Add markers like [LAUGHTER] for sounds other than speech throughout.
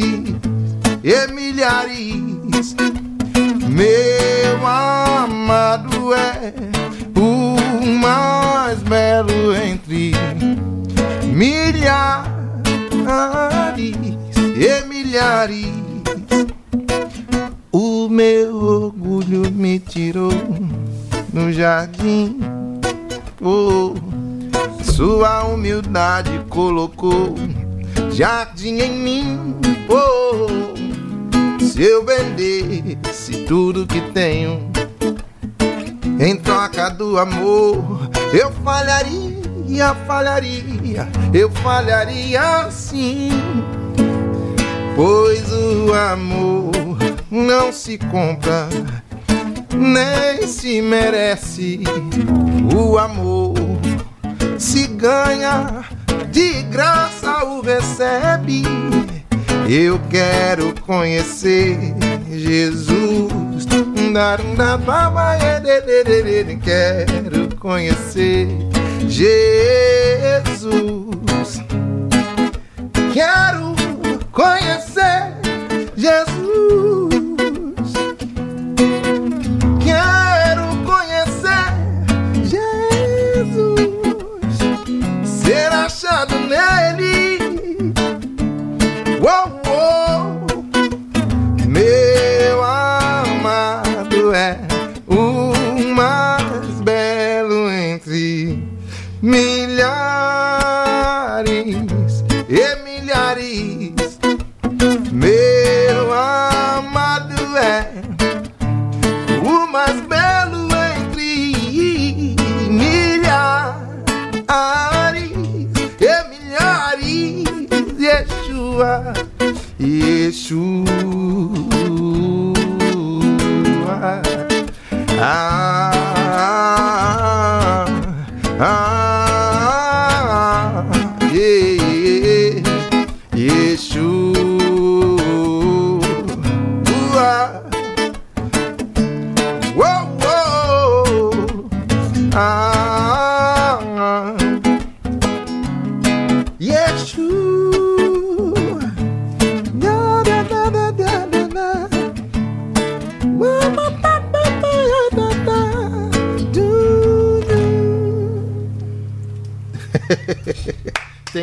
e milhares. Meu amado é o mais belo entre milhares e milhares. O meu orgulho me tirou no jardim. Oh, sua humildade colocou jardim em mim. Oh, se eu vendesse tudo que tenho em troca do amor, eu falharia, falharia, eu falharia sim. Pois o amor não se compra, nem se merece. O amor se ganha, de graça o recebe. Eu quero conhecer Jesus. Quero conhecer Jesus. Quero conhecer Jesus. Quero conhecer Jesus. Ser achado nele.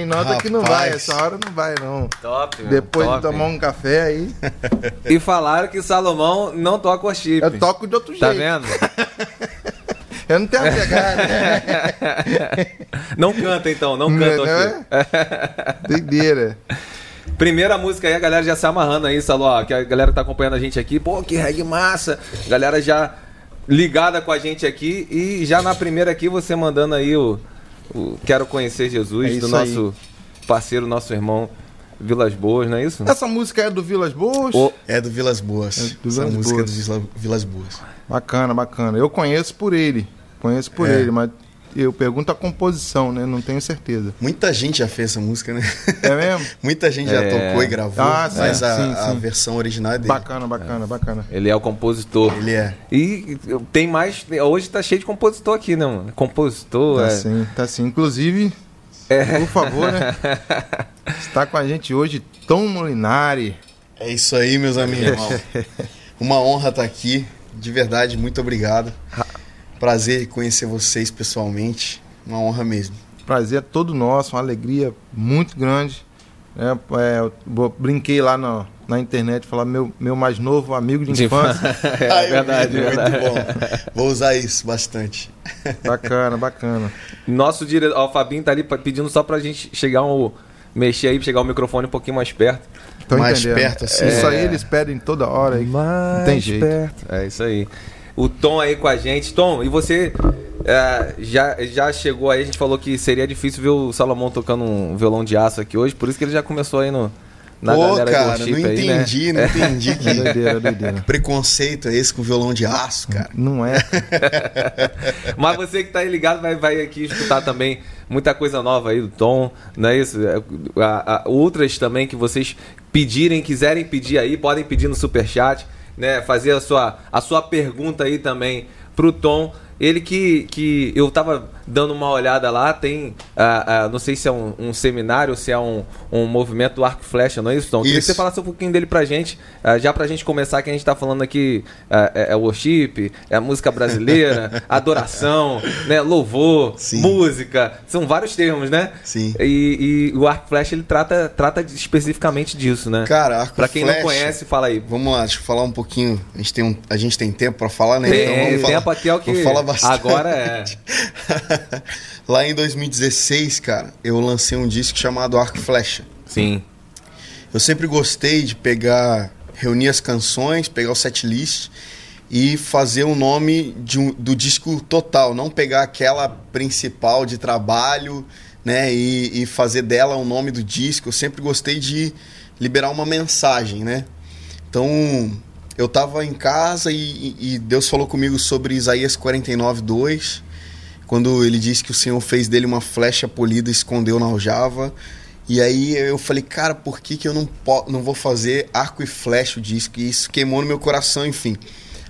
Nota que não vai, Rapaz. essa hora não vai não. Top, meu, Depois top. de tomar um café aí, E falaram que Salomão não toca o chip. eu toco de outro Tá jeito. vendo? [LAUGHS] Eu não tenho a pegada. [LAUGHS] Não canta então, não canta o Não chip. é? [LAUGHS] Doideira. Primeira música aí, a galera já se amarrando aí, Saló, que a galera que tá acompanhando a gente aqui. Pô, que reggae massa. Galera já ligada com a gente aqui. E já na primeira aqui, você mandando aí o, o Quero Conhecer Jesus, É do isso aí. nosso parceiro, nosso irmão Vilas Boas, não é isso? Essa música é do Vilas Boas? Ô, É do Vilas Boas. É do Essa Vilas música Boas. é do Vila- Vilas Boas. Bacana, bacana. Eu conheço por ele. Conheço por É. ele, mas eu pergunto a composição, né? Não tenho certeza. Muita gente já fez essa música, né? É mesmo? [LAUGHS] Muita gente já É. tocou e gravou, Ah, sim, mas a, sim, a sim. versão original é dele. Bacana, bacana, bacana. ele é o compositor. Ele é. E tem mais. Hoje tá cheio de compositor aqui, né, mano? Compositor, Tá é. sim, tá sim. Inclusive, por favor, né? [LAUGHS] Está com a gente hoje Tom Molinari. É isso aí, meus amigos. [LAUGHS] Uma honra estar aqui. De verdade, muito obrigado. Prazer em conhecer vocês pessoalmente. Uma honra mesmo. Prazer é todo nosso, uma alegria muito grande. É, é, eu bo- brinquei lá na, na internet, falar meu, meu mais novo amigo de infância. [LAUGHS] É verdade, muito verdade. bom. Vou usar isso bastante. bacana, bacana. Nosso diretor, ó, o Fabinho tá ali pedindo só pra gente chegar um. Mexer aí, chegar o microfone um pouquinho mais perto. Tô Mais entendendo. perto, assim. Isso aí eles pedem toda hora. aí. Mais tem jeito. perto. É isso aí. O Tom aí com a gente. Tom, e você é, já, já chegou aí, a gente falou que seria difícil ver o Salomão tocando um violão de aço aqui hoje, por isso que ele já começou aí no, na Pô, galera cara, não aí, né? entendi, não entendi É [LAUGHS] que doideira, doideira. preconceito é esse com violão de aço, cara. Não é? [LAUGHS] Mas você que tá aí ligado vai, vai aqui escutar também muita coisa nova aí do Tom, não é isso? É, a- a- outras também que vocês pedirem, quiserem pedir aí, podem pedir no superchat, né? Fazer a sua, a sua pergunta aí também pro Tom. Ele que, que eu tava dando uma olhada lá, tem. ah, ah, não sei se é um, um seminário, se é um, um movimento do arco e flecha, não é isso, Tom? Queria que Isso. você falasse um pouquinho dele pra gente. ah, já pra gente começar, que a gente tá falando aqui é, é worship, é música brasileira, [LAUGHS] adoração, né? Louvor, Sim. música. São vários termos, né? Sim. E, e o arco e flecha ele trata, trata especificamente disso, né? Cara, arco Pra quem não flecha- conhece, fala aí. Vamos lá, deixa eu falar um pouquinho. A gente tem, um, a gente tem tempo pra falar, né? Tem, Então vamos falar- tempo aqui é o que. falar bastante. Agora é. [LAUGHS] [LAUGHS] Lá em 2016, cara, eu lancei um disco chamado Arco e Flecha. Sim. Eu sempre gostei de pegar, reunir as canções, pegar o setlist e fazer o nome um- do disco total, não pegar aquela principal de trabalho, né, e, e fazer dela o nome do disco. Eu sempre gostei de liberar uma mensagem, né? Então, eu tava em casa e, e- e Deus falou comigo sobre Isaías 49, 2, quando ele disse que o Senhor fez dele uma flecha polida e escondeu na aljava. E aí eu falei, cara, por que, que eu não, não vou fazer arco e flecha o disco? E isso queimou no meu coração, enfim.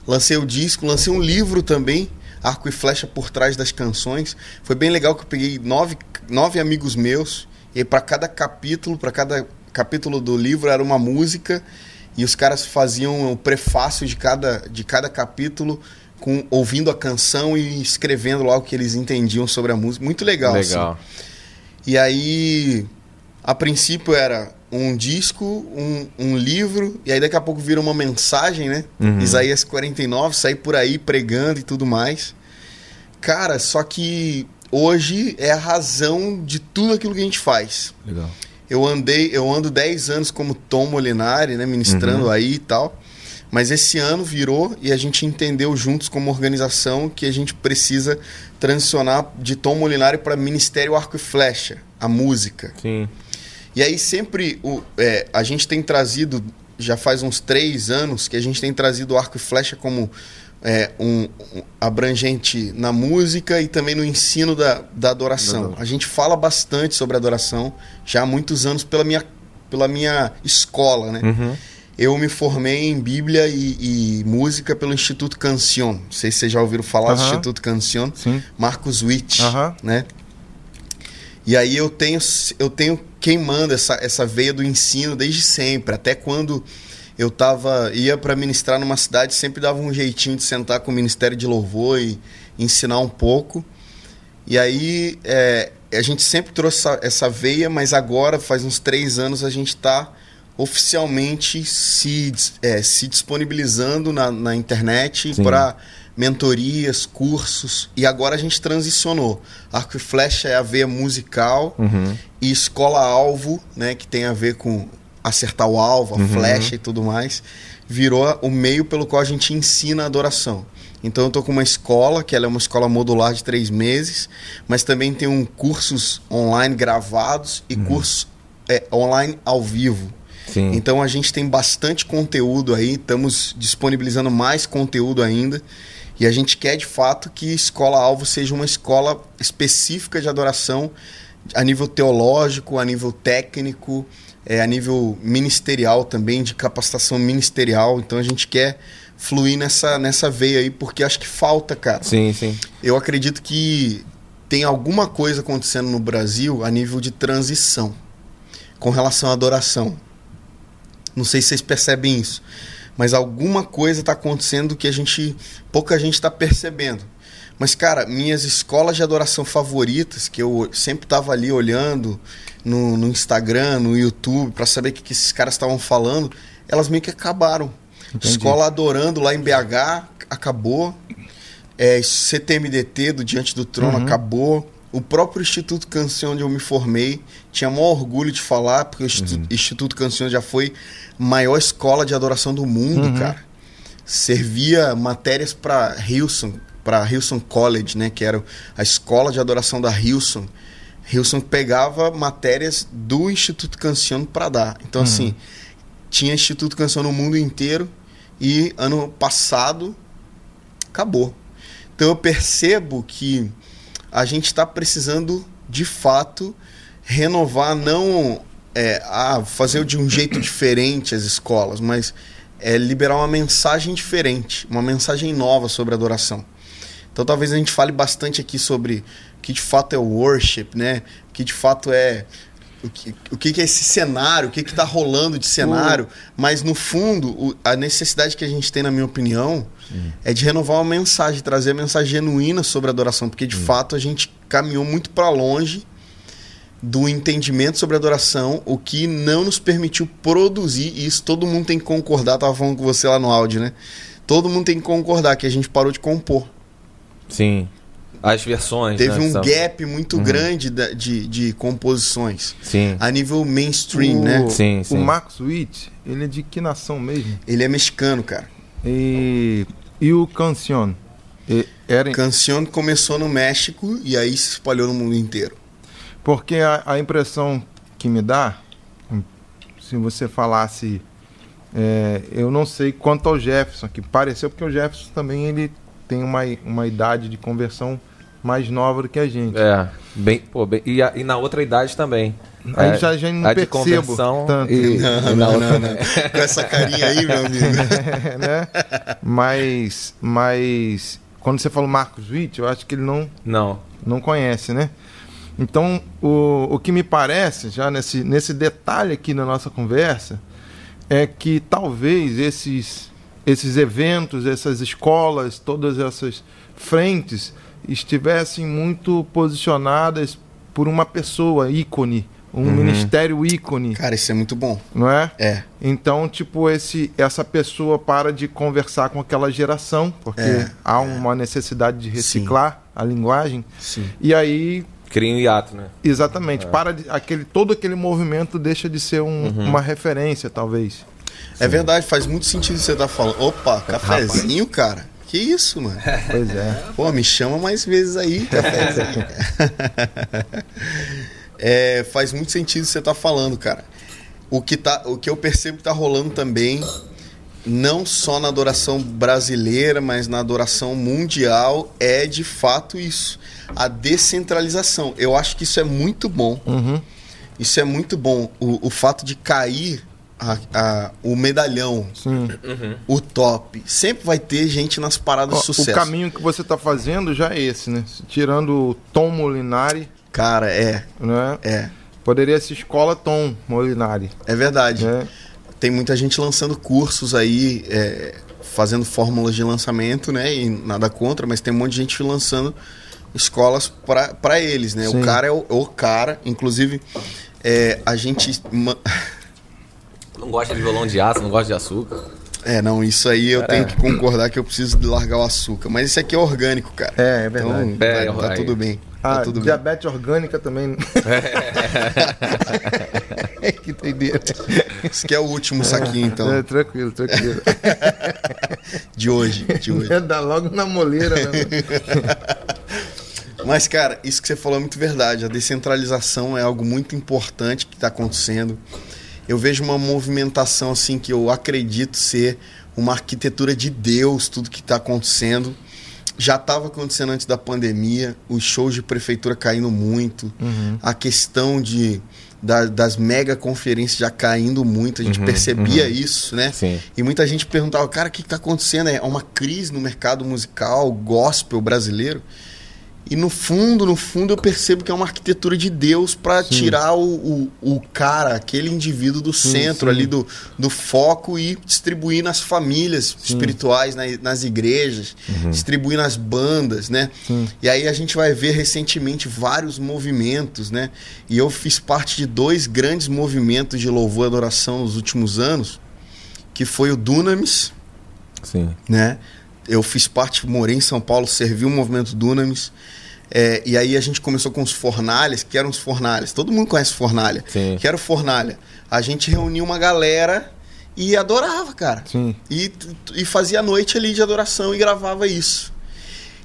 Lancei o disco, lancei um livro também, Arco e Flecha por trás das canções. Foi bem legal que eu peguei nove, nove amigos meus, e para cada capítulo, para cada capítulo do livro era uma música, e os caras faziam o prefácio de cada, de cada capítulo, com, ouvindo a canção e escrevendo lá o que eles entendiam sobre a música. Muito legal. assim. Legal. E aí, a princípio era um disco, um, um livro, e aí daqui a pouco vira uma mensagem, né? Uhum. Isaías 49, sair por aí pregando e tudo mais. Cara, só que hoje é a razão de tudo aquilo que a gente faz. Legal. Eu andei, eu ando 10 anos como Tom Molinari, né, ministrando Uhum. aí e tal. Mas esse ano virou e a gente entendeu juntos como organização que a gente precisa transicionar de Tom Molinari para Ministério Arco e Flecha, a música. Sim. E aí sempre o, é, a gente tem trazido, já faz uns três anos que a gente tem trazido o arco e flecha como é, um, um abrangente na música e também no ensino da, da adoração. A gente fala bastante sobre adoração já há muitos anos pela minha, pela minha escola, né? Uhum. Eu me formei em Bíblia e, e música pelo Instituto Cancion. Não sei se vocês já ouviram falar do Aham. Instituto Cancion. Sim. Marcos Witt, Aham. né? E aí eu tenho, eu tenho queimando essa, essa veia do ensino desde sempre. Até quando eu tava, ia para ministrar numa cidade, sempre dava um jeitinho de sentar com o Ministério de Louvor e ensinar um pouco. E aí é, a gente sempre trouxe essa, essa veia, mas agora, faz uns três anos, a gente está oficialmente se, é, se disponibilizando na, na internet para mentorias, cursos. E agora a gente transicionou. Arco e Flecha é a veia musical Uhum. e escola-alvo, né, que tem a ver com acertar o alvo, a Uhum. flecha e tudo mais, virou o meio pelo qual a gente ensina a adoração. Então eu tô com uma escola, que ela é uma escola modular de três meses, mas também tem um cursos online gravados e cursos é, online ao vivo. Sim. Então a gente tem bastante conteúdo aí, estamos disponibilizando mais conteúdo ainda. E a gente quer de fato que Escola Alvo seja uma escola específica de adoração a nível teológico, a nível técnico, é, a nível ministerial também, de capacitação ministerial. Então a gente quer fluir nessa, nessa veia aí, porque acho que falta, cara. Sim, sim. Eu acredito que tem alguma coisa acontecendo no Brasil a nível de transição com relação à adoração. Não sei se vocês percebem isso, mas alguma coisa está acontecendo que a gente pouca gente está percebendo. Mas cara, minhas escolas de adoração favoritas, que eu sempre estava ali olhando no, no Instagram, no YouTube, para saber o que, que esses caras estavam falando, elas meio que acabaram. Entendi. Escola adorando lá em BH acabou. É, CTMDT do Diante do Trono Uhum. acabou. O próprio Instituto Canção onde eu me formei, tinha maior orgulho de falar, porque o Instituto, Instituto Canção já foi maior escola de adoração do mundo, Uhum. cara. Servia matérias para Hilson, para Hilson College, né, que era a escola de adoração da Hilson. Hilson pegava matérias do Instituto Canção para dar. Então, assim, tinha Instituto Canção no mundo inteiro e ano passado acabou. Então eu percebo que a gente está precisando de fato renovar, não é, fazer de um jeito diferente as escolas, mas é liberar uma mensagem diferente, uma mensagem nova sobre adoração. Então talvez a gente fale bastante aqui sobre o que de fato é worship, né? O que de fato é o que, o que é esse cenário, o que está rolando de cenário, mas no fundo, o- a necessidade que a gente tem, na minha opinião, é de renovar uma mensagem, trazer a mensagem genuína sobre a adoração, porque de fato a gente caminhou muito para longe do entendimento sobre a adoração, o que não nos permitiu produzir, e isso todo mundo tem que concordar, tava falando com você lá no áudio, né? Todo mundo tem que concordar que a gente parou de compor. Sim. As versões. Teve né, um são- gap muito grande da- de, de composições. Sim. A nível mainstream, o, né? Sim, sim. O Marcos Witt, ele é de que nação mesmo? Ele é mexicano, cara. E, e o Cancion? E- Era, Cancion começou no México e aí se espalhou no mundo inteiro. porque a, a impressão que me dá, se você falasse, é, eu não sei quanto ao Jefferson, que pareceu, porque o Jefferson também ele tem uma, uma idade de conversão mais nova do que a gente. É, bem, pô, bem, e, a- e na outra idade também. Aí É, já, já não a percebo tanto. e, Não, e não, outra- não, não. Com essa carinha aí, meu amigo. [LAUGHS] né? Mas, mas quando você fala Marcos Witt, eu acho que ele não, Não. não conhece, né? Então, o, o que me parece, já nesse, nesse detalhe aqui na nossa conversa, é que talvez esses, esses eventos, essas escolas, todas essas frentes estivessem muito posicionadas por uma pessoa ícone, um ministério ícone, Cara, isso é muito bom. não é? É. Então, tipo, esse, essa pessoa para de conversar com aquela geração, porque É, há uma necessidade de reciclar a linguagem. Sim. E aí, Cria um hiato, né? exatamente, para de, aquele, todo aquele movimento deixa de ser um- uma referência, talvez. É verdade, faz muito sentido você tá falando. Opa, cafezinho, cara. Que isso, mano? [LAUGHS] Pois é. Pô, me chama mais vezes aí, cafezinho. [LAUGHS] É, faz muito sentido o que você tá falando, cara. O que, tá, o que eu percebo que tá rolando também, não só na adoração brasileira, mas na adoração mundial, é de fato isso. A descentralização. Eu acho que isso é muito bom. Uhum. Isso é muito bom. O, o fato de cair a- a- o medalhão, Sim. o top. Sempre vai ter gente nas paradas de sucesso. o caminho que você está fazendo já é esse, né? Tirando o Tom Molinari, Cara, é, né? é. Poderia ser escola Tom Molinari, É verdade. né? Tem muita gente lançando cursos aí, é, fazendo fórmulas de lançamento, né? E nada contra, mas tem um monte de gente lançando escolas para eles, né? Sim. O cara é o, o cara. Inclusive, é, a gente. [LAUGHS] Não gosta de violão de aço, não gosta de açúcar. É, não, isso aí eu tenho que concordar que eu preciso de largar o açúcar. Mas isso aqui é orgânico, cara. É, é verdade. Então, É, tá, tá tudo bem. Ah, Tá tudo bem. diabetes orgânica também. [LAUGHS] que doideira. Esse aqui é o último saquinho, então, É, tranquilo, tranquilo. de hoje. De hoje. É, [LAUGHS] Dá logo na moleira, né? [LAUGHS] Mas, cara, isso que você falou é muito verdade. A descentralização é algo muito importante que está acontecendo. Eu vejo uma movimentação assim que eu acredito ser uma arquitetura de Deus, tudo que está acontecendo. Já estava acontecendo antes da pandemia, os shows de prefeitura caindo muito, a questão de, da- das mega conferências já caindo muito, a gente percebia isso, né? Sim. E muita gente perguntava, cara, o que está acontecendo? É uma crise no mercado musical, gospel brasileiro? E no fundo, no fundo, eu percebo que é uma arquitetura de Deus para tirar o, o, o cara, aquele indivíduo do centro sim. ali, do, do foco e distribuir nas famílias espirituais, na- nas igrejas, distribuir nas bandas, né? E aí a gente vai ver recentemente vários movimentos, né? E eu fiz parte de dois grandes movimentos de louvor e adoração nos últimos anos, que foi o Dunamis, Sim. né? Eu fiz parte, morei em São Paulo, servi o movimento Dunamis. É, e aí a gente começou com os fornalhas, que eram os fornalhas. Todo mundo conhece fornalha. Sim. Que era o fornalha. A gente reunia uma galera e adorava, cara. Sim. E, e fazia a noite ali de adoração e gravava isso.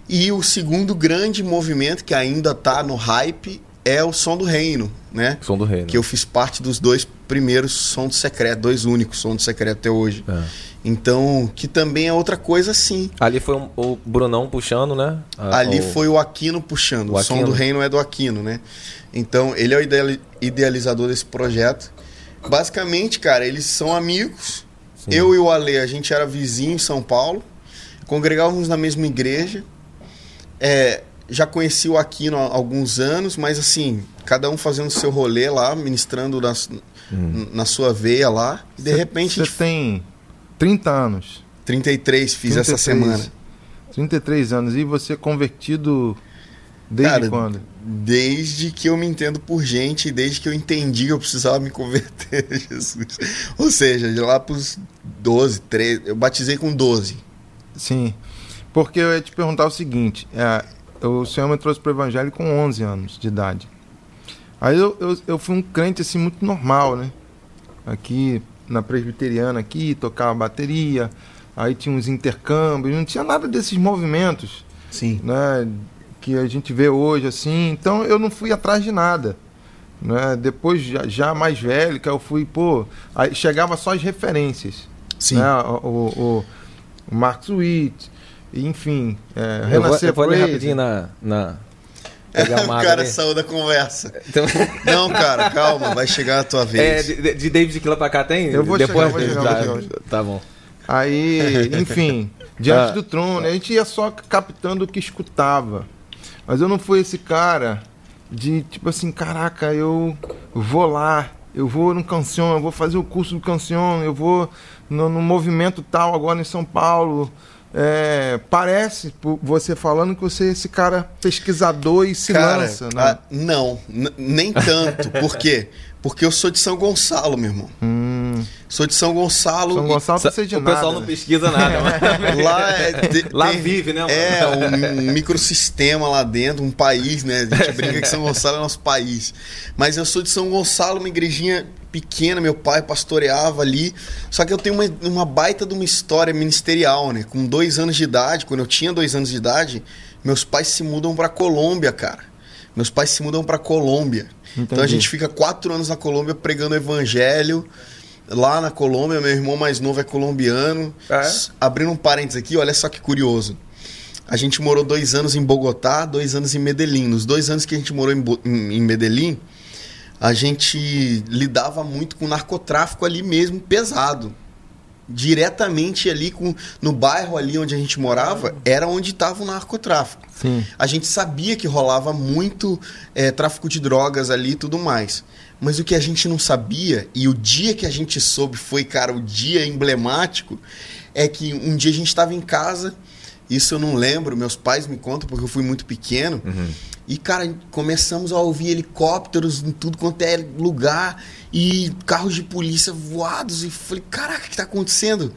E o segundo grande movimento, que ainda tá no hype, é o Som do Reino, né? Som do reino. Que eu fiz parte dos dois primeiros Som do Secreto, dois únicos Som do Secreto até hoje. É. Então, que também é outra coisa sim. Ali foi um- o Brunão puxando, né? A- Ali o- foi o Aquino puxando. O, O som Aquino. do reino é do Aquino, né? Então, ele é o ideali- idealizador desse projeto. Basicamente, cara, eles são amigos. Eu e o Ale, a gente era vizinho em São Paulo. Congregávamos na mesma igreja. é, já conheci o Aquino há alguns anos, mas assim, cada um fazendo o seu rolê lá, ministrando na, na sua veia lá. E de Cê- repente, Você tem 30 anos. 33 fiz essa 33. semana. 33 anos. E você convertido desde Cara, quando? Desde que eu me entendo por gente desde que eu entendi que eu precisava me converter a [LAUGHS] Jesus. Ou seja, de lá pros 12, 13. Eu batizei com 12. Sim. Porque eu ia te perguntar o seguinte: é, o Senhor me trouxe para o Evangelho com 11 anos de idade. Aí eu, eu, eu fui um crente assim muito normal, né? Aqui na presbiteriana, aqui, tocava bateria, aí tinha uns intercâmbios, não tinha nada desses movimentos Sim. né, que a gente vê hoje assim. Então eu não fui atrás de nada. Né? Depois, já, já mais velho, que eu fui, pô, aí chegava só as referências. Sim. Né? O, o, o, Marcos Witt, enfim, é, Eu vou, eu vou rapidinho na. na pegar [LAUGHS] o uma água cara ali. saiu da conversa. Então, [LAUGHS] Não, cara, calma, vai chegar a tua é, vez. de, de David Killa pra cá tem? Eu vou Depois, chegar, vou chegar, tá, vou chegar, vou chegar. Tá bom. Aí, enfim, [LAUGHS] diante Ah. do trono, a gente ia só captando o que escutava. Mas eu não fui esse cara de tipo assim, caraca, eu vou lá, eu vou no Cancion, eu vou fazer o curso do Cancion, eu vou no, no movimento tal agora em São Paulo. É, parece, você falando, que você é esse cara pesquisador e se Cara, lança, né? ah, não, nem tanto. Por quê? Porque eu sou de São Gonçalo, meu irmão. Hum, Sou de São Gonçalo. São e- Gonçalo não precisa de o nada. pessoal não né? pesquisa nada. mas- [LAUGHS] Lá, é de- [LAUGHS] Lá tem- vive, né, mano? É, um microsistema lá dentro, um país, né? A gente brinca que São Gonçalo é nosso país. Mas eu sou de São Gonçalo, uma igrejinha pequena, meu pai pastoreava ali. Só que eu tenho uma, uma baita de uma história ministerial, né? Com dois anos de idade, quando eu tinha dois anos de idade, meus pais se mudam pra Colômbia, cara. Meus pais se mudam pra Colômbia. Então a Entendi. gente fica quatro anos na Colômbia pregando o evangelho. Lá na Colômbia, meu irmão mais novo é colombiano. É? Abrindo um parênteses aqui, olha só que curioso. A gente morou dois anos em Bogotá, dois anos em Medellín. Nos dois anos que a gente morou em, Bo- em, em Medellín, a gente lidava muito com narcotráfico ali mesmo, pesado. Diretamente ali com, no bairro ali onde a gente morava, era onde estava o narcotráfico. Sim. A gente sabia que rolava muito é, tráfico de drogas ali e tudo mais. Mas o que a gente não sabia, e o dia que a gente soube foi, cara, o dia emblemático, é que um dia a gente estava em casa, isso eu não lembro, meus pais me contam porque eu fui muito pequeno, e, cara, começamos a ouvir helicópteros em tudo quanto é lugar, e carros de polícia voados, e falei, caraca, o que tá acontecendo?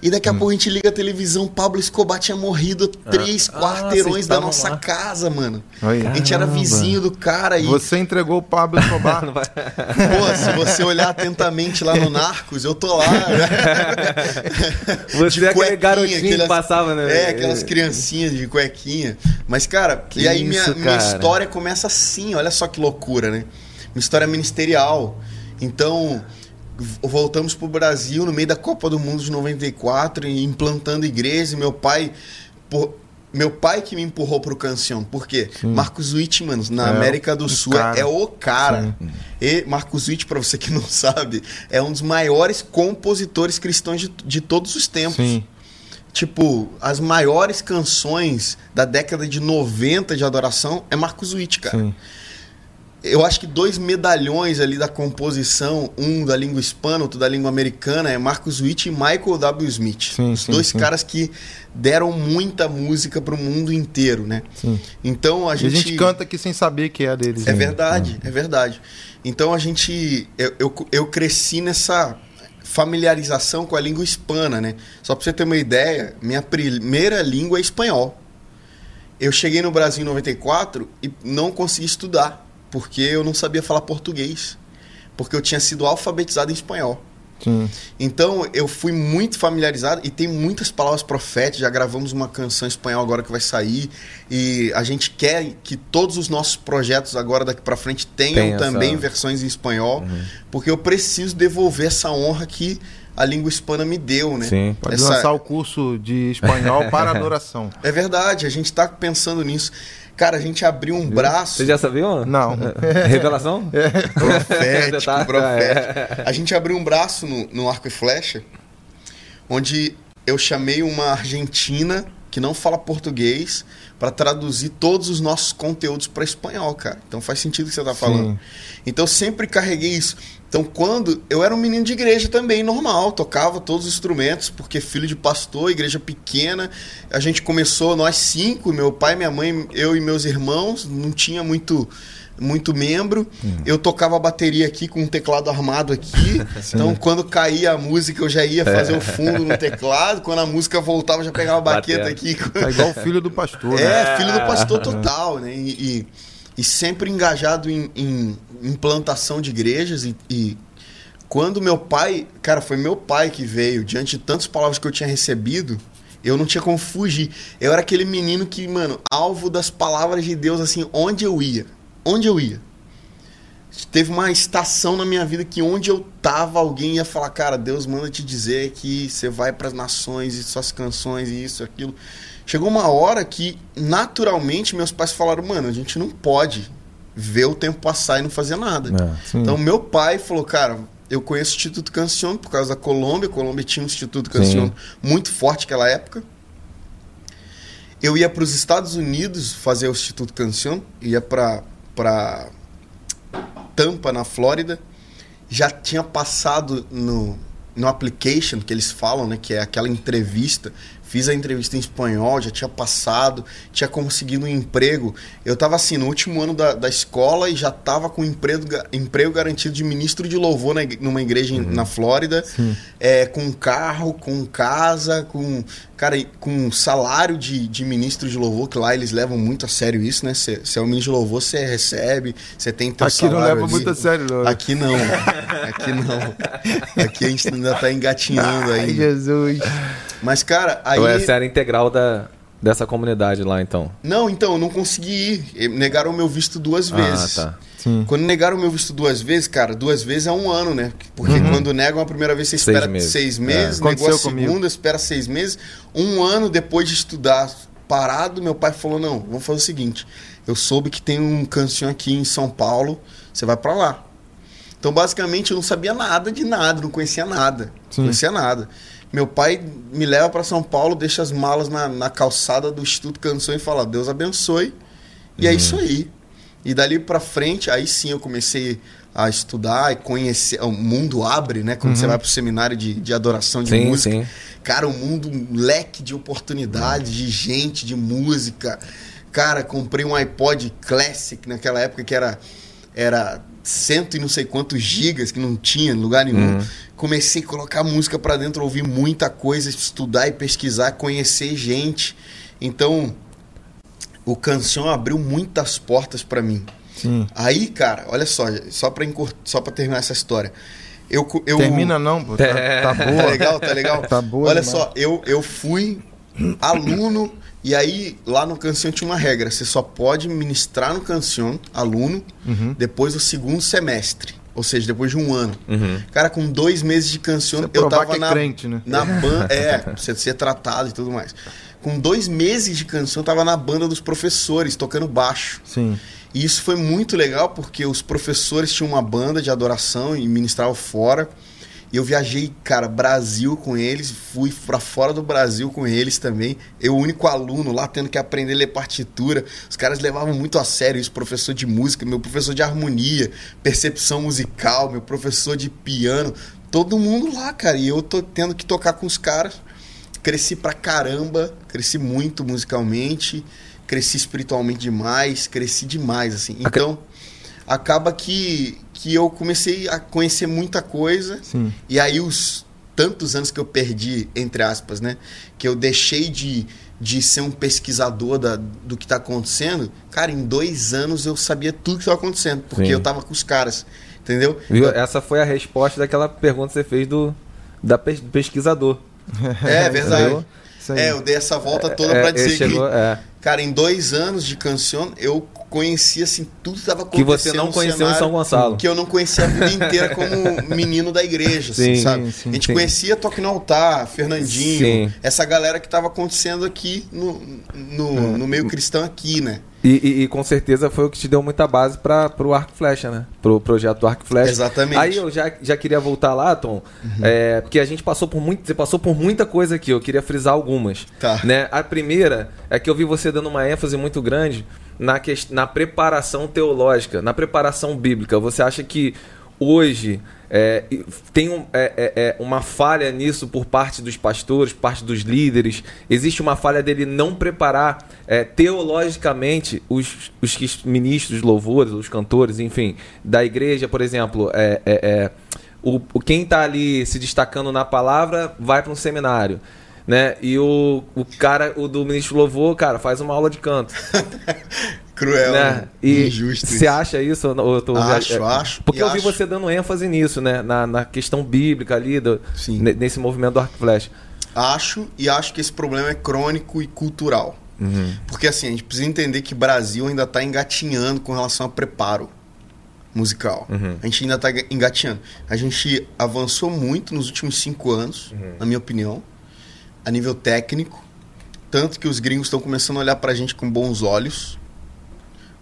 E daqui a pouco a gente liga a televisão, Pablo Escobar tinha morrido a três Ah, quarteirões vocês da nossa lá. casa, mano. Aí. A gente era vizinho do cara e, Você entregou o Pablo Escobar. [LAUGHS] pô, se você olhar atentamente lá no Narcos, eu tô lá. [LAUGHS] Você De é aquele garotinho que aquelas- passava, né? É, aquelas criancinhas de cuequinha. Mas, cara, Que e aí minha, isso, minha cara. história começa assim, olha só que loucura, né? Uma história ministerial. Então, voltamos pro Brasil no meio da Copa do Mundo de 94, e implantando igreja, e meu pai. por- meu pai que me empurrou pro Cancion. Por quê? Marcos Witt, mano, na É, América do o Sul, cara. é o cara. E Marcos Witt, pra você que não [LAUGHS] sabe, é um dos maiores compositores cristãos de, de todos os tempos. Sim. Tipo, as maiores canções da década de 90 de adoração é Marcos Witt, cara. Sim. Eu acho que dois medalhões ali da composição, um da língua hispana, outro da língua americana, é Marcus Witt e Michael W. Smith. Sim, Os sim, dois sim. caras que deram muita música pro mundo inteiro, né? Então a E a gente. gente canta aqui sem saber que é deles. É né? verdade, é verdade. Então a gente. Eu, eu, eu cresci nessa familiarização com a língua hispana, né? Só pra você ter uma ideia, minha primeira língua é espanhol. Eu cheguei no Brasil em 94 e não consegui estudar, porque eu não sabia falar português. Porque eu tinha sido alfabetizado em espanhol. Sim. Então eu fui muito familiarizado e tem muitas palavras proféticas. Já gravamos uma canção em espanhol agora que vai sair e a gente quer que todos os nossos projetos agora daqui para frente tenham Tem essa- também versões em espanhol, porque eu preciso devolver essa honra que a língua hispana me deu, né? Sim. Pode Essa- lançar o curso de espanhol para [LAUGHS] adoração. É verdade, a gente tá pensando nisso. Cara, a gente abriu um braço Você já sabia? Não. É, [LAUGHS] Revelação? [LAUGHS] profético, Tá, profético. [LAUGHS] A gente abriu um braço no, no arco e flecha, onde eu chamei uma argentina que que não fala português para traduzir todos os nossos conteúdos para espanhol, cara. Então faz sentido o que você tá falando. Sim. Então eu sempre carreguei isso. Então quando eu era um menino de igreja também, normal, tocava todos os instrumentos, porque filho de pastor, igreja pequena, a gente começou nós cinco, meu pai, minha mãe, eu e meus irmãos, não tinha muito muito membro. Eu tocava bateria aqui com um teclado armado aqui. [LAUGHS] então quando caía a música eu já ia fazer o fundo no teclado, quando a música voltava eu já pegava a baqueta Batendo. aqui. Tá igual o filho do pastor, né? É, filho do pastor total, né? E, e- e sempre engajado em, em implantação de igrejas. E, e quando meu pai, cara, foi meu pai que veio, diante de tantas palavras que eu tinha recebido, eu não tinha como fugir. Eu era aquele menino que, mano, alvo das palavras de Deus, assim, onde eu ia. Onde eu ia. Teve uma estação na minha vida que onde eu tava, alguém ia falar, cara, Deus manda te dizer que você vai para as nações e suas canções e isso, aquilo. Chegou uma hora que, naturalmente, meus pais falaram, mano, a gente não pode ver o tempo passar e não fazer nada. É. Então, meu pai falou, cara, eu conheço o Instituto Cancion por causa da Colômbia. A Colômbia tinha um Instituto Cancion muito forte naquela época. Eu ia para os Estados Unidos fazer o Instituto Cancion, ia para para Tampa, na Flórida. Já tinha passado no, no application que eles falam, né, que é aquela entrevista. Fiz a entrevista em espanhol, já tinha passado, tinha conseguido um emprego. Eu estava assim, no último ano da, da escola e já estava com emprego, emprego garantido de ministro de louvor na, numa igreja em- na Flórida, é, com carro, com casa, com cara, e com salário de, de ministro de louvor, que lá eles levam muito a sério isso, né? Você é um ministro de louvor, você recebe, você tem teu Aqui não salário leva ali. muito a sério, não. Aqui não, aqui não. Aqui a gente ainda tá engatinhando Ai, aí. Jesus. Mas, cara, aí. Então essa era integral da, dessa comunidade lá, então. Não, então, eu não consegui ir. Negaram o meu visto duas vezes. Ah, tá. Sim. Quando negaram o meu visto duas vezes, cara, duas vezes é um ano, né? Porque quando negam a primeira vez, você Seis espera meses. seis É. meses, negou a Aconteceu segunda, comigo. espera seis meses. Um ano depois de estudar parado, meu pai falou: não, vamos fazer o seguinte. Eu soube que tem um canção aqui em São Paulo, você vai pra lá. Então, basicamente, eu não sabia nada de nada, não conhecia nada. Sim. Não conhecia nada. Meu pai me leva pra São Paulo, deixa as malas na, na calçada do Instituto Canção e fala: Deus abençoe. E é isso aí. E dali pra frente, aí sim eu comecei a estudar e conhecer. O mundo abre, né? Quando você vai pro seminário de, de adoração de Sim, música. sim. Cara, o mundo, um leque de oportunidades, de gente, de música. Cara, comprei um iPod Classic naquela época que era, era cento e não sei quantos gigas, que não tinha em lugar nenhum. Comecei a colocar música pra dentro, ouvir muita coisa, estudar e pesquisar, conhecer gente. Então, o Canção abriu muitas portas pra mim. Sim. Aí, cara, olha só, só pra, encur... só pra terminar essa história. Eu, eu... Termina não, pô. Tá, É. tá Tá boa. legal, tá legal? Tá boa Olha demais. só, eu, eu fui aluno e aí lá no Cancion tinha uma regra. Você só pode ministrar no Cancion, aluno, Uhum. depois do segundo semestre. Ou seja, depois de um ano. Uhum. Cara, com dois meses de Cancion, Você eu tava que é na, crente, né? na [LAUGHS] banda. É, pra você ser tratado e tudo mais. Com dois meses de eu tava na banda dos professores, tocando baixo. Sim. E isso foi muito legal porque os professores tinham uma banda de adoração e ministravam fora. E eu viajei, cara, Brasil com eles, fui pra fora do Brasil com eles também. Eu, o único aluno lá, tendo que aprender a ler partitura. Os caras levavam muito a sério isso, professor de música, meu professor de harmonia, percepção musical, meu professor de piano. Todo mundo lá, cara. E eu tô tendo que tocar com os caras. Cresci pra caramba, cresci muito musicalmente, cresci espiritualmente demais, cresci demais, assim. Então, acaba que, que eu comecei a conhecer muita coisa. Sim. E aí os tantos anos que eu perdi, entre aspas, né? Que eu deixei de, de ser um pesquisador da, do que tá acontecendo. Cara, em dois anos eu sabia tudo que estava acontecendo. Porque Sim. eu tava com os caras. Entendeu? Viu? Essa foi a resposta daquela pergunta que você fez do da pes- pesquisador. É [LAUGHS] verdade. É, eu dei essa volta toda É, pra ele dizer chegou- que, é. cara, em dois anos de Cancion, eu conhecia assim tudo que estava Que acontecendo. você não conheceu em São Gonçalo. Que eu não conhecia a vida inteira como [LAUGHS] menino da igreja, assim, Sim, sabe? sim, a gente sim. conhecia Toque no Altar, Fernandinho, essa galera que estava acontecendo aqui no, no, no meio cristão aqui, né? E, e- e com certeza foi o que te deu muita base para o Arco Flecha, né? Pro projeto do Arco Flecha. Exatamente. Uhum. Aí eu já, já queria voltar lá, Tom, é, porque a gente passou por muito, você passou por muita coisa aqui. Eu queria frisar algumas. Tá. Né? A primeira é que eu vi você dando uma ênfase muito grande na, ques- na preparação teológica, na preparação bíblica. Você acha que hoje é, tem um- é, é, é, uma falha nisso por parte dos pastores, parte dos líderes? Existe uma falha dele não preparar é, teologicamente os, os que- ministros, louvores, os cantores, enfim, da igreja, por exemplo, é, o- quem está ali se destacando na palavra vai para um seminário. Né? E o, o cara, o do ministro louvor, cara, faz uma aula de canto. [LAUGHS] Cruel, né? E injusto. você acha isso? eu tô- Acho, é, acho, Porque eu vi acho. você dando ênfase nisso, né? Na, na questão bíblica ali, do, nesse movimento do arco e flecha. Acho e acho que esse problema é crônico e cultural. Uhum. Porque assim, a gente precisa entender que o Brasil ainda está engatinhando com relação a preparo musical. Uhum. A gente ainda está engatinhando. A gente avançou muito nos últimos cinco anos, Uhum. na minha opinião, a nível técnico. Tanto que os gringos estão começando a olhar pra gente com bons olhos.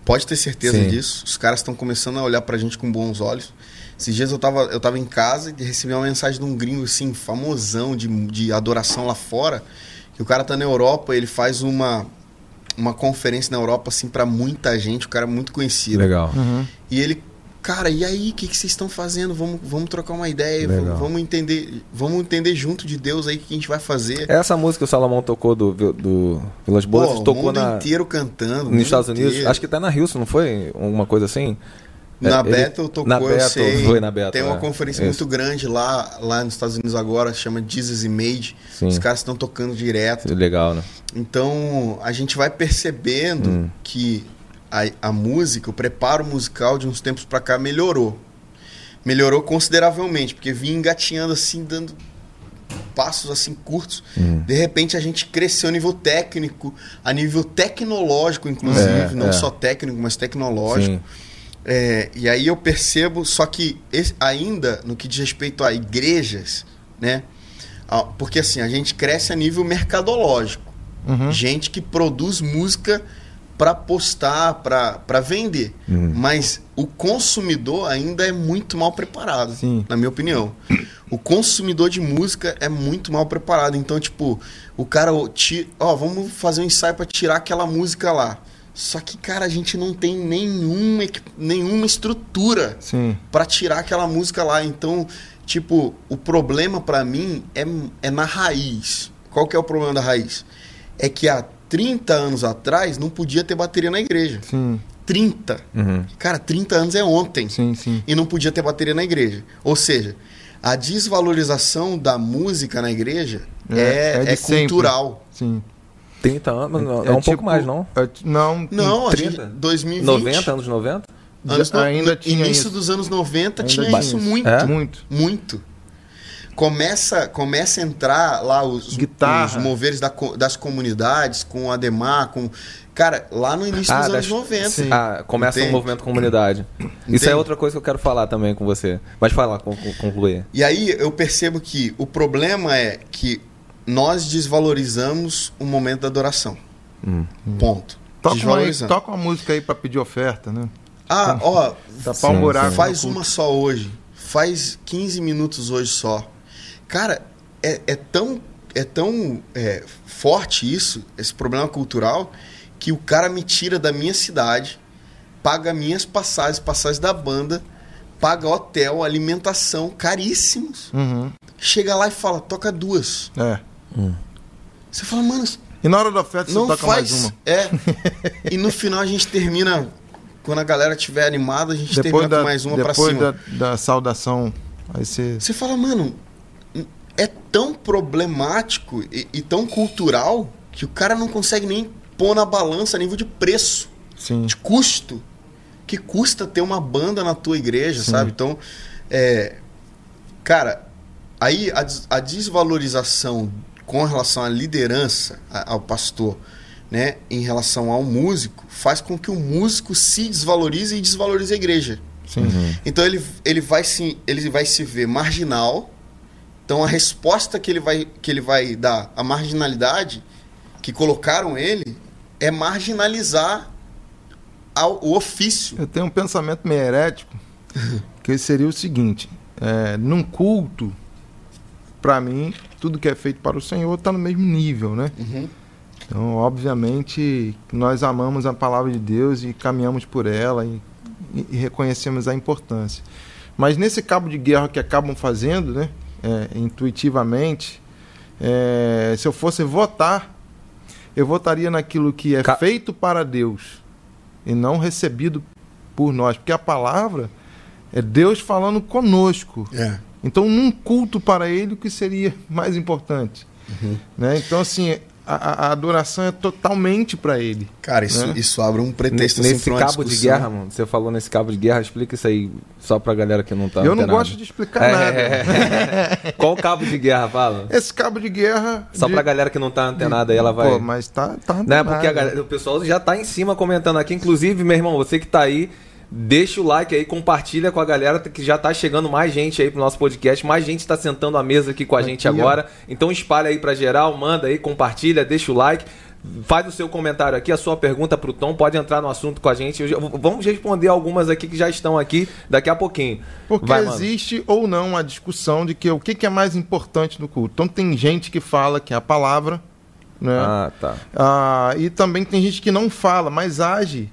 Pode ter certeza Sim. disso. Os caras estão começando a olhar pra gente com bons olhos. Esses dias eu tava, eu tava em casa e recebi uma mensagem de um gringo, assim, famosão de, de adoração lá fora. Que o cara tá na Europa, ele faz uma, uma conferência na Europa, assim, pra muita gente. O cara é muito conhecido. Legal. Uhum. E ele, cara, e aí, o que, que vocês estão fazendo? Vamos, vamos trocar uma ideia, vamos, vamos entender, vamos entender junto de Deus aí o que a gente vai fazer. Essa música que o Salomão tocou do, do Pô, o tocou mundo na, inteiro cantando. nos Estados Unidos. inteiro. Acho que tá na Houston, não foi? Uma coisa assim? Na É, Bethel tocou, na eu Bethel, sei. foi na Bethel, Tem uma é. conferência Isso. muito grande lá, lá nos Estados Unidos agora, chama Jesus Image. Sim. Os caras estão tocando direto. Legal, né? Então, a gente vai percebendo Hum. que a, a música, o preparo musical de uns tempos pra cá melhorou. Melhorou consideravelmente, porque vinha engatinhando assim, dando passos assim curtos. Hum. De repente a gente cresceu a nível técnico, a nível tecnológico, inclusive, É, não é. só técnico, mas tecnológico. É, e aí eu percebo, só que esse- ainda no que diz respeito a igrejas, né? Porque assim, a gente cresce a nível mercadológico. Uhum. Gente que produz música para postar, para vender. Uhum. Mas o consumidor ainda é muito mal preparado, Sim. na minha opinião. O consumidor de música é muito mal preparado. Então, tipo, o cara, ó, ó, vamos fazer um ensaio para tirar aquela música lá. Só que, cara, a gente não tem nenhuma, nenhuma estrutura para tirar aquela música lá. Então, tipo, o problema para mim é, é na raiz. Qual que é o problema da raiz? É que há 30 anos atrás não podia ter bateria na igreja. Sim. 30. Uhum. Cara, 30 anos é ontem. Sim, sim. E não podia ter bateria na igreja. Ou seja, a desvalorização da música na igreja É, é, é é cultural. Sim. 30 anos, não, é, um pouco tipo- mais, não? é não. Não, a 30? gente, 2020. 90, anos 90? anos no- ainda no tinha início isso. dos anos 90 Ainda tinha tinha isso isso. muito. É? Muito. Muito. Começa, começa a entrar lá os, Guitarra. os moveres da das comunidades, com o Ademar, com. Cara, lá no início Ah, dos anos das- 90. Sim. Ah, começa Entende? o movimento comunidade. Isso é outra coisa que eu quero falar também com você. Mas fala, con- con- concluir. E aí eu percebo que o problema é que nós desvalorizamos o momento da adoração. Hum. Ponto. Toca uma, toca uma música aí pra pedir oferta, né? Ah, ó, um Sim, buraco. sim. no faz uma só hoje. Faz 15 minutos hoje só. Cara, é, é tão, é tão é, forte isso, esse problema cultural, que o cara me tira da minha cidade, paga minhas passagens, passagens da banda, paga hotel, alimentação, caríssimos. Uhum. Chega lá e fala, toca duas. É. Você fala, mano, E na hora da oferta você não toca faz. mais uma. É. [LAUGHS] e no final a gente termina. Quando a galera estiver animada, a gente Depois, termina da, com mais uma pra depois cima. da, da saudação, aí você. Você fala, mano, é tão problemático e, e tão cultural que o cara não consegue nem pôr na balança a nível de preço, Sim. de custo. Que custa ter uma banda na tua igreja, Sim. sabe? Então, é, cara, aí a, a desvalorização com relação à liderança, a- ao pastor, né, em relação ao músico, faz com que o músico se desvalorize e desvalorize a igreja. Sim. Então ele, ele, vai se, ele vai se ver marginal. Então a resposta que ele vai, que ele vai dar à marginalidade que colocaram ele é marginalizar ao, o ofício. Eu tenho um pensamento meio herético, [LAUGHS] que seria o seguinte: é, num culto, para mim, tudo que é feito para o Senhor está no mesmo nível, né? Uhum. Então, obviamente, nós amamos a palavra de Deus e caminhamos por ela e, e reconhecemos a importância. Mas nesse cabo de guerra que acabam fazendo, né, é, intuitivamente, é, se eu fosse votar, eu votaria naquilo que é Ca- feito para Deus e não recebido por nós, porque a palavra é Deus falando conosco. É. Então, num culto para Ele, o que seria mais importante? Né? Então, assim, a, a adoração é totalmente para Ele. Cara, isso, Né? isso abre um pretexto assim, nesse pra uma cabo de guerra, mano. Você falou nesse cabo de guerra, explica isso aí só pra galera que não tá. eu não antenada. gosto de explicar nada. É. [LAUGHS] Qual o cabo de guerra, fala? Esse cabo de guerra. Só de... pra galera que não tá antenada aí, ela vai. Pô, mas tá. tá Não é porque a antenada. galera- o pessoal já tá em cima comentando aqui. Inclusive, meu irmão, você que tá aí, deixa o like aí, compartilha com a galera que já tá chegando mais gente aí pro nosso podcast. Mais gente tá sentando à mesa aqui com a gente Aqui, ó. agora. Então espalha aí pra geral, manda aí, compartilha, deixa o like. Faz o seu comentário aqui, a sua pergunta pro Tom, pode entrar no assunto com a gente. Vamos responder algumas aqui que já estão aqui daqui a pouquinho. Porque Vai, existe ou não a discussão de que o que, que é mais importante no culto. Então tem gente que fala que é a palavra, né? Ah, tá. Ah, e também tem gente que não fala, mas age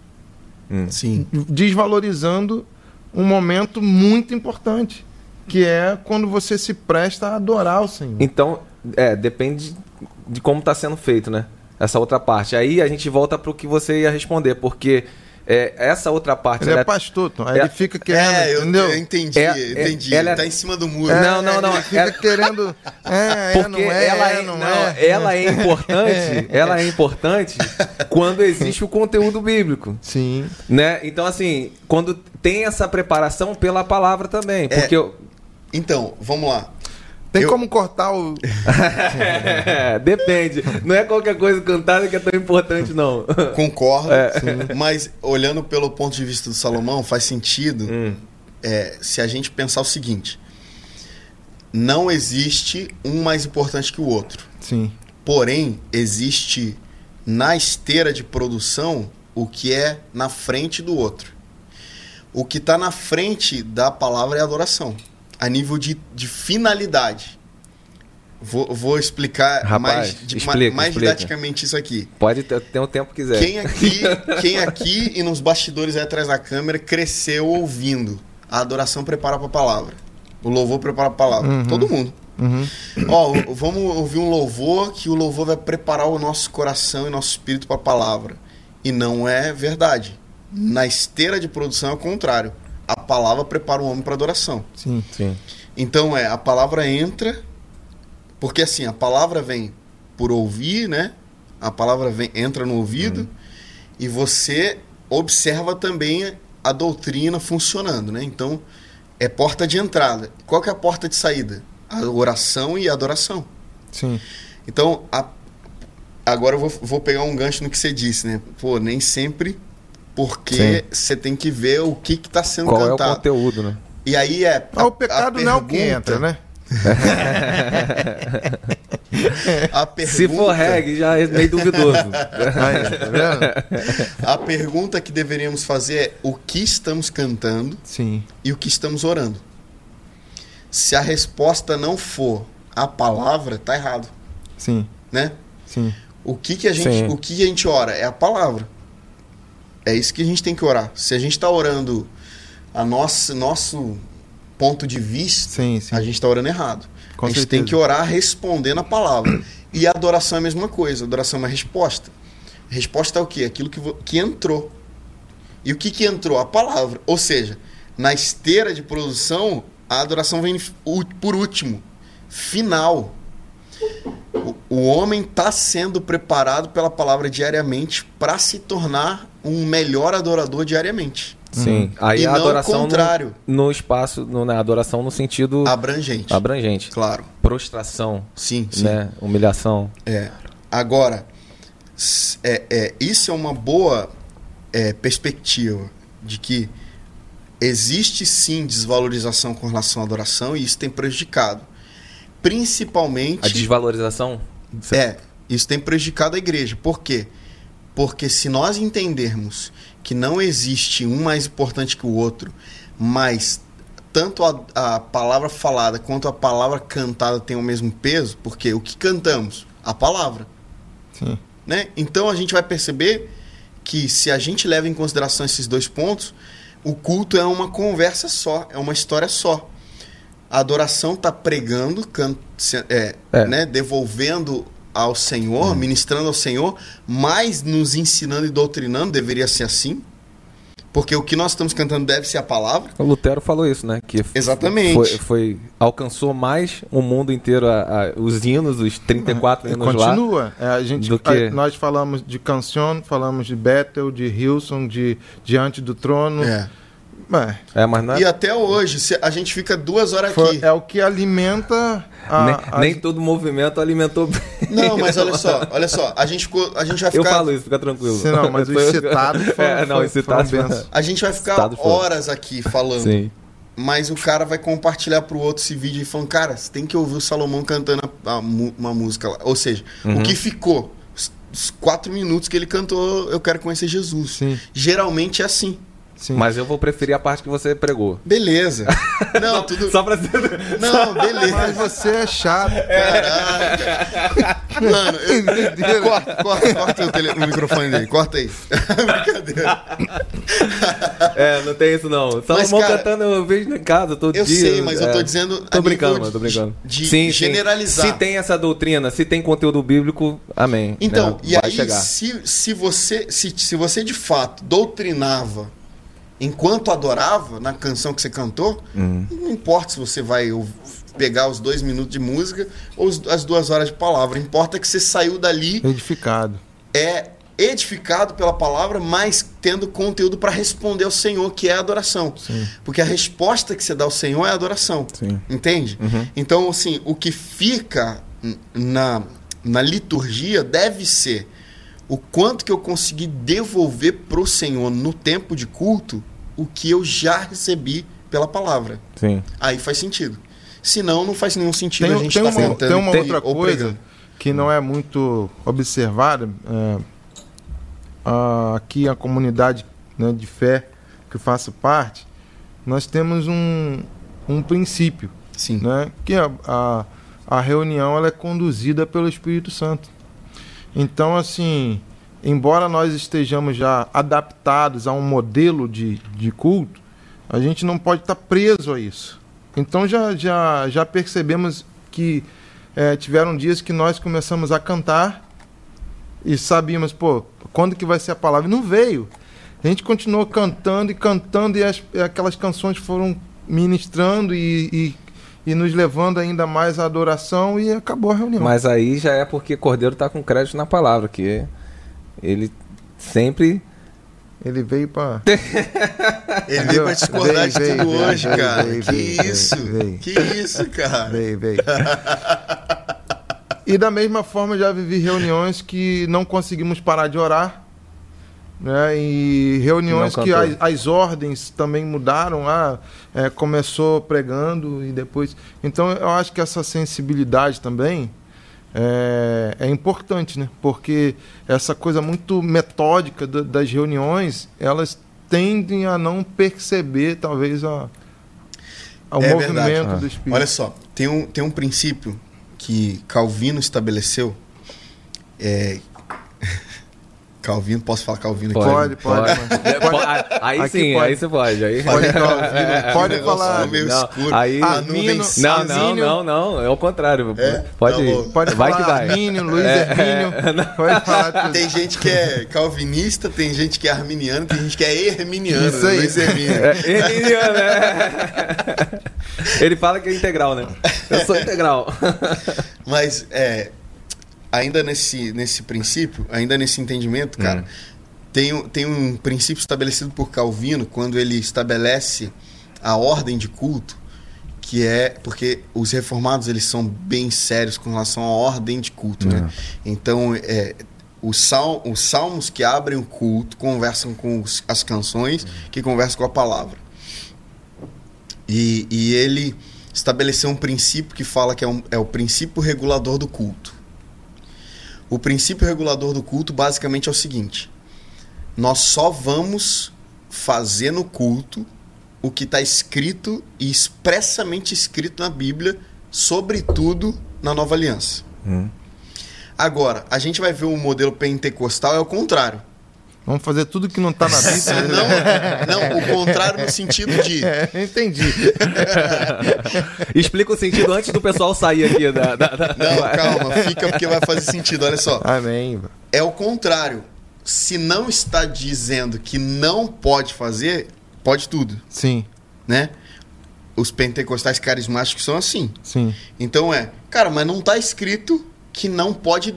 Sim. desvalorizando um momento muito importante, que é quando você se presta a adorar o Senhor. Então, é, depende de como está sendo feito, né? Essa outra parte. Aí a gente volta pro que você ia responder, porque é, essa outra parte. Ele ela é pastor, Tom. Aí É- ele fica querendo, É, eu, entendeu? eu entendi, É- é- entendi. ela- Ele tá em cima do muro. É, Não, não, não. Ele fica é- querendo. É, é, Porque não é, ela, é, é, não, não, é. ela é importante, [LAUGHS] ela é importante quando existe o conteúdo bíblico, Sim. né? Então assim, quando tem essa preparação pela palavra também, É. porque eu- Então, vamos lá. Tem Eu- como cortar o. [LAUGHS] depende, não é qualquer coisa cantada que é tão importante não. Concordo, É. mas olhando pelo ponto de vista do Salomão, faz sentido Hum. é, se a gente pensar o seguinte: não existe um mais importante que o outro. Sim. Porém, existe na esteira de produção o que é na frente do outro. O que está na frente da palavra é adoração, a nível de, de finalidade. Vou, vou explicar Rapaz, mais, de- explica, mais explica. didaticamente isso aqui. Pode ter, o tempo que quiser. Quem aqui, [LAUGHS] quem aqui e nos bastidores aí atrás da câmera cresceu ouvindo a adoração prepara para a palavra. O louvor prepara para a palavra. Uhum. Todo mundo. Uhum. Ó, vamos ouvir um louvor que o louvor vai preparar o nosso coração e nosso espírito para a palavra. E não é verdade. Na esteira de produção é o contrário. A palavra prepara o homem para adoração. Sim. Sim. Então é, a palavra entra, porque assim, a palavra vem por ouvir, né? A palavra vem, entra no ouvido e você observa também a doutrina funcionando, né? Então, é porta de entrada. Qual que é a porta de saída? A oração e a adoração. Sim. Então, a- agora eu vou, vou pegar um gancho no que você disse, né? Pô, nem sempre porque você tem que ver o que está sendo Qual é o cantado. conteúdo, né? e aí é. Ah, o pecado não é o que pergunta- entra, né? [LAUGHS] A pergunta, Se for reggae, já é meio duvidoso. [LAUGHS] Aí, tá vendo? A pergunta que deveríamos fazer é o que estamos cantando Sim. e o que estamos orando. Se a resposta não for a palavra, tá errado, Sim. né? Sim. O que que a gente, Sim. o que a gente ora é a palavra. É isso que a gente tem que orar. Se a gente está orando a nosso nosso ponto de vista, Sim, sim. a gente está orando errado. Com a gente certeza. tem que orar respondendo a palavra. E a adoração é a mesma coisa. A adoração é uma resposta. Resposta é o quê? Aquilo que, que entrou. E o que, que entrou? A palavra. Ou seja, na esteira de produção, a adoração vem por último. Final. O, o homem está sendo preparado pela palavra diariamente para se tornar um melhor adorador diariamente. Sim. Aí E a adoração contrário. No, no espaço, no, na adoração no sentido Abrangente. abrangente. Claro. Prostração, Sim, sim. né? Humilhação. É. Agora, é, é, isso é uma boa é, perspectiva de que existe sim desvalorização com relação à adoração e isso tem prejudicado. A Principalmente. desvalorização? É, isso tem prejudicado a igreja. Por quê? Porque se nós entendermos que não existe um mais importante que o outro, mas tanto a, a palavra falada quanto a palavra cantada têm o mesmo peso, porque o que cantamos? A palavra. Sim. Né? Então a gente vai perceber que se a gente leva em consideração esses dois pontos, o culto é uma conversa só, é uma história só. A adoração está pregando, can, é, É. Né? devolvendo ao Senhor, ministrando ao Senhor, mas nos ensinando e doutrinando, deveria ser assim. Porque o que nós estamos cantando deve ser a palavra. O Lutero falou isso, né? Que Exatamente. Foi, foi- alcançou mais o mundo inteiro, a- a- os hinos, os 34 E hinos lá. continua. É, a gente, do que- a- nós falamos de Cancion, falamos de Bethel, de Hilson, de Diante do Trono. É. É, É, mas não é, E até hoje, se a gente fica duas horas foi- aqui. é o que alimenta a, nem, as- nem todo movimento alimentou bem. Não, mas olha só, [LAUGHS] olha só, a gente, ficou- a gente vai Eu ficar. falo isso, fica tranquilo. Sim, não, mas [LAUGHS] os Foi- citados foram, É, não, benção. A gente vai ficar horas aqui falando. Sim. Mas o cara vai compartilhar pro outro esse vídeo e falando, cara, você tem que ouvir o Salomão cantando a- a uma música lá. Ou seja, Uhum. o que ficou? Os, os quatro minutos que ele cantou, eu quero conhecer Jesus. Sim, Geralmente é assim. Sim. Mas eu vou preferir a parte que você pregou. Beleza. [LAUGHS] Não, tudo. Só pra ser. Não, beleza. Mas você é chato. Caraca. Mano, eu... corta, corta, corta o, tele- o microfone dele. Corta aí. [LAUGHS] Brincadeira. É, não tem isso não. Salomão cara, cantando eu vejo em casa todo Eu dia. sei, mas eu é. tô dizendo. a Tô brincando, mano, tô brincando. De, de Sim, sim. generalizar. Se tem essa doutrina, se tem conteúdo bíblico, amém. Então, né? e Vai aí, chegar. se, se, você, se, se você de fato doutrinava enquanto adorava na canção que você cantou, Uhum. não importa se você vai pegar os dois minutos de música ou as duas horas de palavra. Importa que você saiu dali Edificado. é edificado pela palavra, mas tendo conteúdo para responder ao Senhor, que é a adoração. Sim. Porque a resposta que você dá ao Senhor é a adoração. Sim. Entende? Uhum. Então, assim, o que fica na, na liturgia deve ser o quanto que eu consegui devolver pro Senhor no tempo de culto o que eu já recebi pela palavra. Sim. Aí faz sentido. Senão, não faz nenhum sentido Tem, a gente tem tá uma, cantando tem uma outra ou coisa pregando. que não é muito observada. é, aqui a comunidade né, de fé que eu faço parte, nós temos um, um princípio, Sim. né, que a, a, a reunião ela é conduzida pelo Espírito Santo. Então, assim, embora nós estejamos já adaptados a um modelo de, de culto, a gente não pode estar preso a isso. Então já, já, já percebemos que eh, tiveram dias que nós começamos a cantar e sabíamos, pô, quando que vai ser a palavra? E não veio. A gente continuou cantando e cantando e as, aquelas canções foram ministrando e, e, e nos levando ainda mais à adoração e acabou a reunião. Mas aí já é porque Cordeiro tá com crédito na palavra, que ele sempre. Ele veio para Ele veio pra discordar Veio, de veio, tudo veio, hoje, veio, cara. veio, que veio, isso? veio. Que isso, cara? Veio, veio. E da mesma forma já vivi reuniões que não conseguimos parar de orar. Né? E reuniões que as, as ordens também mudaram. Ah, é, começou pregando e depois. Então eu acho que essa sensibilidade também é, é importante, né? Porque essa coisa muito metódica da- das reuniões, elas tendem a não perceber, talvez, a, ao É movimento verdade. do Espírito. Olha só, tem um, tem um princípio que Calvino estabeleceu. É... [LAUGHS] Calvino, posso falar Calvino aqui? Pode, pode. Pode. mas- É, aí Aqui sim, pode. aí você pode. Aí... Pode, [LAUGHS] É, pode o negócio falar. meio Não, escuro. aí- Armino- nuvem Não, não, não, não. É o contrário. É? Pode Tá ir. bom. Pode Vai falar que vai. Armínio, Luiz É, Hermínio. é, Pode falar tudo. Tem gente que é calvinista, tem gente que é arminiano, tem gente que é herminiano. Isso aí. Luiz Hermínio. É, ele, é. Ele fala que é integral, né? Eu sou integral. Mas é, ainda nesse, nesse princípio, ainda nesse entendimento, cara, Hum. tem, um- tem um princípio estabelecido por Calvino quando ele estabelece a ordem de culto, que é porque os reformados eles são bem sérios com relação à ordem de culto, né? Então, é, os, sal, os salmos que abrem o culto conversam com os- as canções que conversam com a palavra. E, e ele estabeleceu um princípio que fala que é, um- é o princípio regulador do culto. O princípio regulador do culto basicamente é o seguinte: nós só vamos fazer no culto o que está escrito e expressamente escrito na Bíblia, sobretudo na Nova Aliança. Hum. Agora, a gente vai ver o modelo pentecostal é o contrário. Vamos fazer tudo que não tá na Bíblia. [LAUGHS] Não, não, o contrário no sentido de [LAUGHS] É, entendi. [LAUGHS] Explica o sentido antes do pessoal sair aqui da. da- da- Não, calma, fica porque vai fazer sentido. Olha só. Amém. É o contrário. Se não está dizendo que não pode fazer, pode tudo, Sim, né? Os pentecostais carismáticos são assim. sim. Então é, cara, mas não está escrito que não pode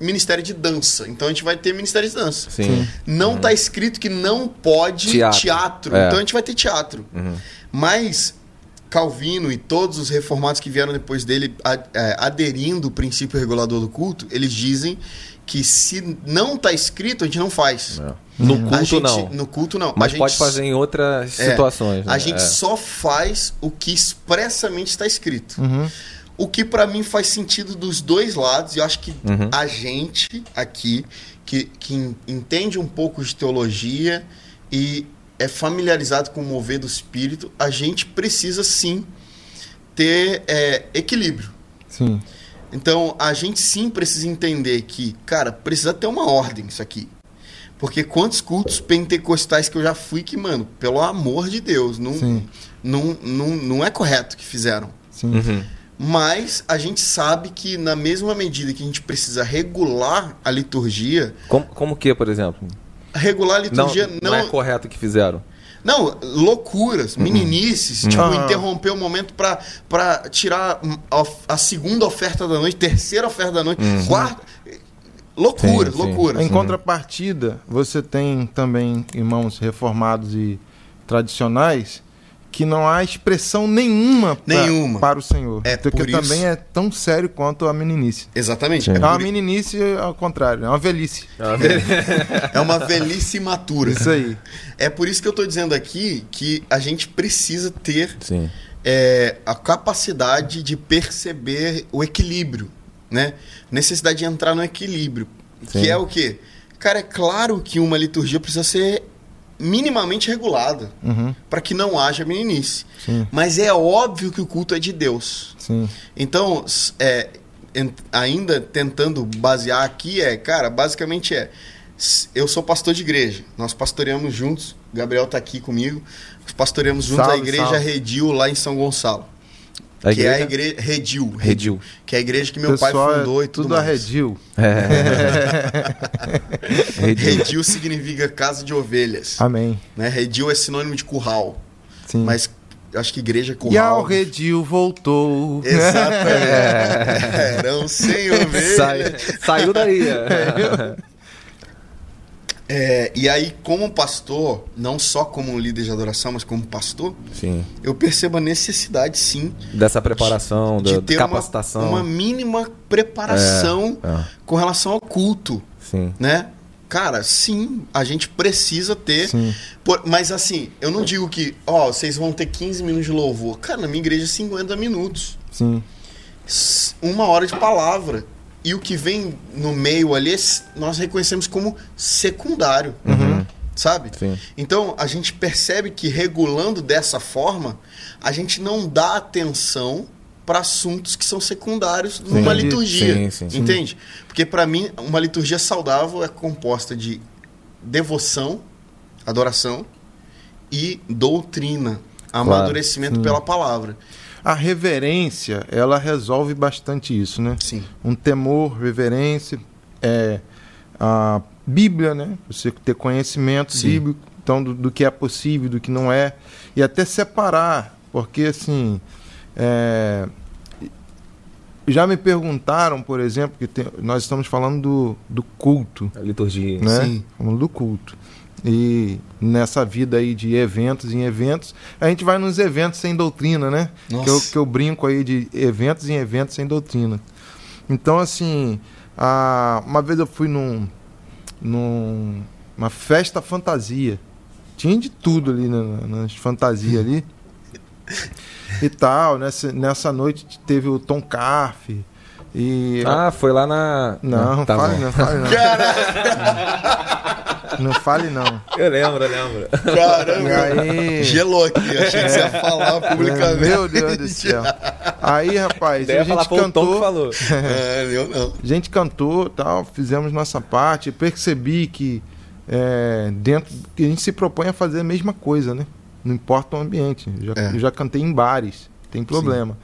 ministério de dança. Então a gente vai ter ministério de dança. Sim. Não está escrito que não pode Teatro. teatro. É. Então a gente vai ter teatro. Uhum. Mas Calvino e todos os reformados que vieram depois dele é, aderindo o princípio regulador do culto, eles dizem que se não está escrito, a gente não faz. É. No A culto, gente- não. No culto, não. Mas A pode gente- fazer em outras é, situações. né? A gente É. só faz o que expressamente está escrito. Uhum. O que pra mim faz sentido dos dois lados, e eu acho que Uhum. a gente aqui, que, que en- entende um pouco de teologia e é familiarizado com o mover do espírito, a gente precisa sim ter é, equilíbrio. Sim. Então a gente sim precisa entender que, cara, precisa ter uma ordem isso aqui. Porque quantos cultos pentecostais que eu já fui que, mano, pelo amor de Deus, não, Sim. não, não, não é correto o que fizeram. Sim. Uhum. Mas a gente sabe que na mesma medida que a gente precisa regular a liturgia, Como, como que, por exemplo? regular a Não, liturgia não, não, é correto o que fizeram. não, loucuras, meninices, tipo, Ah. interromper o momento pra, pra tirar a, a segunda oferta da noite, terceira oferta da noite, quarta. Loucuras, Sim, sim. loucuras. Em contrapartida, você tem também irmãos reformados e tradicionais que não há expressão nenhuma, pra- Nenhuma. para o Senhor. É porque por isso- também é tão sério quanto a meninice. Exatamente. É, É uma meninice ao contrário, é uma velhice. é uma velhice [LAUGHS] imatura. Isso aí. É por isso que eu tô dizendo aqui que a gente precisa ter Sim. é, a capacidade de perceber o equilíbrio, né? Necessidade de entrar no equilíbrio. Sim. Que é o quê? Cara, é claro que uma liturgia precisa ser minimamente regulada Uhum, para que não haja meninice. sim, Mas é óbvio que o culto é de Deus. sim. Então, é, ainda tentando basear aqui, é, cara, basicamente é. Eu sou pastor de igreja. Nós pastoreamos juntos. Gabriel tá aqui comigo. Nós pastoreamos juntos a Salve, igreja salve. Redil lá em São Gonçalo. A que é a igreja? igreja Redil, Redil. Que é a igreja que meu Pessoal, pai fundou é e tudo, tudo mais. arredio. [LAUGHS] [LAUGHS] Redil. Redil significa casa de ovelhas. Amém. Né? Redil é sinônimo de curral. Sim. Mas eu acho que igreja é curral. e ao redil voltou. Exatamente. [LAUGHS] Eram sem ovelhas. Sai- saiu daí. é. É, e aí, como pastor, não só como líder de adoração, mas como pastor, Sim. eu percebo a necessidade, sim, Dessa preparação, de da ter capacitação. Uma, uma mínima preparação É, é. com relação ao culto, Sim. né? Cara, sim, a gente precisa ter. Por- mas assim, eu não digo que, ó, vocês vão ter 15 minutos de louvor. Cara, na minha igreja é 50 minutos. Sim. Uma hora de palavra. E o que vem no meio ali, nós reconhecemos como secundário. Sabe? Sim. Então a gente percebe que regulando dessa forma, a gente não dá atenção para assuntos que são secundários numa Entendi. liturgia. Sim, sim, sim. Entende? Porque para mim, uma liturgia saudável é composta de devoção, adoração e doutrina, amadurecimento sim. pela palavra. A reverência, ela resolve bastante isso, né? Sim. Um temor, reverência, é a Bíblia, né? Você ter conhecimento Sim. bíblico, então do, do que é possível, do que não é, e até separar, porque assim, é, já me perguntaram, por exemplo, que tem- nós estamos falando do, do culto, A liturgia. né? Sim. Falando do culto. E nessa vida aí de eventos em eventos, a gente vai nos eventos sem doutrina, né? Que eu, que eu brinco aí de eventos em eventos sem doutrina. Então, assim, a- uma vez eu fui num, num- uma festa fantasia. Tinha de tudo ali na- nas fantasias ali. [LAUGHS] E tal, nessa, nessa noite teve o Tom Carf. E Ah, foi lá na. não, tá fale, bom. não fale não. [LAUGHS] não fale não. Eu lembro, eu lembro. Caramba, aí, gelou aqui. Achei que você ia falar publicamente. meu Deus do céu. Aí, rapaz, Daí a falar, gente o Tom que cantou, falou. É, eu não. a gente cantou, tal, fizemos nossa parte, percebi que é, dentro que a gente se propõe a fazer a mesma coisa, né? Não importa o ambiente. Eu já, É. eu já cantei em bares, tem problema.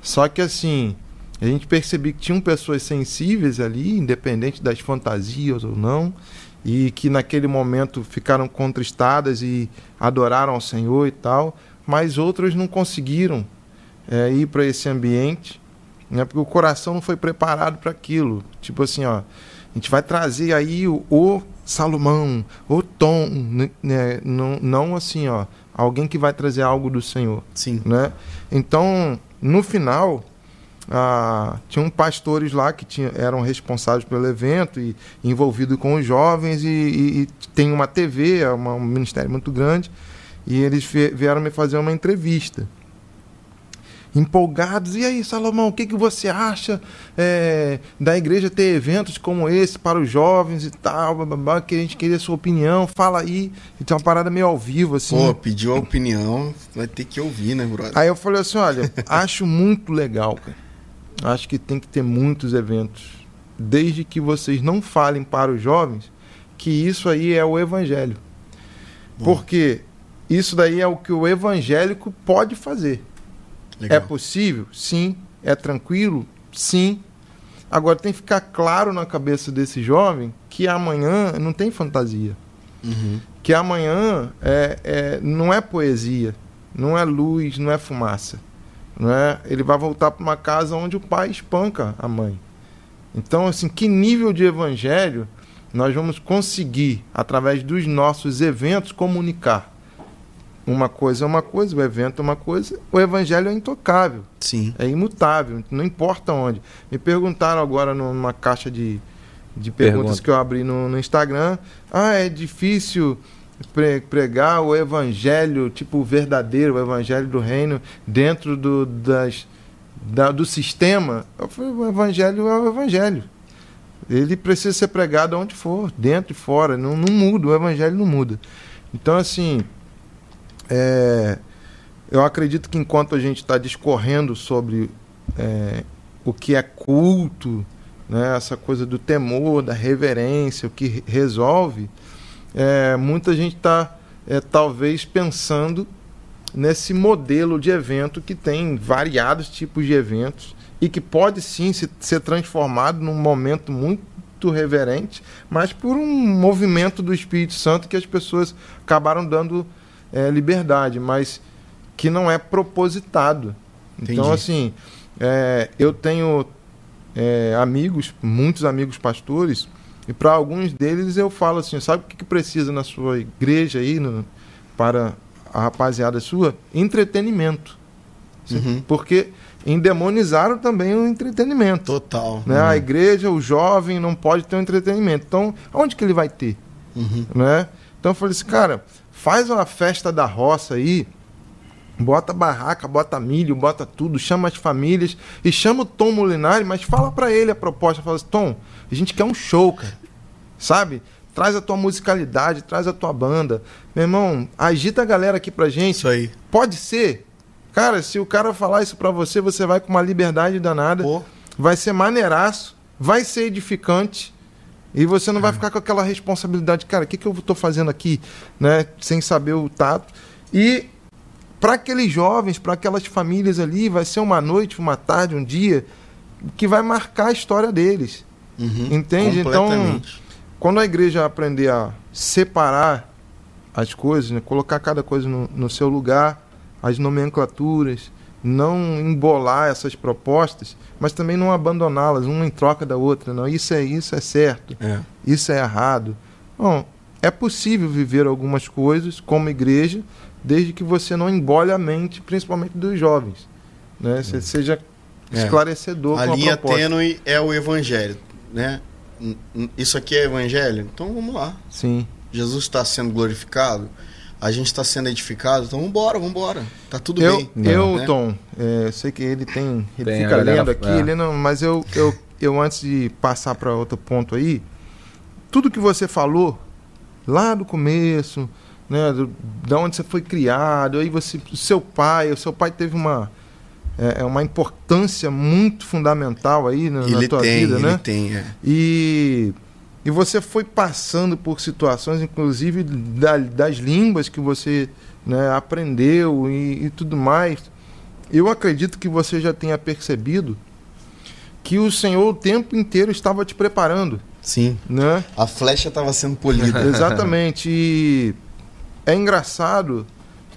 Só que assim, a gente percebeu que tinham pessoas sensíveis ali, independente das fantasias ou não, e que naquele momento ficaram contristadas e adoraram ao Senhor e tal, mas outros não conseguiram é, ir para esse ambiente, né, porque o coração não foi preparado para aquilo. Tipo assim, ó, a gente vai trazer aí o, o Salomão, o Tom, né, né, não, não assim, ó, alguém que vai trazer algo do Senhor Sim. né? Então, no final, ah, tinham pastores lá que tinha, eram responsáveis pelo evento e envolvidos com os jovens e, e- e tem uma TV, é uma- um ministério muito grande e eles vie- vieram me fazer uma entrevista. Empolgados, e aí, Salomão, o que, que você acha é, da igreja ter eventos como esse para os jovens e tal? Bababá, que a gente queria a sua opinião, fala aí. E tem uma parada meio ao vivo, assim. Pô, pediu a opinião, vai ter que ouvir, né, brother? Aí eu falei assim, olha, [LAUGHS] acho muito legal, cara. Acho que tem que ter muitos eventos. Desde que vocês não falem para os jovens que isso aí é o evangelho. Porque isso daí é o que o evangélico pode fazer. Legal. É possível? Sim. É tranquilo? Sim. Agora tem que ficar claro na cabeça desse jovem que amanhã não tem fantasia Uhum. que amanhã é, é- não é poesia, não é luz, não é fumaça. Não é? Ele vai voltar para uma casa onde o pai espanca a mãe. Então, assim, que nível de evangelho nós vamos conseguir, através dos nossos eventos, comunicar? Uma coisa é uma coisa, o evento é uma coisa, o evangelho é intocável. Sim. É imutável, não importa onde. Me perguntaram agora numa caixa de, de perguntas Pergunta. que eu abri no, no Instagram. Ah, é difícil pregar o evangelho, tipo o verdadeiro, o evangelho do reino, dentro do, das, da- do sistema. O evangelho é o evangelho. Ele precisa ser pregado onde for, dentro e fora. Não, não muda, o evangelho não muda. Então, assim, é, eu acredito que enquanto a gente está discorrendo sobre é, o que é culto, né, essa coisa do temor, da reverência, o que re- resolve, é, muita gente está talvez pensando nesse modelo de evento que tem variados tipos de eventos e que pode sim se, ser transformado num momento muito reverente, mas por um movimento do Espírito Santo que as pessoas acabaram dando é, liberdade, mas que não é propositado. Então, Entendi. assim, é, eu tenho é, amigos, muitos amigos pastores, e para alguns deles eu falo assim: sabe o que, que precisa na sua igreja aí, no- para a rapaziada sua? Entretenimento. Uhum. Porque endemonizaram também o entretenimento. Total. Né? A igreja, o jovem não pode ter um entretenimento. Então, onde que ele vai ter? Uhum. né? Então eu falei assim, cara, faz uma festa da roça aí, bota barraca, bota milho, bota tudo, chama as famílias e chama o Tom Molinari, mas fala pra ele a proposta, fala assim, Tom, a gente quer um show, cara, sabe? Traz a tua musicalidade, traz a tua banda. Meu irmão, agita a galera aqui pra gente. Isso aí. Pode ser. Cara, se o cara falar isso pra você, você vai com uma liberdade danada Pô, vai ser maneiraço, vai ser edificante e você não vai ficar com aquela responsabilidade, cara, o que, que eu estou fazendo aqui, né, sem saber o tato. E para aqueles jovens, para aquelas famílias ali, vai ser uma noite, uma tarde, um dia que vai marcar a história deles. Uhum. Entende? Então. Quando a igreja aprender a separar as coisas, né, colocar cada coisa no, no seu lugar, as nomenclaturas, não embolar essas propostas, mas também não abandoná-las, uma em troca da outra. Não, isso é isso é certo, É. isso é errado. Bom, é possível viver algumas coisas como igreja, desde que você não embole a mente, principalmente dos jovens. Né? Você seja É. esclarecedor A com a linha proposta. tênue é o evangelho, né? Isso aqui é evangelho? Então vamos lá. Sim, Jesus está sendo glorificado. a gente está sendo edificado, então vambora, vambora. Tá tudo eu, bem. Eu, né? Tom, é, eu sei que ele tem. Ele Tem, fica galera- lendo aqui, é. ele não, mas eu, eu, eu, antes de passar para outro ponto aí, tudo que você falou lá do começo, né, do, da onde você foi criado, aí você, o seu pai, o seu pai teve uma, é, é uma importância muito fundamental aí na, na Ele tua tem, vida, ele né? tem, é. E, e você foi passando por situações, inclusive da- das línguas que você né, aprendeu e, e tudo mais. Eu acredito que você já tenha percebido que o Senhor o tempo inteiro estava te preparando, Sim. né? A flecha estava sendo polida. [LAUGHS] [LAUGHS] Exatamente. E é engraçado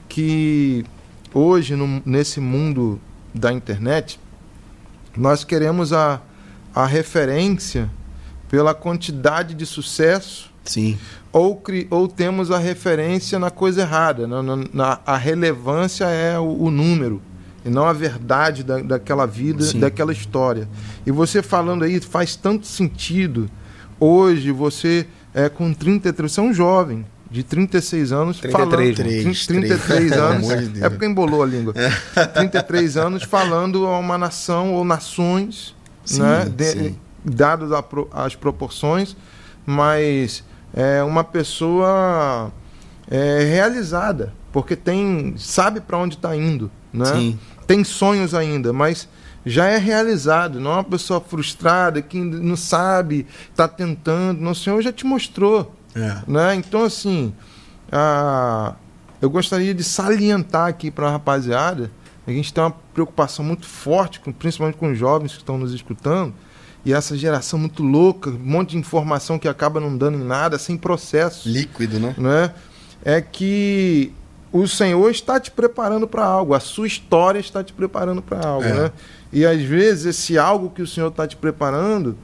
que hoje, no- nesse mundo da internet, nós queremos a, a referência pela quantidade de sucesso Sim. ou, cri- ou temos a referência na coisa errada. Na, na- a relevância é o, o número e não a verdade da, daquela vida, Sim. daquela história. E você falando aí faz tanto sentido. Hoje você é com 33, você é um jovem de 36 anos 33, falando três, 33 três. Pelo anos. de é porque embolou a língua. 33 anos falando a uma nação ou nações, Sim, né, de- sim. dadas a as proporções, mas é uma pessoa é, realizada, porque tem sabe para onde está indo, né? Sim. Tem sonhos ainda, mas já é realizado, não é uma pessoa frustrada que não sabe, está tentando, não, o Senhor já te mostrou, É. né? Então assim, a- eu gostaria de salientar aqui para a rapaziada, a gente tem uma preocupação muito forte, com- principalmente com os jovens que estão nos escutando, e essa geração muito louca, um monte de informação que acaba não dando em nada, sem processo Líquido, né? né? É que o Senhor está te preparando para algo, a sua história está te preparando para algo, É. né? E às vezes esse algo que o Senhor está te preparando,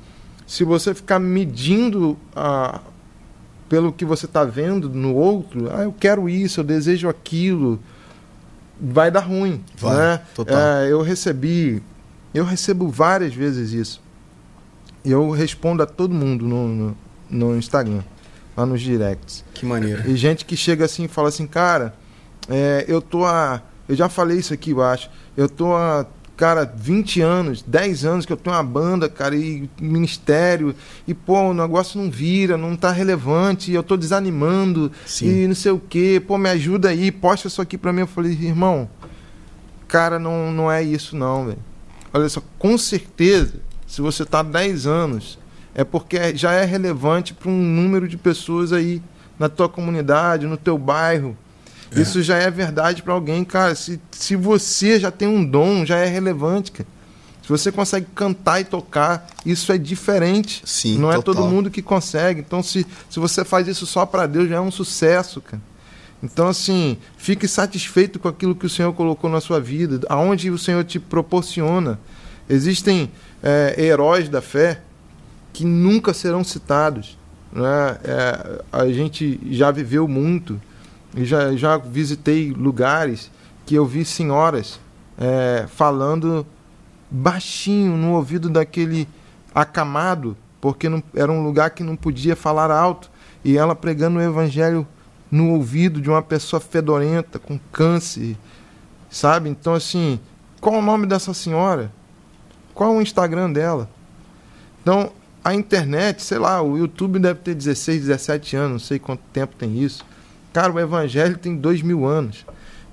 se você ficar medindo a, pelo que você está vendo no outro, ah, eu quero isso, eu desejo aquilo, vai dar ruim, Vai, né? total. É, eu recebi, eu recebo várias vezes isso. Eu respondo a todo mundo no, no, no Instagram, lá nos directs. Que maneiro. E gente que chega assim e fala assim, cara, é, eu tô há. Eu já falei isso aqui, eu acho. Eu tô há, cara, 20 anos, 10 anos que eu tenho uma banda, cara, e ministério, e pô, o negócio não vira, não tá relevante, eu tô desanimando, Sim. e não sei o quê, pô, me ajuda aí, posta isso aqui pra mim. Eu falei, irmão, cara, não, não é isso não, velho. Olha só, com certeza, se você tá há 10 anos, é porque já é relevante para um número de pessoas aí na tua comunidade, no teu bairro. Isso já é verdade para alguém, cara. Se, se você já tem um dom, já é relevante, cara. Se você consegue cantar e tocar, isso é diferente. Sim, Não é total. todo mundo que consegue. Então, se, se você faz isso só para Deus, já é um sucesso, cara. Então, assim, fique satisfeito com aquilo que o Senhor colocou na sua vida, aonde o Senhor te proporciona. Existem é, heróis da fé que nunca serão citados. Né? É, a gente já viveu muito, e já, já visitei lugares que eu vi senhoras é, falando baixinho no ouvido daquele acamado, porque não, era um lugar que não podia falar alto, e ela pregando o evangelho no ouvido de uma pessoa fedorenta, com câncer, sabe? Então, assim, qual o nome dessa senhora? Qual o Instagram dela? Então, a internet, sei lá, o YouTube deve ter 16, 17 anos, não sei quanto tempo tem isso. Cara, o evangelho tem dois mil anos.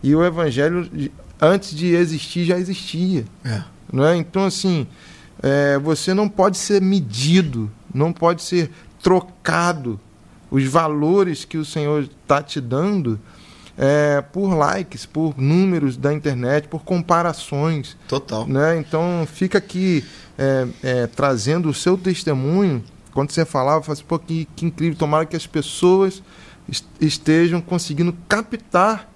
E o evangelho, antes de existir, já existia. É. Não é? Então, assim, é, você não pode ser medido, não pode ser trocado os valores que o Senhor está te dando é, por likes, por números da internet, por comparações. Total. Né? Então, fica aqui é, é, trazendo o seu testemunho. Quando você falava, eu falei assim, pô, que, que incrível, tomara que as pessoas estejam conseguindo captar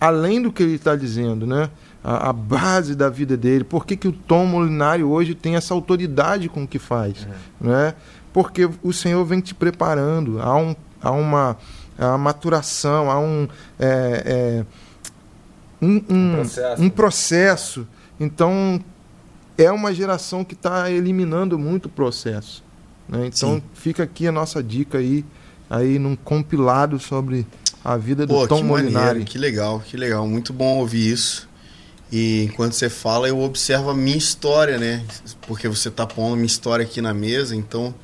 além do que ele está dizendo, né? A, a base da vida dele. Por que, que o Tom Molinário hoje tem essa autoridade com o que faz? Né? Porque o Senhor vem te preparando. Há, um, há uma, há uma maturação, há um. é, é, um, um- processo. um processo. Então, é uma geração que está eliminando muito o processo. né? Então, Sim. fica aqui a nossa dica aí, aí num compilado sobre a vida do Pô, Tom que Molinari. maneiro, que legal, que legal. Muito bom ouvir isso. E enquanto você fala, eu observo a minha história, né? Porque você tá pondo a minha história aqui na mesa, então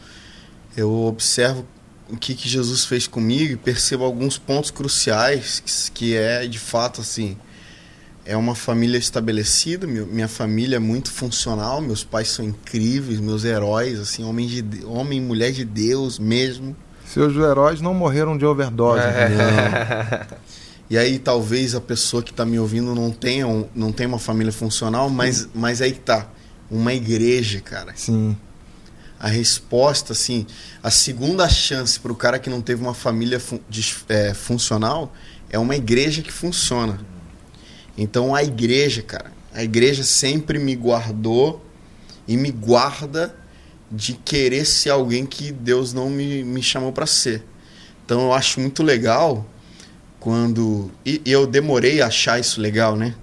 eu observo o que, que Jesus fez comigo e percebo alguns pontos cruciais, que, que é, de fato, assim, é uma família estabelecida, meu- minha família é muito funcional, meus pais são incríveis, meus heróis, assim, homem, de- homem e mulher de Deus mesmo. Seus heróis não morreram de overdose. É. [LAUGHS] E aí talvez a pessoa que está me ouvindo não tenha, um- não tenha uma família funcional, mas, mas aí que tá. Uma igreja, cara. Sim, A resposta, assim, a segunda chance para o cara que não teve uma família fun- é, funcional é uma igreja que funciona. Então a igreja, cara, a igreja sempre me guardou e me guarda de querer ser alguém que Deus não me, me chamou para ser. Então eu acho muito legal quando. E, e eu demorei a achar isso legal, né?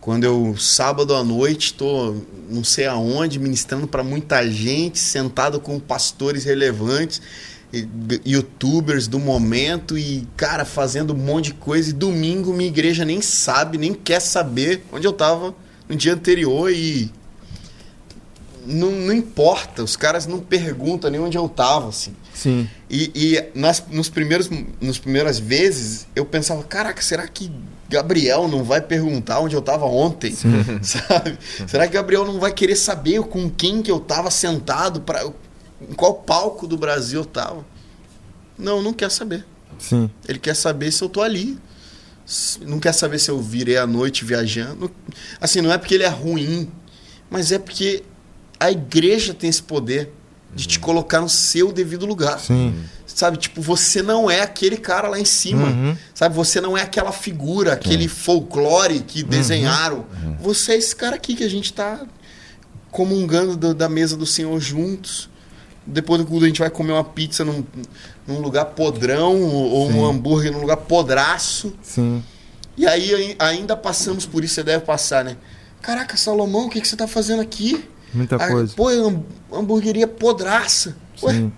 Quando eu, sábado à noite, tô não sei aonde, ministrando para muita gente, sentado com pastores relevantes, youtubers do momento e, cara, fazendo um monte de coisa. E domingo minha igreja nem sabe, nem quer saber onde eu tava no dia anterior e. Não, não importa, os caras não perguntam nem onde eu tava, assim. sim. E, e nas, nos primeiros, nos primeiras vezes eu pensava, caraca, será que Gabriel não vai perguntar onde eu tava ontem? [LAUGHS] Sabe? Será que Gabriel não vai querer saber com quem que eu tava sentado, para em qual palco do Brasil eu tava? Não, não quer saber. Sim. Ele quer saber se eu tô ali. Não quer saber se eu virei à noite viajando. Assim, não é porque ele é ruim, mas é porque a igreja tem esse poder de te colocar no seu devido lugar. Sim. Sabe, tipo, você não é aquele cara lá em cima. Uhum. Sabe, você não é aquela figura, aquele folclore que Uhum. desenharam. Você é esse cara aqui que a gente tá comungando do- da mesa do Senhor juntos. Depois do culto a gente vai comer uma pizza num, num lugar podrão ou Sim. um hambúrguer num lugar podraço. Sim. E aí ai- ainda passamos por isso, você deve passar, né? Caraca, Salomão, o que, que você tá fazendo aqui? Muita Ah, coisa. Pô, é ham- hamburgueria podraça. Ué, Sim.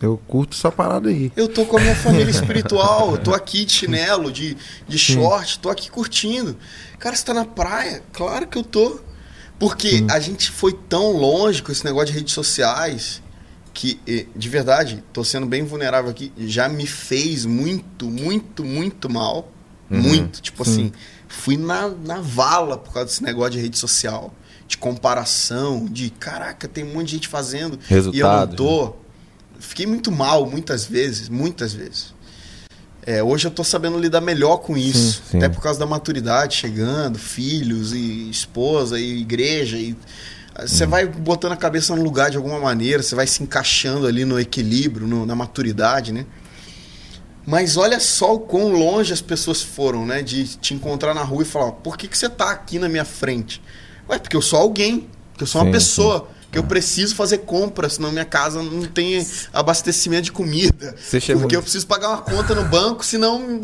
Eu curto essa parada aí. Eu tô com a minha família [LAUGHS] espiritual, eu tô aqui de chinelo, de, de short, tô aqui curtindo. Cara, você tá na praia? Claro que eu tô. Porque a gente foi tão longe com esse negócio de redes sociais que, de verdade, tô sendo bem vulnerável aqui, já me fez muito, muito, muito mal. Muito. Tipo Sim. assim, fui na, na vala por causa desse negócio de rede social, de comparação, de caraca, tem um monte de gente fazendo e eu não tô. Fiquei muito mal muitas vezes, muitas vezes. É, hoje eu tô sabendo lidar melhor com isso. sim. Até por causa da maturidade chegando, filhos e esposa e igreja. E... Você vai botando a cabeça no lugar de alguma maneira, você vai se encaixando ali no equilíbrio, no- na maturidade, né? Mas olha só o quão longe as pessoas foram, né? De te encontrar na rua e falar, por que, que você tá aqui na minha frente? Ué, porque eu sou alguém, porque eu sou uma Sim, pessoa, que eu preciso fazer compras, senão minha casa não tem abastecimento de comida. Você chegou- Porque eu preciso pagar uma conta no banco, senão,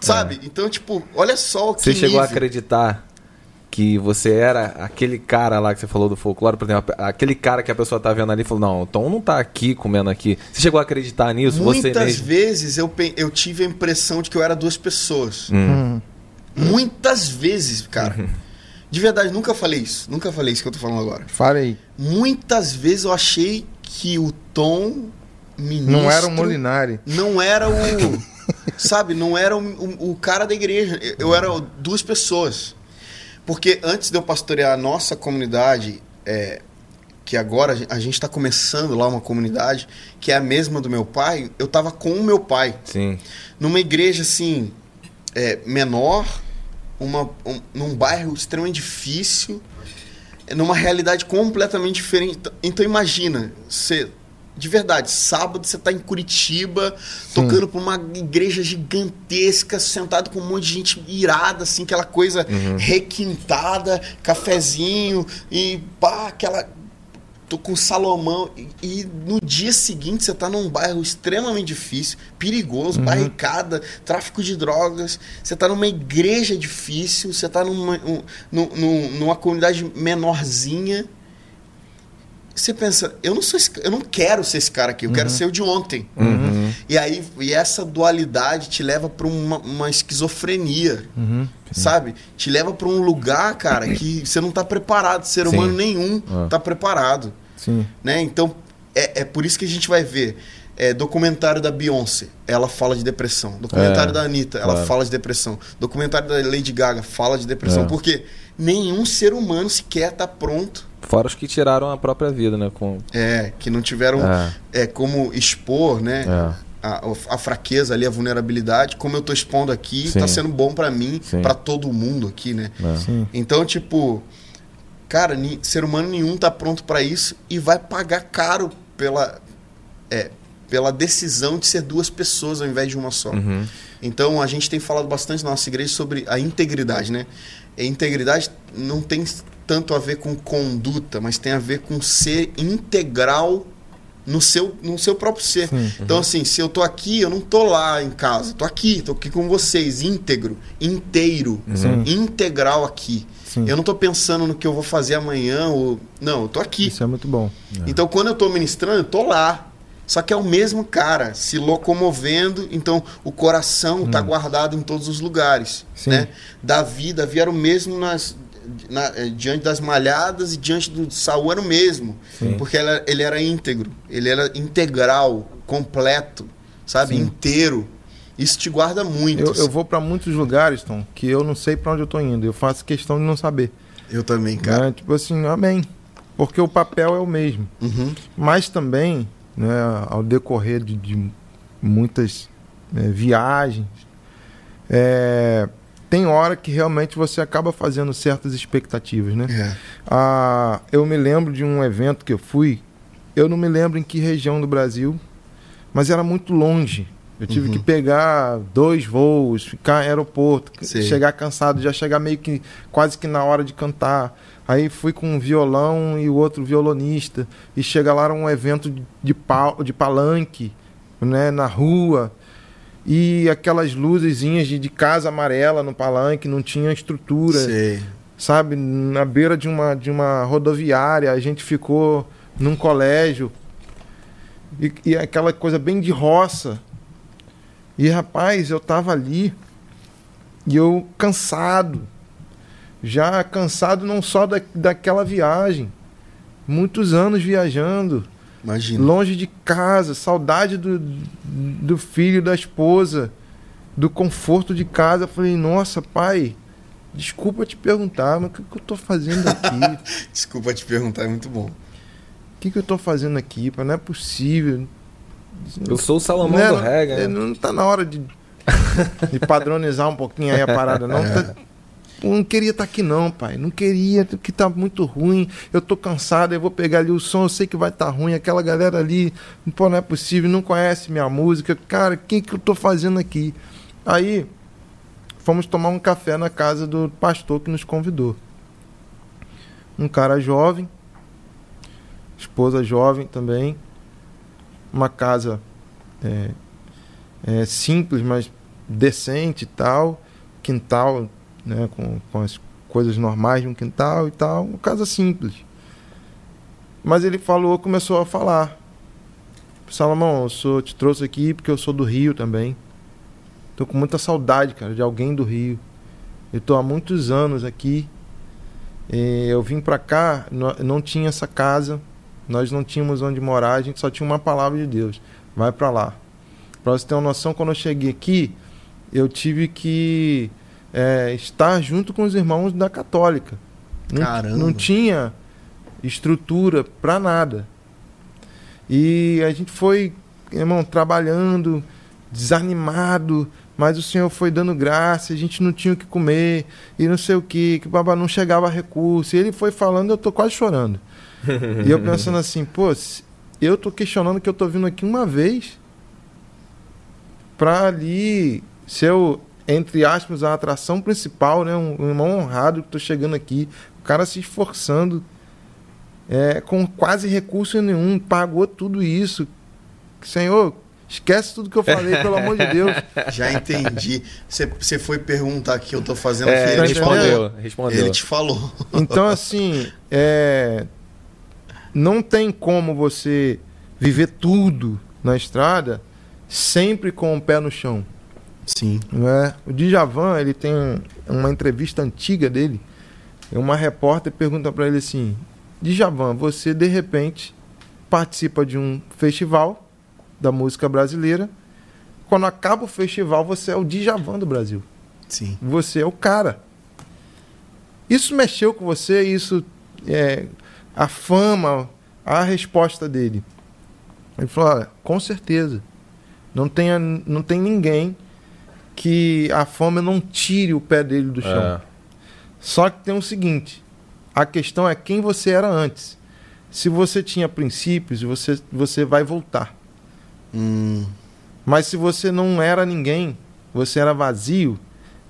sabe? Então, tipo, olha só o que Você chegou a nível. acreditar que você era aquele cara lá que você falou do folclore, por exemplo, aquele cara que a pessoa tá vendo ali e falou, não, o Tom não tá aqui comendo aqui. Você chegou a acreditar nisso? você Muitas mesmo? vezes eu, pe- eu tive a impressão de que eu era duas pessoas. Hum. Muitas vezes, cara. De verdade, nunca falei isso. Nunca falei isso que eu tô falando agora. Fale aí. Muitas vezes eu achei que o Tom ministro Não era o Molinari. não era o [LAUGHS] sabe, não era o, o- o cara da igreja. Eu, era duas pessoas. Porque antes de eu pastorear a nossa comunidade, é, que agora a gen- a gente está começando lá uma comunidade que é a mesma do meu pai, eu tava com o meu pai Sim. numa igreja assim é, menor, uma, um- num bairro extremamente difícil, numa realidade completamente diferente. Então- Então imagina, você de verdade, sábado você tá em Curitiba, tocando pra uma igreja gigantesca, sentado com um monte de gente irada, assim, aquela coisa requintada, cafezinho e pá, aquela tô com Salomão e, e no dia seguinte você tá num bairro extremamente difícil, perigoso, barricada, tráfico de drogas, você tá numa igreja difícil, você tá numa, um- num- num- numa comunidade menorzinha. você pensa, eu não sou esse, eu não quero ser esse cara aqui, eu Uhum. quero ser o de ontem. E aí e essa dualidade te leva para uma, uma esquizofrenia, Uhum. sabe? Te leva para um lugar, cara, que você não tá preparado, ser Sim. humano nenhum Ah. tá preparado, Sim. né? Então é, é por isso que a gente vai ver é, documentário da Beyoncé, ela fala de depressão. Documentário É, da Anitta, ela claro. fala de depressão. Documentário da Lady Gaga fala de depressão, É. porque nenhum ser humano sequer tá pronto Fora os que tiraram a própria vida, né? Com... é, que não tiveram É. é, como expor, né? É. A, a fraqueza ali, a vulnerabilidade, como eu tô expondo aqui, Sim. tá sendo bom pra mim, pra todo mundo aqui, né? É. Então, tipo, cara, ser humano nenhum tá pronto pra isso e vai pagar caro pela é, pela decisão de ser duas pessoas ao invés de uma só. Uhum. Então, a gente tem falado bastante na nossa igreja sobre a integridade, né? E integridade não tem tanto a ver com conduta, mas tem a ver com ser integral no seu, no seu próprio ser. Sim. Então, assim, se eu tô aqui, eu não tô lá em casa. Tô aqui, tô aqui com vocês, íntegro, inteiro, Sim. integral aqui. Sim. Eu não tô pensando no que eu vou fazer amanhã, ou... Não, eu tô aqui. Isso é muito bom. Então, quando eu tô ministrando, eu tô lá. Só que é o mesmo cara, se locomovendo, então o coração tá guardado em todos os lugares. Sim. Né? Davi, Davi era o mesmo nas, na- eh, diante das malhadas e diante do Saul era o mesmo. Sim. Porque ele, era- ele era íntegro, ele era integral, completo, sabe? Sim. Inteiro. Isso te guarda muito. Eu, eu vou para muitos lugares, Tom, que eu não sei para onde eu tô indo. Eu faço questão de não saber. Eu também, cara. Né? Tipo assim, amém. Porque o papel é o mesmo. Uhum. Mas também, né, ao decorrer de, de muitas né, viagens, é, tem hora que realmente você acaba fazendo certas expectativas, né? É. Ah, eu me lembro de um evento que eu fui, eu não me lembro em que região do Brasil, mas era muito longe. Eu tive Uhum. que pegar dois voos, ficar em aeroporto, Sei. chegar cansado, já chegar meio que quase que na hora de cantar. Aí fui com um violão e o outro violonista e chega lá um evento de, pal de palanque, né, na rua. E aquelas luzezinhas de, de casa amarela no palanque, não tinha estrutura Sei. sabe, na beira de uma, de uma rodoviária, a gente ficou num colégio e, e aquela coisa bem de roça. E rapaz, eu tava ali e eu cansado, já cansado não só da, daquela viagem, muitos anos viajando, Imagina. longe de casa, saudade do, do filho, da esposa, do conforto de casa. Eu falei, nossa, pai, desculpa te perguntar, mas o que, que eu tô fazendo aqui? [LAUGHS] Desculpa te perguntar, é muito bom. O que, que eu tô fazendo aqui? Não é possível. Eu sou o Salomão Né, do é, né? não tá na hora de, de padronizar um pouquinho aí a parada, não. [LAUGHS] Tá- eu não queria estar aqui não, pai. Não queria, que tá muito ruim. Eu tô cansado, eu vou pegar ali o som, eu sei que vai estar ruim. Aquela galera ali, pô, não é possível, não conhece minha música. Cara, o que que eu tô fazendo aqui? Aí, fomos tomar um café na casa do pastor que nos convidou. Um cara jovem, esposa jovem também, uma casa é, é, simples, mas decente e tal, quintal, né, com, com as coisas normais de um quintal e tal, uma casa simples. Mas ele falou, começou a falar. Salomão, eu sou, te trouxe aqui porque eu sou do Rio também. Tô com muita saudade, cara, de alguém do Rio. Eu tô há muitos anos aqui. Eh, Eu vim pra cá, no- não tinha essa casa, nós não tínhamos onde morar, a gente só tinha uma palavra de Deus. Vai pra lá. Pra você ter uma noção, quando eu cheguei aqui, eu tive que eh, estar junto com os irmãos da Católica. Não, Caramba. não tinha estrutura pra nada. E a gente foi, irmão, trabalhando, desanimado, mas o Senhor foi dando graça, a gente não tinha o que comer, e não sei o que, que babá não chegava recurso. E ele foi falando, eu tô quase chorando. E eu pensando assim, pô, se- eu tô questionando que eu tô vindo aqui uma vez pra ali ser o, entre aspas, a atração principal, né? Um, um irmão honrado que tô chegando aqui, o cara se esforçando é, com quase recurso nenhum, pagou tudo isso. Senhor, esquece tudo que eu falei, pelo amor de Deus. [LAUGHS] Já entendi. Você você foi perguntar o que eu tô fazendo É, ele falou. respondeu, respondeu. Ele te falou. Então, assim, é, não tem como você viver tudo na estrada sempre com o pé no chão. Sim. Não é? O Djavan, ele tem uma entrevista antiga dele. Uma repórter pergunta para ele assim: Djavan, você de repente participa de um festival da música brasileira. Quando acaba o festival, você é o Djavan do Brasil. Sim. Você é o cara. Isso mexeu com você, isso é a fama, a resposta dele. Ele falou: olha, com certeza. Não tem, não tem ninguém que a fama não tire o pé dele do chão. É. Só que tem o seguinte: a questão é quem você era antes. Se você tinha princípios, você, você vai voltar. Hum, Mas se você não era ninguém, você era vazio,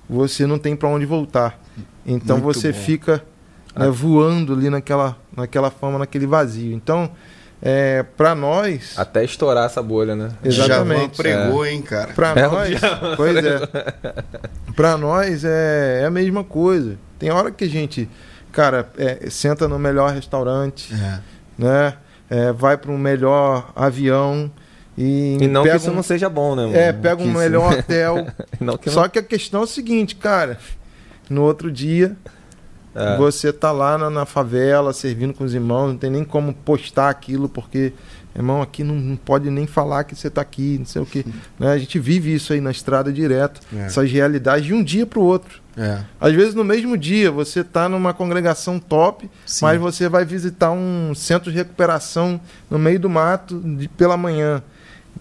você não tem para onde voltar. Então Muito você bom. fica né, voando ali naquela, naquela fama, naquele vazio. Então, é, para nós, Até estourar essa bolha, né? Exatamente. Djavan pregou, hein, cara. para [LAUGHS] É, nós, [LAUGHS] pois é, [LAUGHS] para nós é, é a mesma coisa. Tem hora que a gente, cara, é, senta no melhor restaurante, É. né? É, vai para um melhor avião e, E não que isso um- não seja bom, né? mano? é, pega um isso- melhor hotel. não que Só que a questão é o seguinte, cara. No outro dia. É. você tá lá na, na favela, servindo com os irmãos, não tem nem como postar aquilo, porque, irmão, aqui não, não pode nem falar que você tá aqui, não sei o quê. [LAUGHS] Né? A gente vive isso aí na estrada direto, É. essas realidades de um dia pro outro. É. Às vezes no mesmo dia você tá numa congregação top, Sim. mas você vai visitar um centro de recuperação no meio do mato de, pela manhã.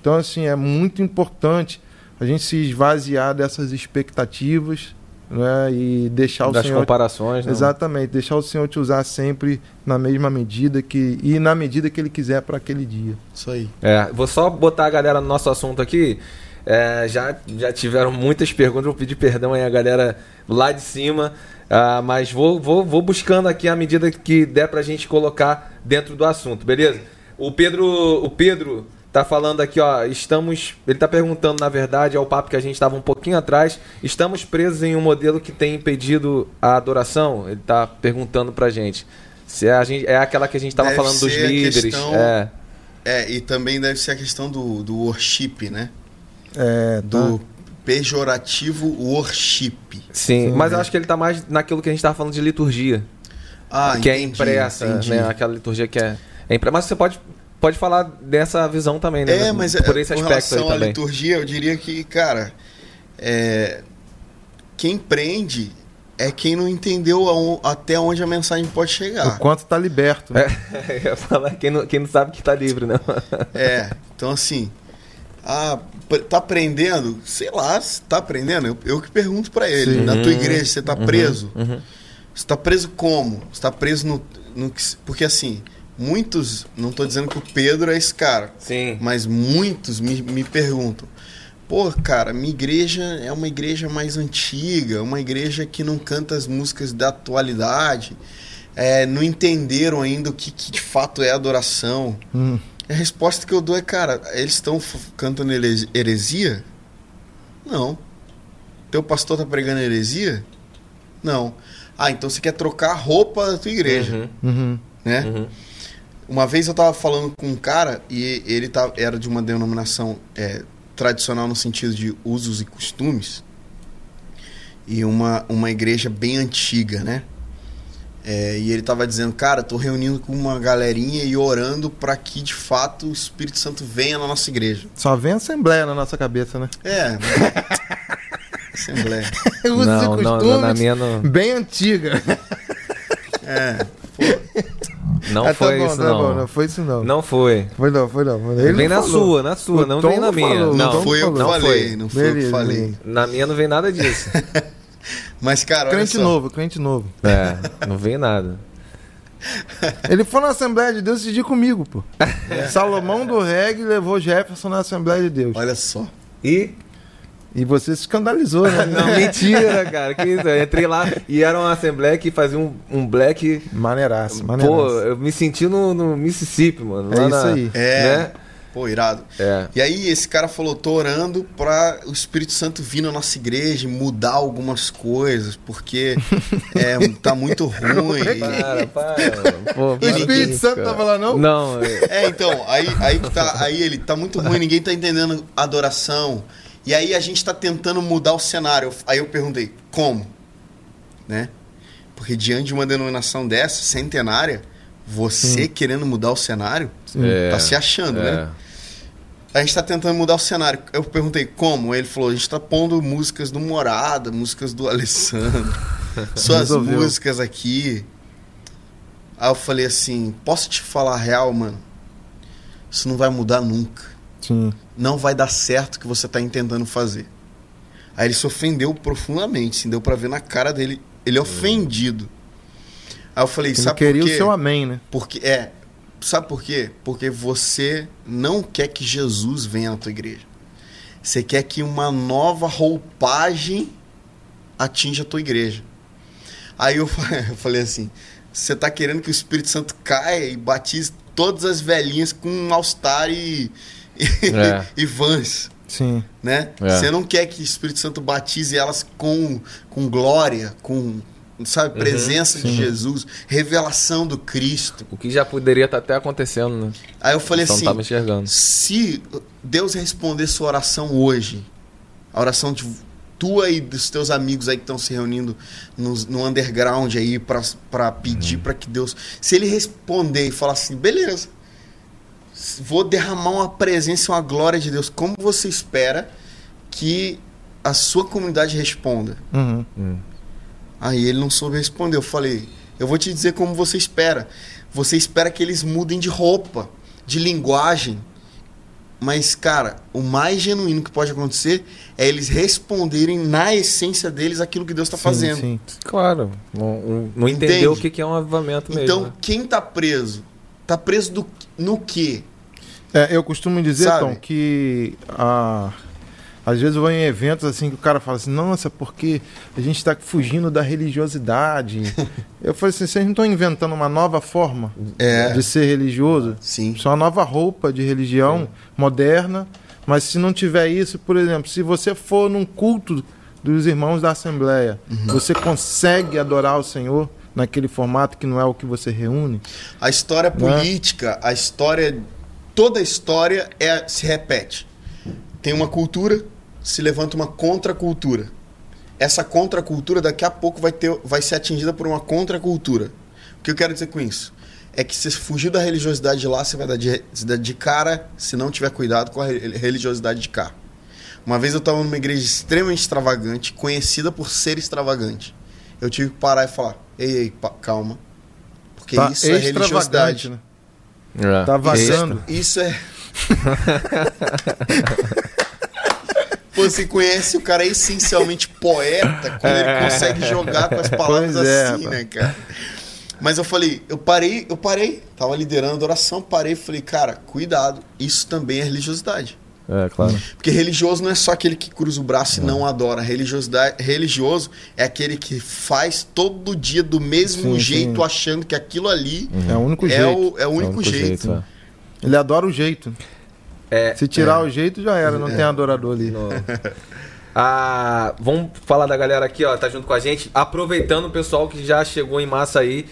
Então, assim, é muito importante a gente se esvaziar dessas expectativas né, e deixar o das Senhor. comparações, né? Exatamente, deixar o Senhor te usar sempre na mesma medida que e na medida que Ele quiser para aquele dia. Isso aí. É, vou só botar a galera no nosso assunto aqui. É, já, já tiveram muitas perguntas, vou pedir perdão aí a galera lá de cima. ah, mas vou, vou, vou buscando aqui à medida que der pra gente colocar dentro do assunto, beleza? O Pedro, o Pedro tá falando aqui, ó, estamos, ele tá perguntando, na verdade, é o papo que a gente estava um pouquinho atrás, estamos presos em um modelo que tem impedido a adoração? Ele tá perguntando pra gente. Se é, a gente, é aquela que a gente tava Deve falando dos líderes, questão- é. É, e também deve ser a questão do, do worship, né? É, Do tá. pejorativo worship. Sim, Sim, mas né? eu acho que ele tá mais naquilo que a gente tava falando de liturgia. Ah, que é entendi, impressa, entendi. né? Aquela liturgia que é, é impressa. Mas você pode, pode falar dessa visão também, né? É, mas por é, esse com aspecto aí relação à também. liturgia, eu diria que, cara, é, quem prende é quem não entendeu aon- até onde a mensagem pode O chegar. quanto tá liberto. né? É, [LAUGHS] eu ia falar, quem não, quem não sabe que tá livre, né? É, então assim, ah, tá aprendendo? Sei lá, se tá aprendendo? Eu, eu que pergunto pra ele. Sim. Na tua igreja, você tá preso? Uhum. Você tá preso como? Você tá preso no, no que Porque assim, muitos, não tô dizendo que o Pedro é esse cara, Sim. mas muitos me, me perguntam. Pô, cara, minha igreja é uma igreja mais antiga, uma igreja que não canta as músicas da atualidade, é, não entenderam ainda o que, que de fato é adoração. Hum. A resposta que eu dou é, cara, eles estão cantando heresia? Não. Teu pastor tá pregando heresia? Não. Ah, então você quer trocar a roupa da tua igreja, Uhum, Uhum. né? uhum. Uma vez eu tava falando com um cara e ele tá, era de uma denominação é, tradicional no sentido de usos e costumes e uma, uma igreja bem antiga, né? É, e ele tava dizendo, cara, tô reunindo com uma galerinha e orando para que de fato o Espírito Santo venha na nossa igreja. Só vem assembleia na nossa cabeça, né? É. [LAUGHS] Assembleia. Usos e Não, não, costumes na minha não, Bem antiga. É. não Ah, foi tá bom, isso, tá não. Bom, não foi isso não. Não foi. Foi não, foi não. Ele vem não na falou. sua, na sua, O não Tom vem na minha. falou, Não, Não foi eu que não falei, não foi eu que falei. Na minha não vem nada disso. [LAUGHS] Mas, cara, olha Crente só. novo, crente novo. é, não vem nada. [LAUGHS] Ele foi na Assembleia de Deus dia comigo, pô. Salomão do Reggae levou Jefferson na Assembleia de Deus. Olha só. E E você se escandalizou, né? [LAUGHS] Não, mentira, cara. Que isso? Eu entrei lá e era uma assembleia que fazia um, um black. Maneiraço, Pô, maneiraço. eu me senti no, no Mississippi, mano. É isso na- aí. É. Né? Pô, irado. É. E aí esse cara falou, tô orando pra o Espírito Santo vir na nossa igreja e mudar algumas coisas, porque é, tá muito [LAUGHS] ruim. Para, para. Pô, O para Espírito com isso, Santo cara. tava lá, não? Não, é- É, então, aí, aí, que tá, aí ele tá muito ruim, ninguém tá entendendo a adoração. E aí a gente tá tentando mudar o cenário. Aí eu perguntei, como? Né? Porque diante de uma denominação dessa, centenária, você querendo mudar o cenário, é, tá se achando, é. né? A gente tá tentando mudar o cenário. Eu perguntei como? Ele falou: a gente tá pondo músicas do Morada, músicas do Alessandro, [LAUGHS] suas Resolveu. músicas aqui. Aí eu falei assim: posso te falar a real, mano? Isso não vai mudar nunca. Sim. Não vai dar certo o que você tá tentando fazer. Aí ele se ofendeu profundamente, assim, deu pra ver na cara dele, ele ofendido. Aí eu falei: Ele sabe queria por o quê? seu amém, né? Porque é, sabe por quê? Porque você não quer que Jesus venha na tua igreja. Você quer que uma nova roupagem atinja a tua igreja. Aí eu, fa- [LAUGHS] eu falei assim: você tá querendo que o Espírito Santo caia e batize todas as velhinhas com um All-Star e, e, É. [LAUGHS] e Vans, Sim. né? É. Você não quer que o Espírito Santo batize elas com, com glória, com sabe, presença de Sim. Jesus, revelação do Cristo. O que já poderia estar até acontecendo, né? Aí eu falei assim: enxergando. se Deus responder sua oração hoje, a oração de tua e dos teus amigos aí que estão se reunindo no, no underground aí pra pra pedir Uhum. pra que Deus, se ele responder e falar assim, beleza, vou derramar uma presença, uma glória de Deus, como você espera que a sua comunidade responda? Uhum. Aí ele não soube responder. Eu falei, eu vou te dizer como você espera. Você espera que eles mudem de roupa, de linguagem. Mas, cara, o mais genuíno que pode acontecer é eles responderem na essência deles aquilo que Deus está fazendo. Sim. Claro. Não, não- não Entende? entendeu o que é um avivamento mesmo. Então, né? quem tá preso? Tá preso do, no quê? É, eu costumo dizer, Sabe? Tom, que ah, às vezes eu vou em eventos assim que o cara fala assim, nossa, porque a gente está fugindo da religiosidade. [LAUGHS] eu falei assim, vocês não estão inventando uma nova forma É. de ser religioso? Sim. É uma nova roupa de religião moderna, mas se não tiver isso, por exemplo, se você for num culto dos irmãos da Assembleia, Uhum. você consegue adorar o Senhor naquele formato que não é o que você reúne? A história política, a história. Toda a história é, se repete. Tem uma cultura, se levanta uma contracultura. Essa contracultura daqui a pouco vai, ter, vai ser atingida por uma contracultura. O que eu quero dizer com isso? É que se fugir da religiosidade de lá, você vai dar de, dar de cara, se não tiver cuidado com a re- religiosidade de cá. Uma vez eu estava numa igreja extremamente extravagante, conhecida por ser extravagante. Eu tive que parar e falar: ei, ei, calma. Porque Tá isso é religiosidade. né? É. Tá Isso é- vazando. Isso é. Pô, Você conhece o cara essencialmente poeta quando ele consegue jogar com as palavras Pois é, assim, né, cara? Mas eu falei, eu parei, eu parei, tava liderando a oração, parei e falei, cara, cuidado, isso também é religiosidade. É, claro. Porque religioso não é só aquele que cruza o braço e não adora. Religiosidade, religioso é aquele que faz todo dia do mesmo Sim, jeito, sim. achando que aquilo ali É o único é jeito. o, é o único jeito. é. Ele adora o jeito. É, Se tirar o jeito, já era, não tem adorador ali. Ah, vamos falar da galera aqui, ó, tá junto com a gente. Aproveitando o pessoal que já chegou em massa aí,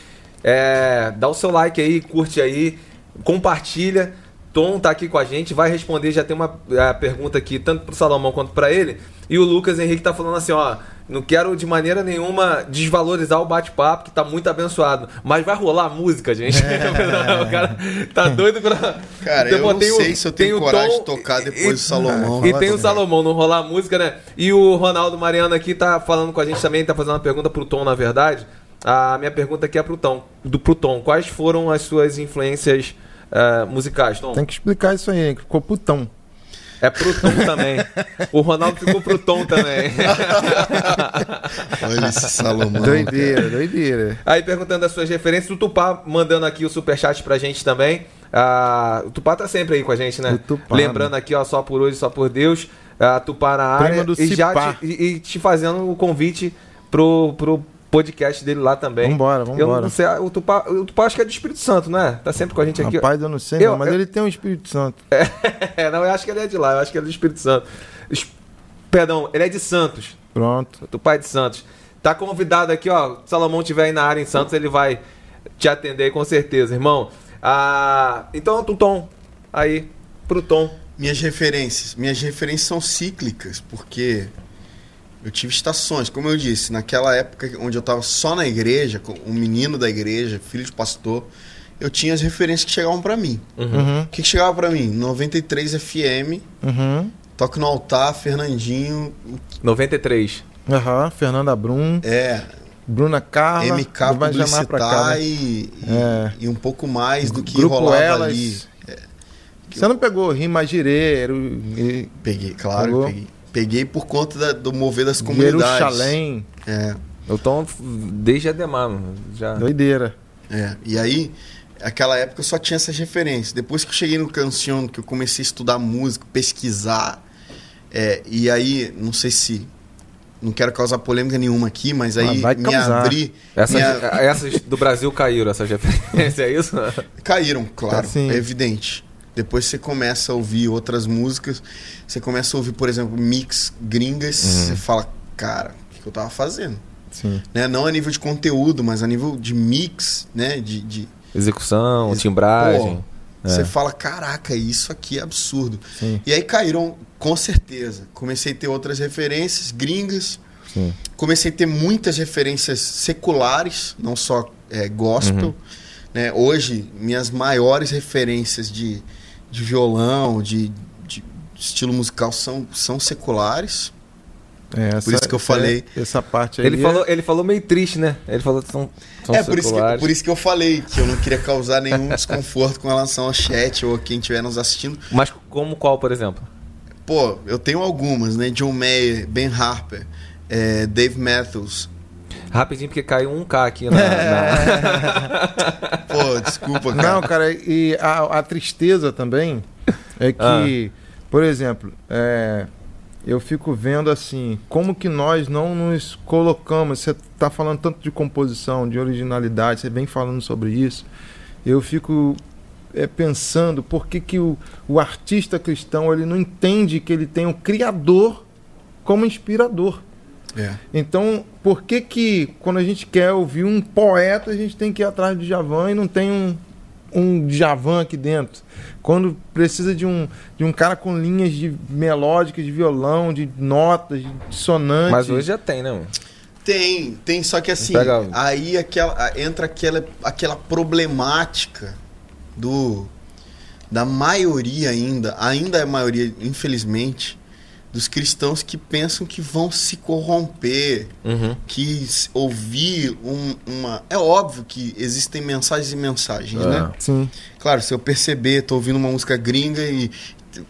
é, dá o seu like aí, curte aí, compartilha. Tom tá aqui com a gente, vai responder. Já tem uma é, pergunta aqui, tanto pro Salomão quanto pra ele. E o Lucas Henrique tá falando assim: ó, não quero de maneira nenhuma desvalorizar o bate-papo, que tá muito abençoado. Mas vai rolar música, gente. [LAUGHS] o cara tá doido pra. Cara, Tipo, eu não tem o- sei se eu tem tenho coragem Tom de tocar e- depois e- do Salomão. E tem o Salomão, não rolar música, né? E o Ronaldo Mariano aqui tá falando com a gente também, tá fazendo uma pergunta pro Tom, na verdade. A minha pergunta aqui é pro Tom. Do, pro Tom. Quais foram as suas influências eh, musicais, Tom? Tem que explicar isso aí, que ficou putão. É pro Tom também. O Ronaldo ficou pro Tom também. Olha esse Salomão. Doideira, doideira. Aí perguntando as suas referências, o Tupá mandando aqui o superchat pra gente também. Ah, o Tupá tá sempre aí com a gente, né? O Tupá, Lembrando aqui, ó, só por hoje, só por Deus. Ah, Tupá na área. do E já te, e, e te fazendo o convite pro, pro podcast dele lá também. Vambora, Eu vambora. não sei, o Tupá, o Tupá acho que é do Espírito Santo, não é? Tá sempre com a gente aqui. Rapaz, eu não sei, Eu- não, mas eu- ele tem um Espírito Santo. [LAUGHS] É, não, eu acho que ele é de lá, eu acho que ele é do Espírito Santo. Es- Perdão, ele é de Santos. Pronto. do pai de Santos. Tá convidado aqui, ó. Se Salomão estiver aí na área em Santos, ele vai te atender com certeza, irmão. Ah, então, o Tom, aí, pro Tom. Minhas referências. Minhas referências são cíclicas, porque eu tive estações. Como eu disse, naquela época onde eu estava só na igreja, com um menino da igreja, filho de pastor, eu tinha as referências que chegavam para mim. Uhum. O que, que chegava para mim? 93 FM, Uhum. Toque no Altar, Fernandinho, 93. Aham. Fernanda Brum, é, Bruna Carla. MK vai chamar pra cá, Publicitar né? e, e, É. e um pouco mais do que Grupo rolava Elas. ali. Você não pegou Rima Gireiro, e Peguei, claro, Pegou? peguei. Peguei por conta da- do mover das comunidades. Jerusalém. É. Tom, desde Ademar, mano, já... Doideira. É, e aí, aquela época eu só tinha essas referências. Depois que eu cheguei no Cancion, que eu comecei a estudar música, pesquisar, é, e aí, não sei se. Não quero causar polêmica nenhuma aqui, mas aí Ah, vai me abri. Essas, me a- essas do Brasil caíram, essas referências, é isso? Caíram, claro, Sim. é evidente. Depois você começa a ouvir outras músicas, você começa a ouvir, por exemplo, mix gringas, você fala, cara, o que, que eu tava fazendo? Sim. Né? Não a nível de conteúdo, mas a nível de mix, né? De, de, Execução, Ex- timbragem. Pô, Você fala, caraca, isso aqui é absurdo. Sim. E aí caíram, com certeza. Comecei a ter outras referências gringas. Sim. Comecei a ter muitas referências seculares, não só é, gospel. Né? Hoje, minhas maiores referências de, de violão, de, de estilo musical são, são seculares. É, essa- Por isso que eu falei. Essa parte aí. Ele é- falou, ele falou meio triste, né? Ele falou que são, são é, por isso, que, por isso que eu falei que eu não queria causar nenhum desconforto com relação ao chat ou a quem estiver nos assistindo. Mas como qual, por exemplo? Pô, eu tenho algumas, né? John Mayer, Ben Harper, é, Dave Matthews. Rapidinho, porque caiu um K aqui na... [LAUGHS] na- Pô, desculpa, cara. Não, cara, e a, a tristeza também é que, por exemplo, é, eu fico vendo assim, como que nós não nos colocamos. Você tá falando tanto de composição, de originalidade, você vem falando sobre isso. Eu fico é, pensando por que, que o, o artista cristão ele não entende que ele tem o Criador como inspirador. É. Então, por que que quando a gente quer ouvir um poeta, a gente tem que ir atrás de Javan e não tem um, um Javan aqui dentro? Quando precisa de um, de um cara com linhas de melódicas, de violão, de notas, de dissonantes. Mas hoje já tem, né? mano? Tem, tem, só que assim, Pega- aí aquela, entra aquela, aquela problemática do da maioria ainda, ainda é a maioria, infelizmente, dos cristãos que pensam que vão se corromper, Uhum. que ouvir um- uma. É óbvio que existem mensagens e mensagens, É. né? Sim, Claro, se eu perceber, tô ouvindo uma música gringa e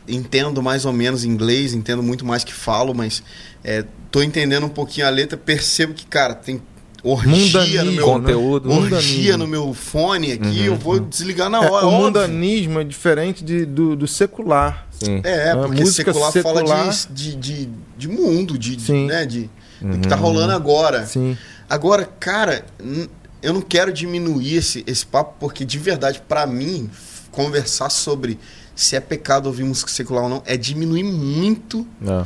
entendo mais ou menos inglês, entendo muito mais que falo, mas é, tô entendendo um pouquinho a letra, percebo que, cara, tem orgia Mundanismo, no meu Conteúdo. orgia Mundanismo. no meu fone aqui, Uhum, eu vou desligar na É, hora. o óbvio. mundanismo é diferente de- do, do secular. Sim. É, A porque música secular, fala secular- de, de, de, de mundo, de, de, né, de, do que tá rolando agora. Sim, Agora, cara, eu não quero diminuir esse, esse papo, porque de verdade, pra mim, conversar sobre se é pecado ouvir música secular ou não é diminuir muito É.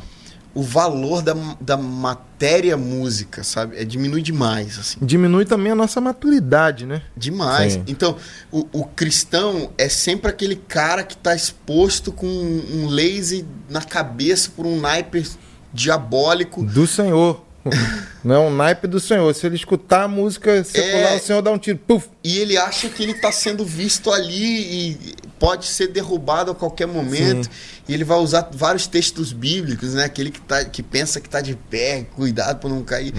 o valor da, da matéria música, sabe? É diminuir demais, assim. diminui também a nossa maturidade, né? Demais. Sim. Então, o, o cristão é sempre aquele cara que tá exposto com um, um laser na cabeça por um naipe diabólico. Do Senhor. [LAUGHS] Não é um naipe do Senhor. Se ele escutar a música secular, É. o Senhor dá um tiro. Puf! E ele acha que ele está sendo visto ali e pode ser derrubado a qualquer momento. E ele vai usar vários textos bíblicos, né? Aquele que, tá, que pensa que está de pé, cuidado para não cair.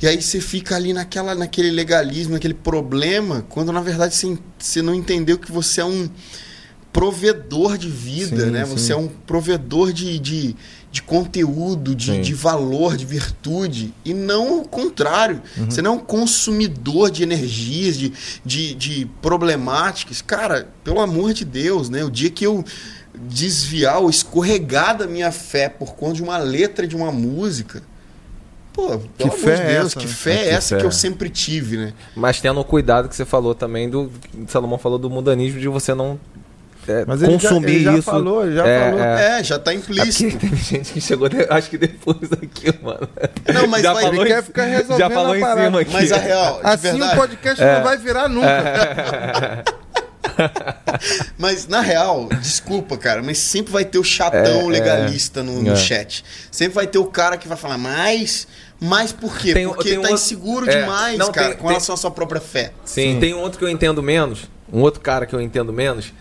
E aí você fica ali naquela, naquele legalismo, naquele problema, quando na verdade você, você não entendeu que você é um provedor de vida, Sim, né? sim. Você é um provedor de, de, de conteúdo, de, de valor, de virtude, e não o contrário. Uhum. Você não é um consumidor de energias, de, de, de problemáticas. Cara, pelo amor de Deus, né? O dia que eu desviar ou escorregar da minha fé por conta de uma letra de uma música, pô, pelo amor de é Deus, essa, que né? fé é Que essa fé. que eu sempre tive, né? Mas tendo o cuidado que você falou também do. Salomão falou do mundanismo de você não é, Mas ele já, consumir ele já isso. falou, já É, falou. é. É, já tá É implícito. [LAUGHS] porque teve gente que chegou, de- acho que depois aqui, mano. Não, mas já vai- falou Ele em- quer ficar resolvendo Já falou em parada. cima aqui. Mas a real, de Assim verdade, o podcast É. não vai virar nunca. [LAUGHS] Mas na real, desculpa, cara, mas sempre vai ter o chatão É, legalista no, no é. chat. Sempre vai ter o cara que vai falar, mas. Mas por quê? Tem- Porque tem um tá outro- inseguro é, demais, não, cara, tem- com tem- relação à sua própria fé. Sim, tem um outro que eu entendo menos, um outro cara que eu entendo menos,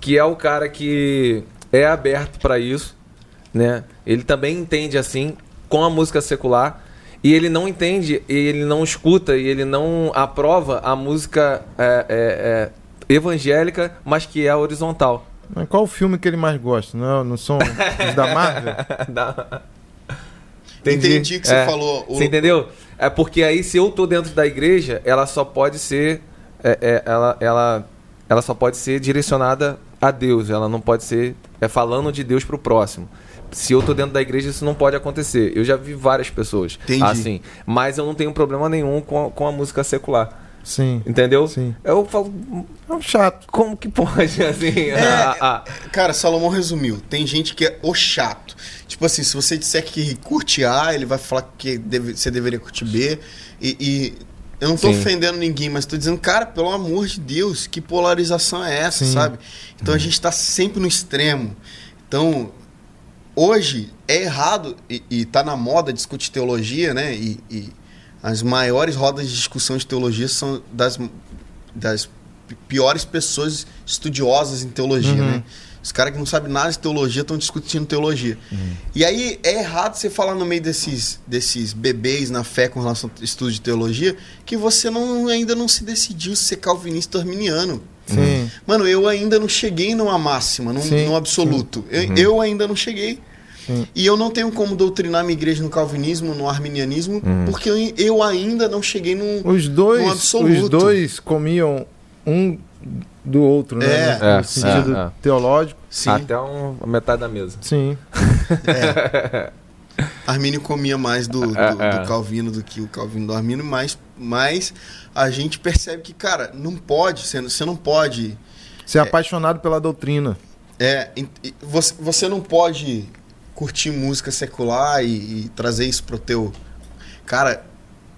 que é o cara que é aberto pra isso, né? Ele também entende assim com a música secular e ele não entende, e ele não escuta e ele não aprova a música é, é, é, evangélica, mas que é horizontal. Mas Qual o filme que ele mais gosta? Não, não são os da Marvel? [LAUGHS] Da- Entendi o que você falou. O- Você entendeu? É porque aí, se eu tô dentro da igreja, ela só pode ser. é, é, ela, ela, ela só pode ser direcionada a Deus. Ela não pode ser é, falando de Deus pro próximo. Se eu tô dentro da igreja, isso não pode acontecer. Eu já vi várias pessoas Entendi. assim. Mas eu não tenho problema nenhum com a, com a música secular. Sim. Entendeu? Sim. Eu falo, É um chato. como que pode, [LAUGHS] assim? É, a- a- Cara, Salomão resumiu. Tem gente que é o chato. Tipo assim, se você disser que curte A, ele vai falar que deve- você deveria curtir B. E, e eu não tô Sim. ofendendo ninguém, mas tô dizendo, cara, pelo amor de Deus, que polarização é essa, Sim. sabe? Então a gente tá sempre no extremo. Então, hoje é errado e, e tá na moda discutir teologia, né? E, e as maiores rodas de discussão de teologia são das, das piores pessoas estudiosas em teologia, Uhum. né? Os caras que não sabem nada de teologia estão discutindo teologia. E aí é errado você falar no meio desses, desses bebês na fé com relação ao estudo de teologia que você não, ainda não se decidiu se ser calvinista ou arminiano. Sim. Mano, eu ainda não cheguei numa máxima, num, Sim, num absoluto. Eu, eu ainda não cheguei. Sim. E eu não tenho como doutrinar minha igreja no calvinismo, no arminianismo, porque eu, eu ainda não cheguei num. Os dois, No absoluto. os dois comiam um do outro, né? É. no É, sentido é, é. teológico. Sim, Até um, a metade da mesa. Sim. Armínio comia mais do, do, É, é. do Calvino do que o Calvino do Armínio, mas, mas a gente percebe que, cara, não pode, você, você não pode. Ser apaixonado pela doutrina. É, e você, você não pode curtir música secular e, e trazer isso pro teu. Cara,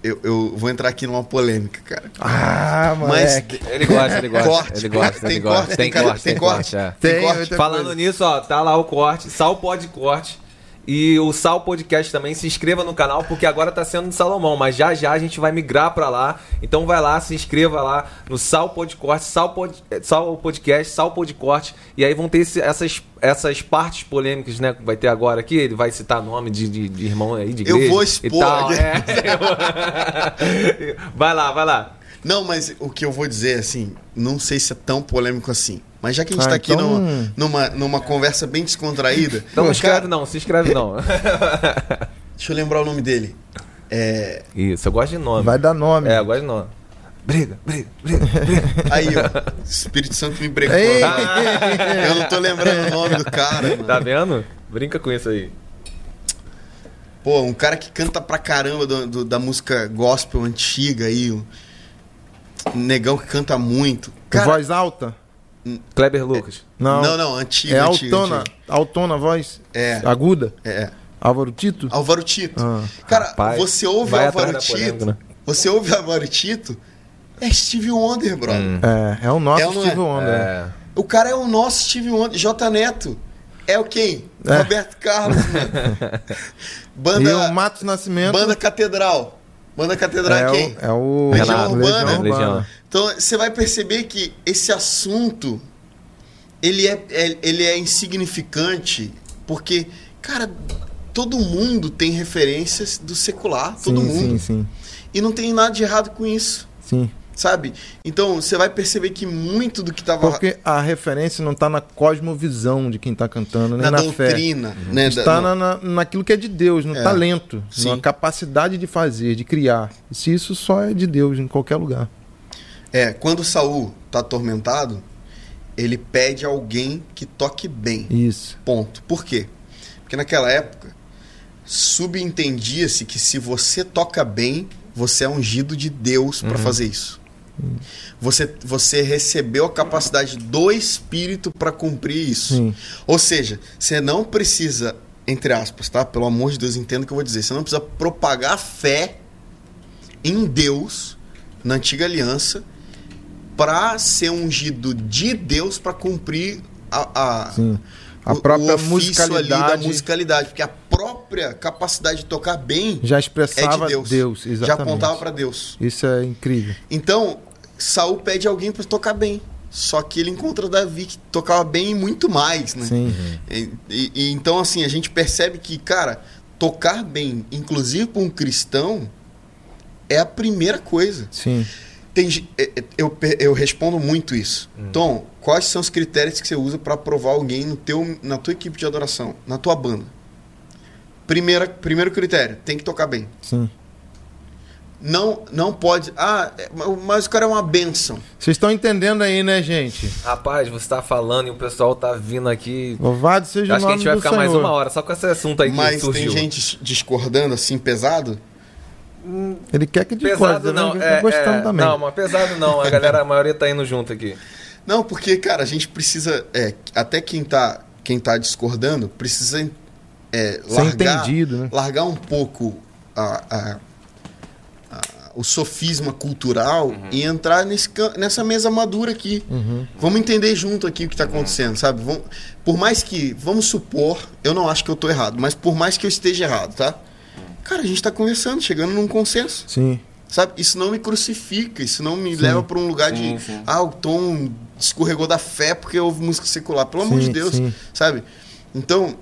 eu, eu vou entrar aqui numa polêmica, cara. Ah, Mas moleque. Ele gosta, ele gosta. Corte, ele gosta, tem ele gosta. corte, Tem tem corte, tem corte. corte. é. Tem Tem corte. Falando coisa. nisso, ó, tá lá o corte, Sal Pod Corte. E o Sal Podcast também, se inscreva no canal, porque agora tá sendo do Salomão, mas já já a gente vai migrar pra lá. Então vai lá, se inscreva lá no Sal Podcast, Sal, Pod, eh, Sal Podcast, Sal Podcorte. E aí vão ter esse- essas, essas partes polêmicas, né? que Vai ter agora aqui. Ele vai citar nome de, de, de irmão aí de Eu igreja. vou e expor tal. aqui. [LAUGHS] É. [LAUGHS] vai lá, vai lá. Não, mas o que eu vou dizer, assim, não sei se é tão polêmico assim. Mas já que a gente Ah, tá aqui então- numa, numa, numa conversa bem descontraída. [LAUGHS] Então não cara, escreve não, se inscreve não. [LAUGHS] Deixa eu lembrar o nome dele. É. Isso, eu gosto de nome. Vai dar nome. É, eu gosto de nome. Briga, briga, briga. [LAUGHS] Aí, ó. O Espírito Santo me brecou. Ei! Eu não tô lembrando o nome do cara. mano. Tá vendo? Brinca com isso aí. Pô, um cara que canta pra caramba do- do- da música gospel antiga aí. Um negão que canta muito. Cara, Voz alta? Kleber Lucas. Não. não, não, antiga. é antiga, autona. antiga. Autona a voz? É. Aguda? É. Álvaro Tito? Álvaro Tito. Ah. Cara, Rapaz, você ouve Álvaro Tito. polêmica, né? Você ouve Álvaro Tito, é Steve Wonder, brother. Hum. É, é o nosso É não Steve é? Wonder. É. O cara é o nosso Steve Wonder. J Neto. É o quem? É. Roberto Carlos, [LAUGHS] mano. Banda, E o Matos Nascimento Banda Catedral. Banda Catedral é, é, quem? o, é o Legião Renato, Urbana. Legião Legião. Então você vai perceber que esse assunto ele é, é- ele é insignificante porque, cara, todo mundo tem referências do secular, todo sim, mundo. Sim, sim, E não tem nada de errado com isso, sim. sabe? Então você vai perceber que muito do que estava Porque a referência não está na cosmovisão de quem está cantando, nem na, na, fé. doutrina, né? da- Está no- na, na- naquilo que é de Deus, no É. talento, Sim. na capacidade de fazer, de criar. Se isso só é de Deus em qualquer lugar. É, quando Saul tá atormentado, ele pede alguém que toque bem. Isso. Ponto. Por quê? Porque naquela época subentendia-se que se você toca bem, você é ungido de Deus para fazer isso. Você, você recebeu a capacidade do Espírito para cumprir isso. Sim. Ou seja, você não precisa, entre aspas, tá? Pelo amor de Deus, entenda o que eu vou dizer. Você não precisa propagar fé em Deus na antiga aliança para ser ungido de Deus para cumprir a, a. A o- o própria ofício ali da musicalidade musicalidade, porque a própria capacidade de tocar bem já é expressava de Deus. Deus, Já exatamente. apontava para Deus. Isso é incrível. Então, Saul pede alguém para tocar bem. Só que ele encontra Davi que tocava bem e muito mais, né? Sim. E, e- e então, assim, a gente percebe que, cara, tocar bem, inclusive para um cristão, é a primeira coisa. Sim. Tem, é- é- eu, eu respondo muito isso. Tom, quais são os critérios que você usa para aprovar alguém no teu, na tua equipe de adoração, na tua banda? Primeira, primeiro critério, tem que tocar bem. Sim. Não, não pode. Ah, é, mas o cara é uma benção. Vocês estão entendendo aí, né, gente? Rapaz, você tá falando e o pessoal tá vindo aqui. Louvado seja o acho que a nome gente vai ficar Senhor. mais uma hora só com esse assunto aí que Mas surgiu. tem gente discordando assim, pesado? Ele quer que Pesado discorde, não, né? É, gostando é, também. não, mas pesado não. A galera, a maioria tá indo junto aqui. Não, porque, cara, a gente precisa. é, até quem tá, quem tá discordando precisa é, largar, entendido, né? largar um pouco a- a- a- o sofisma cultural e entrar nesse, nessa mesa madura aqui. Uhum. Vamos entender junto aqui o que está acontecendo, sabe? Vamos- por mais que, vamos supor, eu não acho que eu tô errado, mas por mais que eu esteja errado, tá? Cara, a gente tá conversando, chegando num consenso. Sim. Sabe? Isso não me crucifica, isso não me Sim. leva para um lugar Sim, de. sim. Ah, o Tom escorregou da fé porque houve música secular. Pelo amor de Deus, sim. sabe? Então,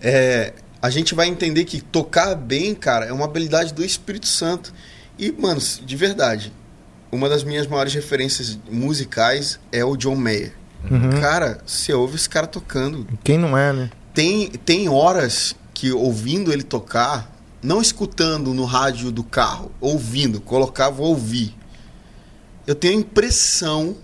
é, a gente vai entender que tocar bem, cara, é uma habilidade do Espírito Santo. E, mano, de verdade, uma das minhas maiores referências musicais é o John Mayer. Uhum. Cara, você ouve esse cara tocando, Quem não é, né? tem, tem horas que ouvindo ele tocar, não escutando no rádio do carro, ouvindo, colocava ouvir. Eu tenho a impressão,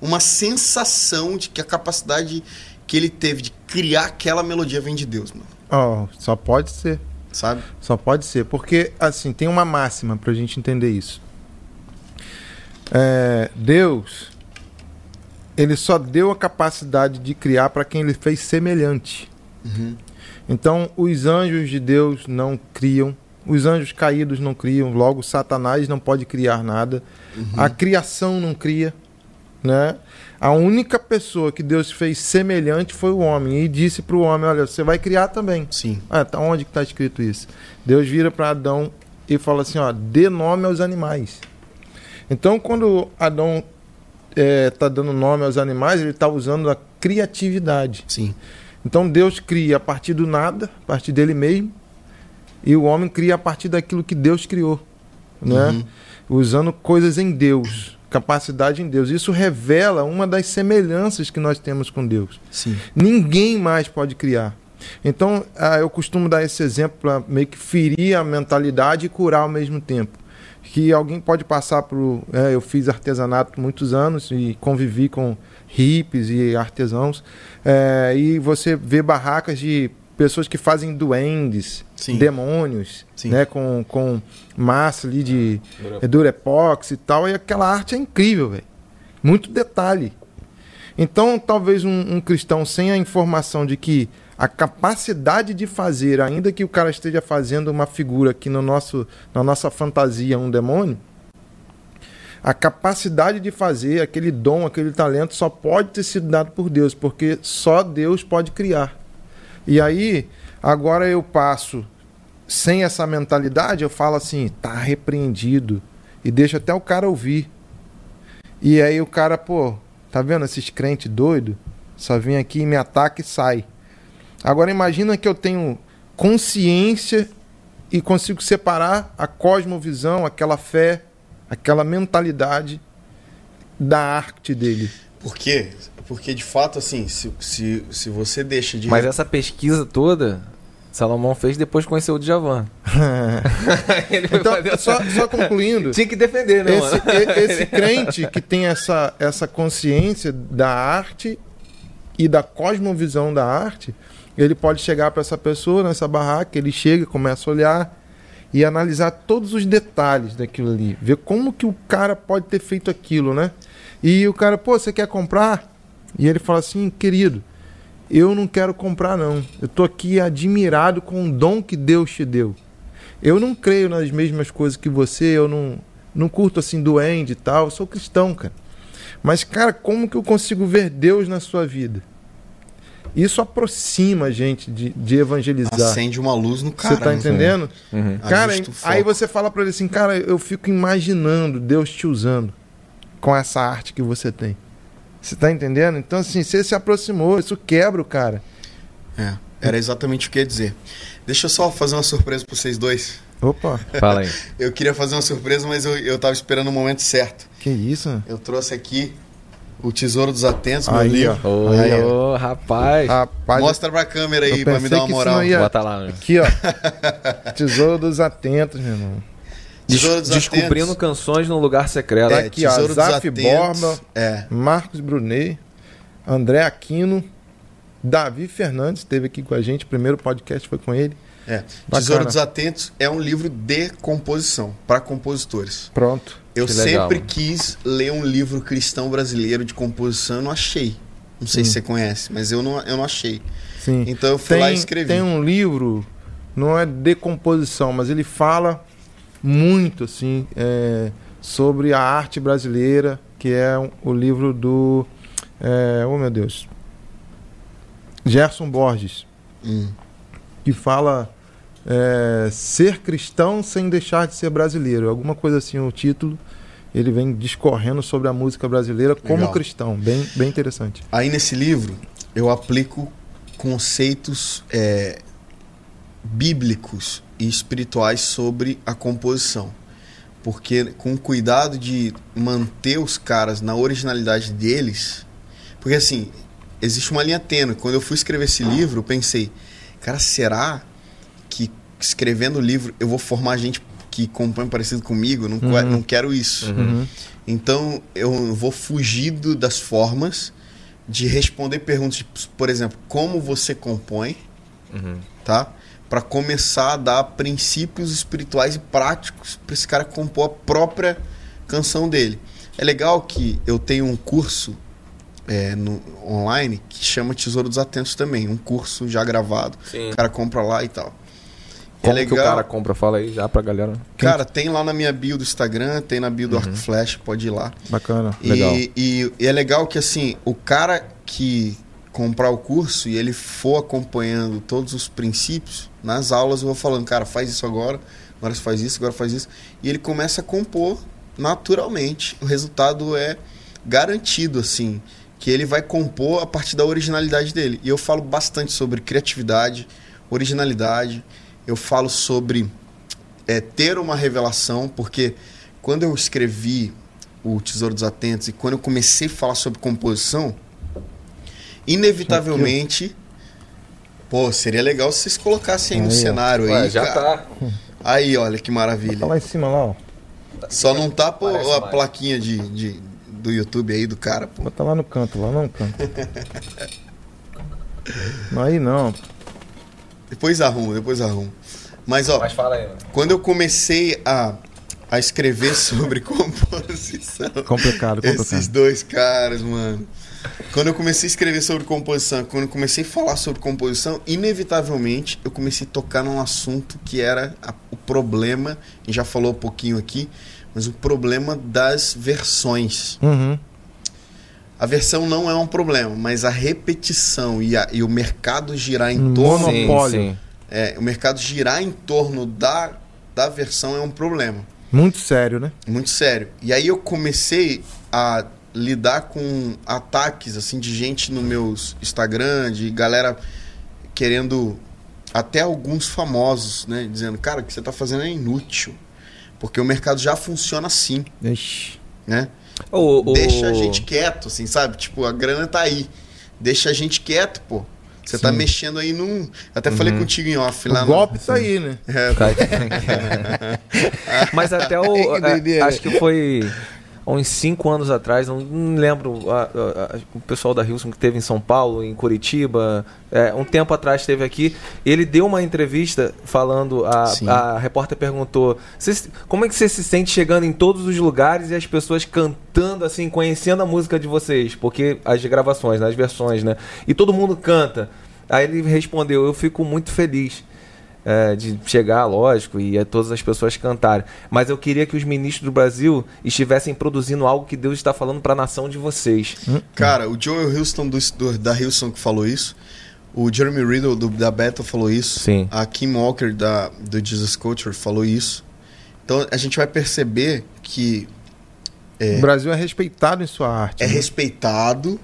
uma sensação de que a capacidade que ele teve de criar aquela melodia vem de Deus, mano. Ó, só pode ser. Sabe? Só pode ser. Porque, assim, tem uma máxima pra gente entender isso. É, Deus, ele só deu a capacidade de criar para quem ele fez semelhante. Uhum. Então, os anjos de Deus não criam, os anjos caídos não criam, logo Satanás não pode criar nada, a criação não cria, né? A única pessoa que Deus fez semelhante foi o homem e disse para o homem, olha, você vai criar também. Sim. Ah, tá onde está escrito isso? Deus vira para Adão e fala assim, ó, dê nome aos animais. Então, quando Adão está dando nome aos animais, ele está usando a criatividade. Sim. Então Deus cria a partir do nada, a partir dele mesmo, e o homem cria a partir daquilo que Deus criou, né? Uhum. Usando coisas em Deus, capacidade em Deus. Isso revela uma das semelhanças que nós temos com Deus. Sim. Ninguém mais pode criar. Então, ah, eu costumo dar esse exemplo para meio que ferir a mentalidade e curar ao mesmo tempo. Que alguém pode passar por. é, eu fiz artesanato muitos anos e convivi com hippies e artesãos. é, e você vê barracas de pessoas que fazem duendes, Sim. demônios, Sim. né, com, com massa ali de é, durepox e tal. E aquela arte é incrível, velho. Muito detalhe. Então, talvez um, um cristão sem a informação de que a capacidade de fazer, ainda que o cara esteja fazendo uma figura aqui no nosso, na nossa fantasia, um demônio, a capacidade de fazer, aquele dom, aquele talento, só pode ter sido dado por Deus, porque só Deus pode criar. E aí, agora eu passo sem essa mentalidade, eu falo assim, tá repreendido. E deixo até o cara ouvir. E aí o cara, pô, tá vendo esses crentes doidos? Só vem aqui, me ataca e sai. Agora imagina que eu tenho consciência e consigo separar a cosmovisão, aquela fé, aquela mentalidade da arte dele. Por quê? Porque, de fato, assim, se, se, se você deixa de... Mas essa pesquisa toda, Salomão fez depois de conhecer o Djavan. [LAUGHS] Então, fazer- só, só concluindo, Tinha que defender, né, esse, esse crente que tem essa, essa consciência da arte e da cosmovisão da arte, ele pode chegar para essa pessoa nessa barraca, ele chega, começa a olhar e analisar todos os detalhes daquilo ali, ver como que o cara pode ter feito aquilo, né? E o cara, pô, você quer comprar? E ele fala assim, querido, eu não quero comprar não. Eu tô aqui admirado com o dom que Deus te deu. Eu não creio nas mesmas coisas que você, eu não não curto assim duende e tal, eu sou cristão, cara. Mas cara, como que eu consigo ver Deus na sua vida? Isso aproxima a gente de, de evangelizar. Acende uma luz no cara. Você tá entendendo? Uhum. Cara, Ajusta o aí você fala pra ele assim, cara, eu fico imaginando Deus te usando com essa arte que você tem. Você tá entendendo? Então, assim, você se aproximou, isso quebra o cara. É, era exatamente o que eu ia dizer. Deixa eu só fazer uma surpresa pra vocês dois. Opa, Fala aí. [LAUGHS] Eu queria fazer uma surpresa, mas eu, eu tava esperando o momento certo. que isso? Eu trouxe aqui o Tesouro dos Atentos, meu Aí, livro. Ô, Aí, ó. rapaz. Rapaz, Mostra pra câmera aí pra me dar uma moral. ia- Bota lá. né? aqui, ó. [LAUGHS] Tesouro dos atentos, meu irmão. Tesouro dos Descobrindo Atentos. canções num lugar secreto. É, aqui, ó, Tesouro dos Zaf. Borba. É. Marcos Brunet, André Aquino, Davi Fernandes esteve aqui com a gente, o primeiro podcast foi com ele. É. Bacana. Tesouro dos Atentos é um livro de composição, para compositores. Pronto. Eu Que legal, sempre mano. quis ler um livro cristão brasileiro de composição, eu não achei. Não sei Hum. se você conhece, mas eu não, eu não achei. Sim. Então eu fui lá e escrevi. tem um livro, não é de composição, mas ele fala muito assim é, sobre a arte brasileira, que é um- o livro do. É, oh meu Deus. Gerson Borges, Hum. Que fala é, ser cristão sem deixar de ser brasileiro. Alguma coisa assim, o título. Ele vem discorrendo sobre a música brasileira como Legal. cristão. Bem, bem interessante. Aí nesse livro eu aplico conceitos é, bíblicos e espirituais sobre a composição. Porque com cuidado de manter os caras na originalidade deles. Porque assim, existe uma linha tênue. Quando eu fui escrever esse livro, eu pensei, cara, será que escrevendo o livro eu vou formar gente que compõe parecido comigo? Não, Uhum. não quero isso. Uhum. Então eu vou fugir do- das formas de responder perguntas, tipo, por exemplo, como você compõe, Uhum. tá? Para começar a dar princípios espirituais e práticos para esse cara compor a própria canção dele. É legal que eu tenho um curso é, no, online que chama Tesouro dos Atentos também, um curso já gravado. Sim. O cara compra lá e tal. Como é que o legal. cara compra? Fala aí já pra galera. Cara, tem lá na minha bio do Instagram, tem na bio do Uhum. Arco Flash, pode ir lá. Bacana. E- Legal. E, e é legal que assim, o cara que comprar o curso e ele for acompanhando todos os princípios, nas aulas eu vou falando, cara, faz isso agora, agora você faz isso, agora faz isso. E ele começa a compor naturalmente. O resultado é garantido, assim, que ele vai compor a partir da originalidade dele. E eu falo bastante sobre criatividade, originalidade, eu falo sobre é, ter uma revelação, porque quando eu escrevi o Tesouro dos Atentos e quando eu comecei a falar sobre composição, inevitavelmente, pô, seria legal se vocês colocassem aí no Aí, cenário Ué, aí, já cara. tá. Aí, olha que Tá maravilha. lá em cima lá, ó. Só não tá pô, Parece a mais. plaquinha de, de- do YouTube aí do cara, pô. Bota lá no canto, lá no canto. Aí não. Depois arrumo, depois arrumo. Mas ó, Mas fala aí, mano. quando eu comecei a, a escrever [LAUGHS] sobre composição, Complicado, complicado. Esses dois caras, mano. Quando eu comecei a escrever sobre composição, quando eu comecei a falar sobre composição, inevitavelmente eu comecei a tocar num assunto que era a- o problema, a gente já falou um pouquinho aqui, mas o problema das versões. Uhum. A versão não é um problema, mas a repetição e, a- e o mercado girar em torno. mono- Monopólio. Sim, sim. é, o mercado girar em torno da, da versão é um problema. Muito sério, né? Muito sério. E aí eu comecei a lidar com ataques assim de gente no meus Instagram, de galera querendo até alguns famosos, né, dizendo, cara, o que você tá fazendo é inútil. Porque o mercado já funciona assim, Ixi. né? O, o- Deixa a gente quieto, assim, sabe? Tipo, a grana tá aí. Deixa a gente quieto, pô. Você tá mexendo aí num. Até falei Uhum. contigo em off lá O no- golpe tá aí, né? É, [LAUGHS] Mas até o. [LAUGHS] É, acho que foi há uns cinco anos atrás, não, não lembro, a- a- a- o pessoal da Hilson que teve em São Paulo, em Curitiba, é, um tempo atrás esteve aqui, ele deu uma entrevista falando, a, repórter perguntou, "Você se- como é que você se sente chegando em todos os lugares e as pessoas cantando, assim, conhecendo a música de vocês? Porque as gravações, né, as versões, né? E todo mundo canta. Aí ele respondeu, eu fico muito feliz é, de chegar, lógico, e é todas as pessoas cantarem. Mas eu queria que os ministros do Brasil estivessem produzindo algo que Deus está falando para a nação de vocês. Cara, o Joel Houston do, do- da Houston que falou isso. O Jeremy Riddle do, da Bethel falou isso. Sim. A Kim Walker da, do Jesus Culture falou isso. Então a gente vai perceber que O Brasil é respeitado em sua arte. é né? respeitado,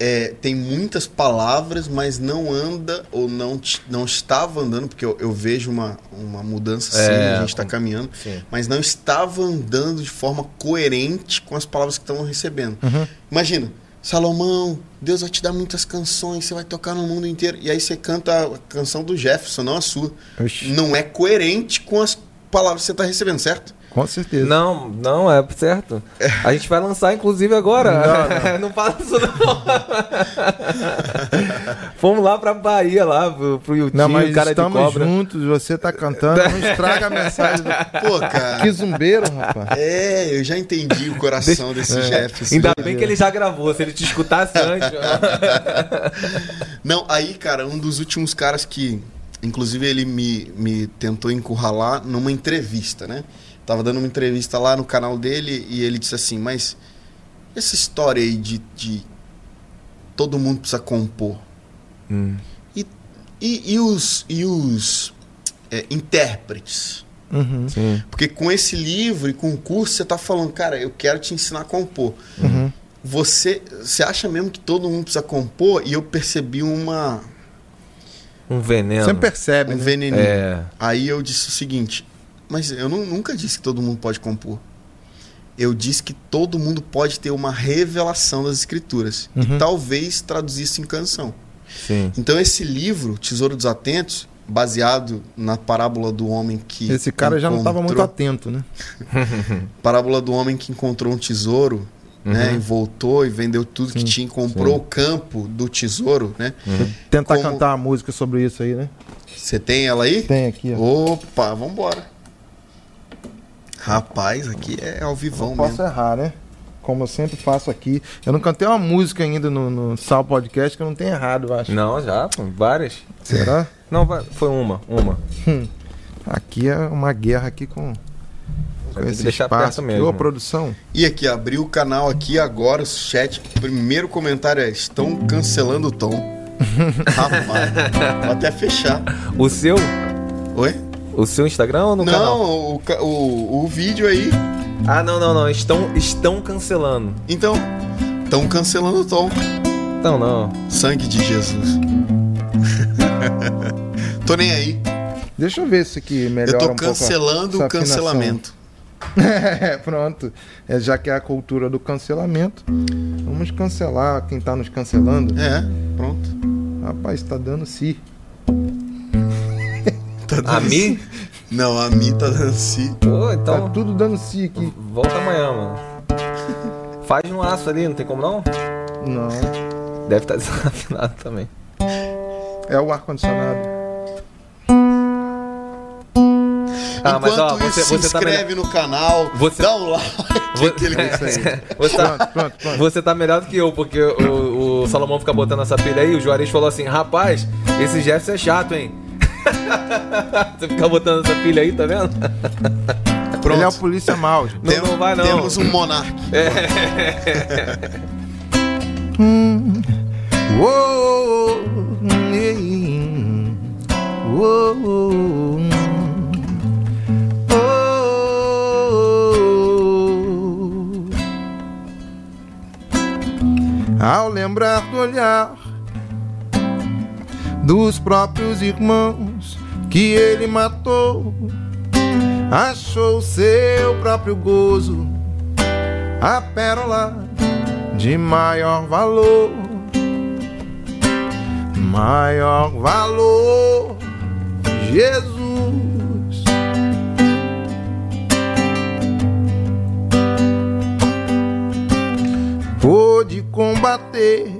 é, tem muitas palavras, mas não anda ou não, não estava andando, porque eu, eu vejo uma, uma mudança sim, É, a gente está caminhando, Sim. mas não estava andando de forma coerente com as palavras que estão recebendo. Uhum. Imagina, Salomão, Deus vai te dar muitas canções, você vai tocar no mundo inteiro, e aí você canta a canção do Jefferson, não a sua. Oxi, Não é coerente com as palavras que você está recebendo, certo? Com certeza. Não, não, é certo. A gente vai lançar, inclusive, agora. Não, [LAUGHS] fala isso, não. [LAUGHS] Fomos lá pra Bahia, lá, pro, pro YouTube, Não, mas cara de estamos cobra. juntos, você tá cantando, não estraga a mensagem do... [LAUGHS] Pô, cara. Que zumbeiro, rapaz. É, eu já entendi o coração desse Jefferson. Ainda bem que ele já gravou, se ele te escutasse antes. Não, aí, cara, um dos últimos caras que, inclusive, ele me, me tentou encurralar numa entrevista, né? Tava dando uma entrevista lá no canal dele e ele disse assim: Mas essa história aí de, de todo mundo precisa compor. Hum. E, e, e os, e os é, intérpretes? Uhum, Sim. Porque com esse livro e com o curso você tá falando, cara, eu quero te ensinar a compor. uhum. Você, você acha mesmo que todo mundo precisa compor? E eu percebi uma, Um veneno. Você percebe, um né? veneninho. É. Aí eu disse o seguinte: Mas eu nu- nunca disse que todo mundo pode compor. Eu disse que todo mundo pode ter uma revelação das escrituras. Uhum. E talvez traduzir isso em canção. Sim. Então esse livro, Tesouro dos Atentos, baseado na parábola do homem que. Esse cara já não estava muito encontrou- atento, né? [LAUGHS] Parábola do homem que encontrou um tesouro. Né, Uhum. e voltou e vendeu tudo que Sim, tinha, comprou sim. o campo do tesouro, né? Tentar Como- cantar uma música sobre isso aí, né? Você tem ela aí? Tem aqui, ó. Opa, vambora. Rapaz, aqui é ao vivão Não posso mesmo. errar, né? Como eu sempre faço aqui. Eu não cantei uma música ainda no, no Sal Podcast que eu não tenho errado, eu acho. Não, já, pô, várias. Será? Não, foi uma, uma. Aqui é uma guerra aqui com, com Vai esse deixar espaço. mesmo. Ô, produção. E aqui, abriu o canal aqui agora, o chat. Primeiro comentário é: estão cancelando o tom. [LAUGHS] Rapaz, vou até fechar. O seu, Oi? O seu Instagram ou no Não, canal? o, ca- o, o vídeo aí. Ah, não, não, não. Estão, estão cancelando. Então, estão cancelando o tom. Então, não. Sangue de Jesus. [LAUGHS] tô nem aí. Deixa eu ver se aqui melhora Eu tô um pouco a- cancelando o cancelamento. [LAUGHS] É, pronto. É, já que é a cultura do cancelamento, vamos cancelar quem tá nos cancelando. É, pronto. Rapaz, tá dando si. Tá dando A Mi? Não, a Mi tá dando si. Pô, Tá então. tudo dando si aqui. Volta amanhã, mano. Faz no aço ali, não tem como não? Não. Deve estar [LAUGHS] desafinado também. É o ar-condicionado. Ah, mas ó, Enquanto você, isso, você se tá melhor. inscreve no canal, Você- dá um like. Você, [LAUGHS] você, tá, Pronto, pronto, pronto. você tá melhor do que eu, porque o, o Salomão fica botando essa pilha aí, o Juarez falou assim, rapaz, esse Jefferson é chato, hein? Você fica botando essa pilha aí, tá vendo? Pronto. Ele é o polícia mal. gente. Não, Tem- não vai não. Temos um monarca. Uou, ei, uou, oh. Ao lembrar do olhar dos próprios irmãos que ele matou, achou seu próprio gozo, a pérola de maior valor, maior valor, Jesus. Pôde combater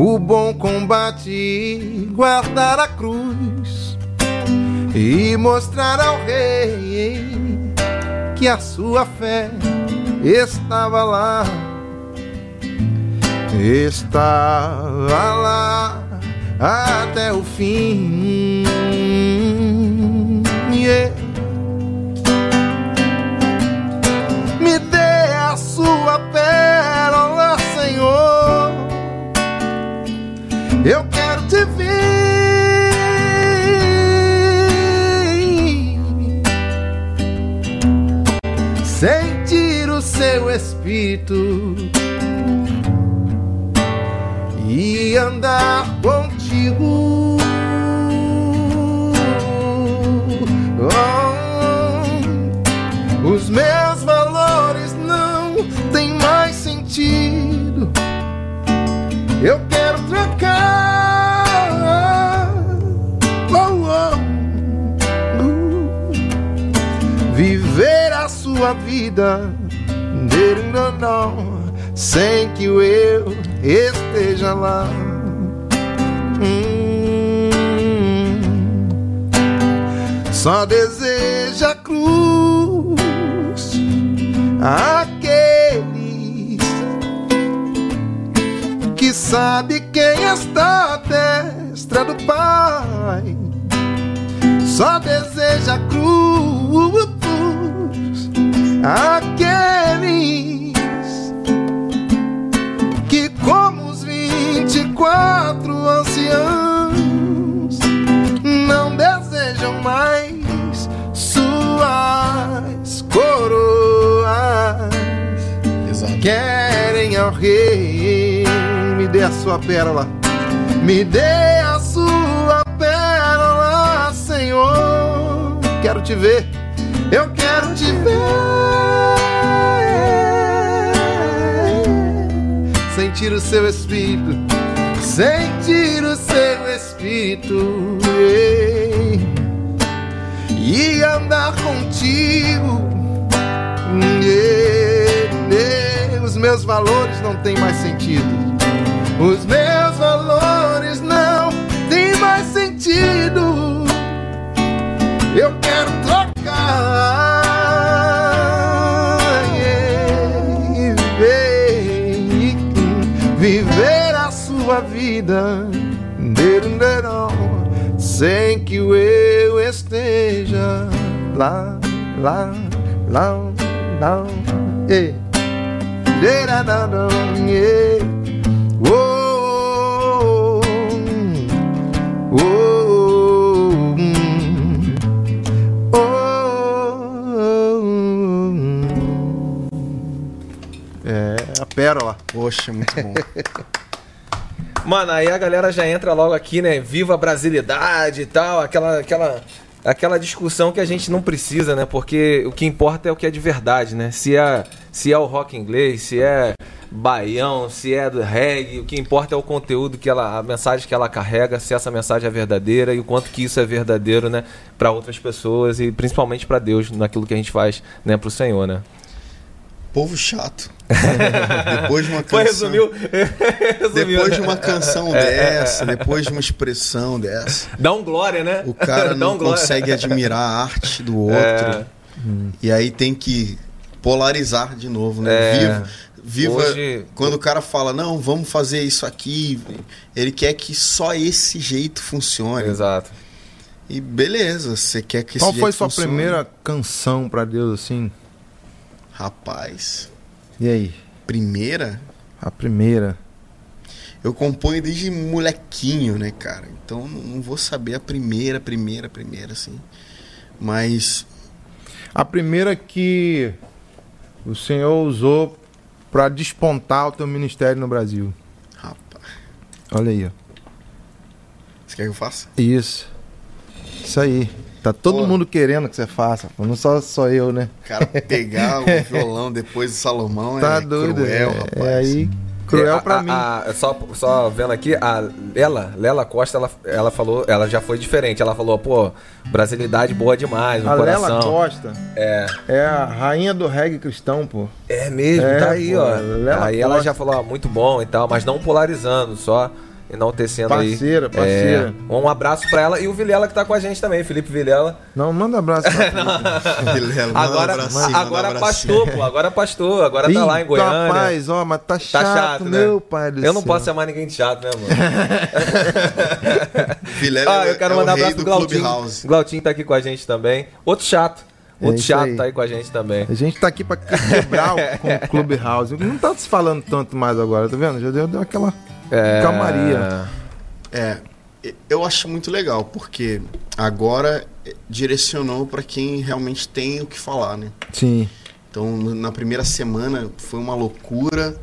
o bom combate, guardar a cruz e mostrar ao rei que a sua fé estava lá, estava lá até o fim. Yeah. Me dê a sua pérola, Senhor. Eu quero te ver. Sentir o seu espírito e andar contigo. Oh, os meus valores não têm mais sentido. Eu quero trocar. Oh, oh, uh, viver a sua vida. Não, não, sem que o eu esteja lá. Hum, só deseja cruz aqueles que sabe quem está à destra do Pai. Só deseja cruz aqueles que como os vinte e quatro anciãos não desejam mais suas coroas Exato. querem ao rei me dê a sua pérola. Me dê a sua pérola Senhor. Quero te ver. Eu quero te ver. Sentir o seu espírito. Sentir o seu espírito. E andar contigo. Os meus valores não têm mais sentido os meus valores não têm mais sentido eu quero trocar viver, a sua vida sem que eu esteja lá, lá, lá, lá. Yeah. É, a pérola. Poxa, muito bom. Mano, aí a galera já entra logo aqui, né? Viva a brasilidade e tal, aquela, aquela, aquela discussão que a gente não precisa, né? Porque o que importa é o que é de verdade, né? Se é, se é o rock inglês, se é baião, se é do reggae, o que importa é o conteúdo que ela, a mensagem que ela carrega, se essa mensagem é verdadeira e o quanto que isso é verdadeiro, né? Para outras pessoas e principalmente para Deus, naquilo que a gente faz, né? Pro Senhor, né? Povo chato. [LAUGHS] depois de uma Foi, canção. resumiu. [LAUGHS] resumiu. Depois de uma canção É, dessa, depois de uma expressão dessa, Dá um glória, né? o cara [LAUGHS] não um glória. consegue admirar a arte do outro. É. E aí tem que polarizar de novo, né? É. Viva, viva Hoje- quando o cara fala, não, vamos fazer isso aqui, ele quer que só esse jeito funcione. Exato. E beleza, você quer que esse Qual foi sua funcione. primeira canção pra Deus assim? Rapaz, E aí? primeira? A primeira. Eu componho desde molequinho, né, cara? Então não vou saber a primeira, primeira, primeira, assim. Mas A primeira que o Senhor usou pra despontar o teu ministério no Brasil. Rapaz, Olha aí, ó. você quer que eu faça? Isso. Isso aí. Tá todo Pô. mundo querendo que você faça. pô. Não só, só eu, né? O cara pegar o [LAUGHS] violão depois do Salomão Tá é doido. cruel, é, rapaz. é aí Cruel É, pra a- mim. a- só, só vendo aqui, a Lela, Lela Costa, ela, ela falou, ela já foi diferente. Ela falou, pô, brasilidade boa demais, no a coração. Lela Costa É. é a rainha do reggae cristão, pô. É mesmo, É, tá aí, pô, ó. Lela aí ela Costa. já falou, ó, muito bom e tal, mas não polarizando, só enaltecendo aí. Parceira, parceira. É, um abraço pra ela e o Vilela que tá com a gente também, Felipe Vilela. Não, manda abraço pra. [LAUGHS] [LAUGHS] Vilela, manda Agora, manda agora pastor, pô, agora pastor, agora tá lá em Ih, Goiânia. Rapaz, ó, mas tá chato, Tá chato, né? meu pai do Eu não céu. posso chamar ninguém de chato, né, mano? [LAUGHS] Vilela Ah, eu quero é mandar o rei abraço pro do Glautinho. Clubhouse. Glautinho tá aqui com a gente também. Outro chato. É Outro isso chato aí. tá aí com a gente também. A gente tá aqui pra quebrar o, com o Clubhouse. Não tá se falando tanto mais agora, tá vendo? Já deu, deu aquela É... calmaria. É, eu acho muito legal, porque agora direcionou para quem realmente tem o que falar, né? Sim. Então, na primeira semana foi uma loucura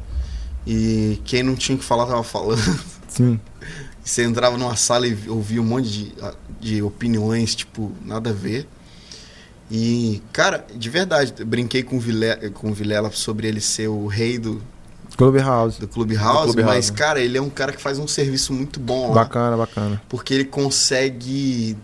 e quem não tinha o que falar tava falando. Sim. [LAUGHS] Você entrava numa sala e ouvia um monte de, de opiniões, tipo, nada a ver. E, cara, de verdade, eu brinquei com o, Vilela, com o Vilela sobre ele ser o rei do, Clubhouse. do Clubhouse, Do Clubhouse, mas, cara, ele é um cara que faz um serviço muito bom lá. Bacana, bacana. porque ele consegue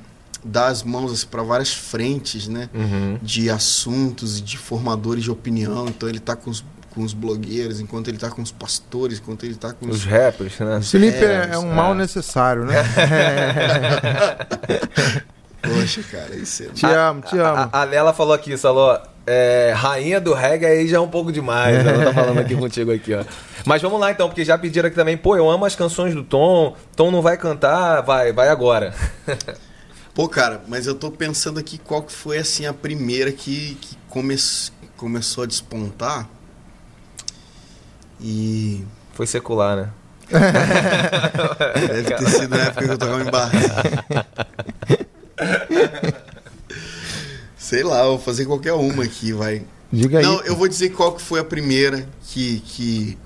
dar as mãos assim, para várias frentes, né? Uhum. De assuntos, de formadores de opinião. Então ele tá com os, com os blogueiros, enquanto ele tá com os pastores, enquanto ele tá com os. Os rappers, né? O Felipe é, É, é um é. mal necessário, né? [LAUGHS] Poxa, cara, isso é. te amo, te amo. A, a Lela falou aqui, falou, é, rainha do reggae aí já é um pouco demais. Ela tá falando aqui [LAUGHS] contigo aqui, ó. Mas vamos lá então, porque já pediram aqui também, pô, eu amo as canções do Tom, Tom não vai cantar, vai, vai agora. [LAUGHS] Pô, cara, mas eu tô pensando aqui qual que foi assim a primeira que, que come, começou a despontar. E Foi secular, né? [LAUGHS] deve ter sido na época que eu tocava em barra. Sei lá, vou fazer qualquer uma aqui, vai. Diga aí. Não, eu vou dizer qual que foi a primeira que, que,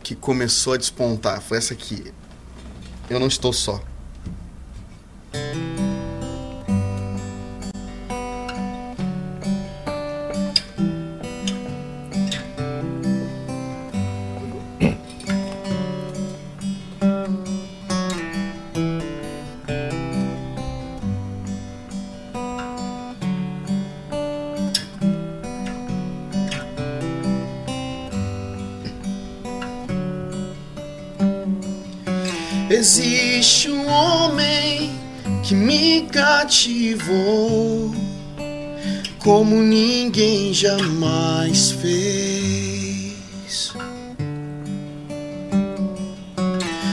que começou a despontar. Foi essa aqui. Eu não estou só. Existe um homem que me cativou como ninguém jamais fez.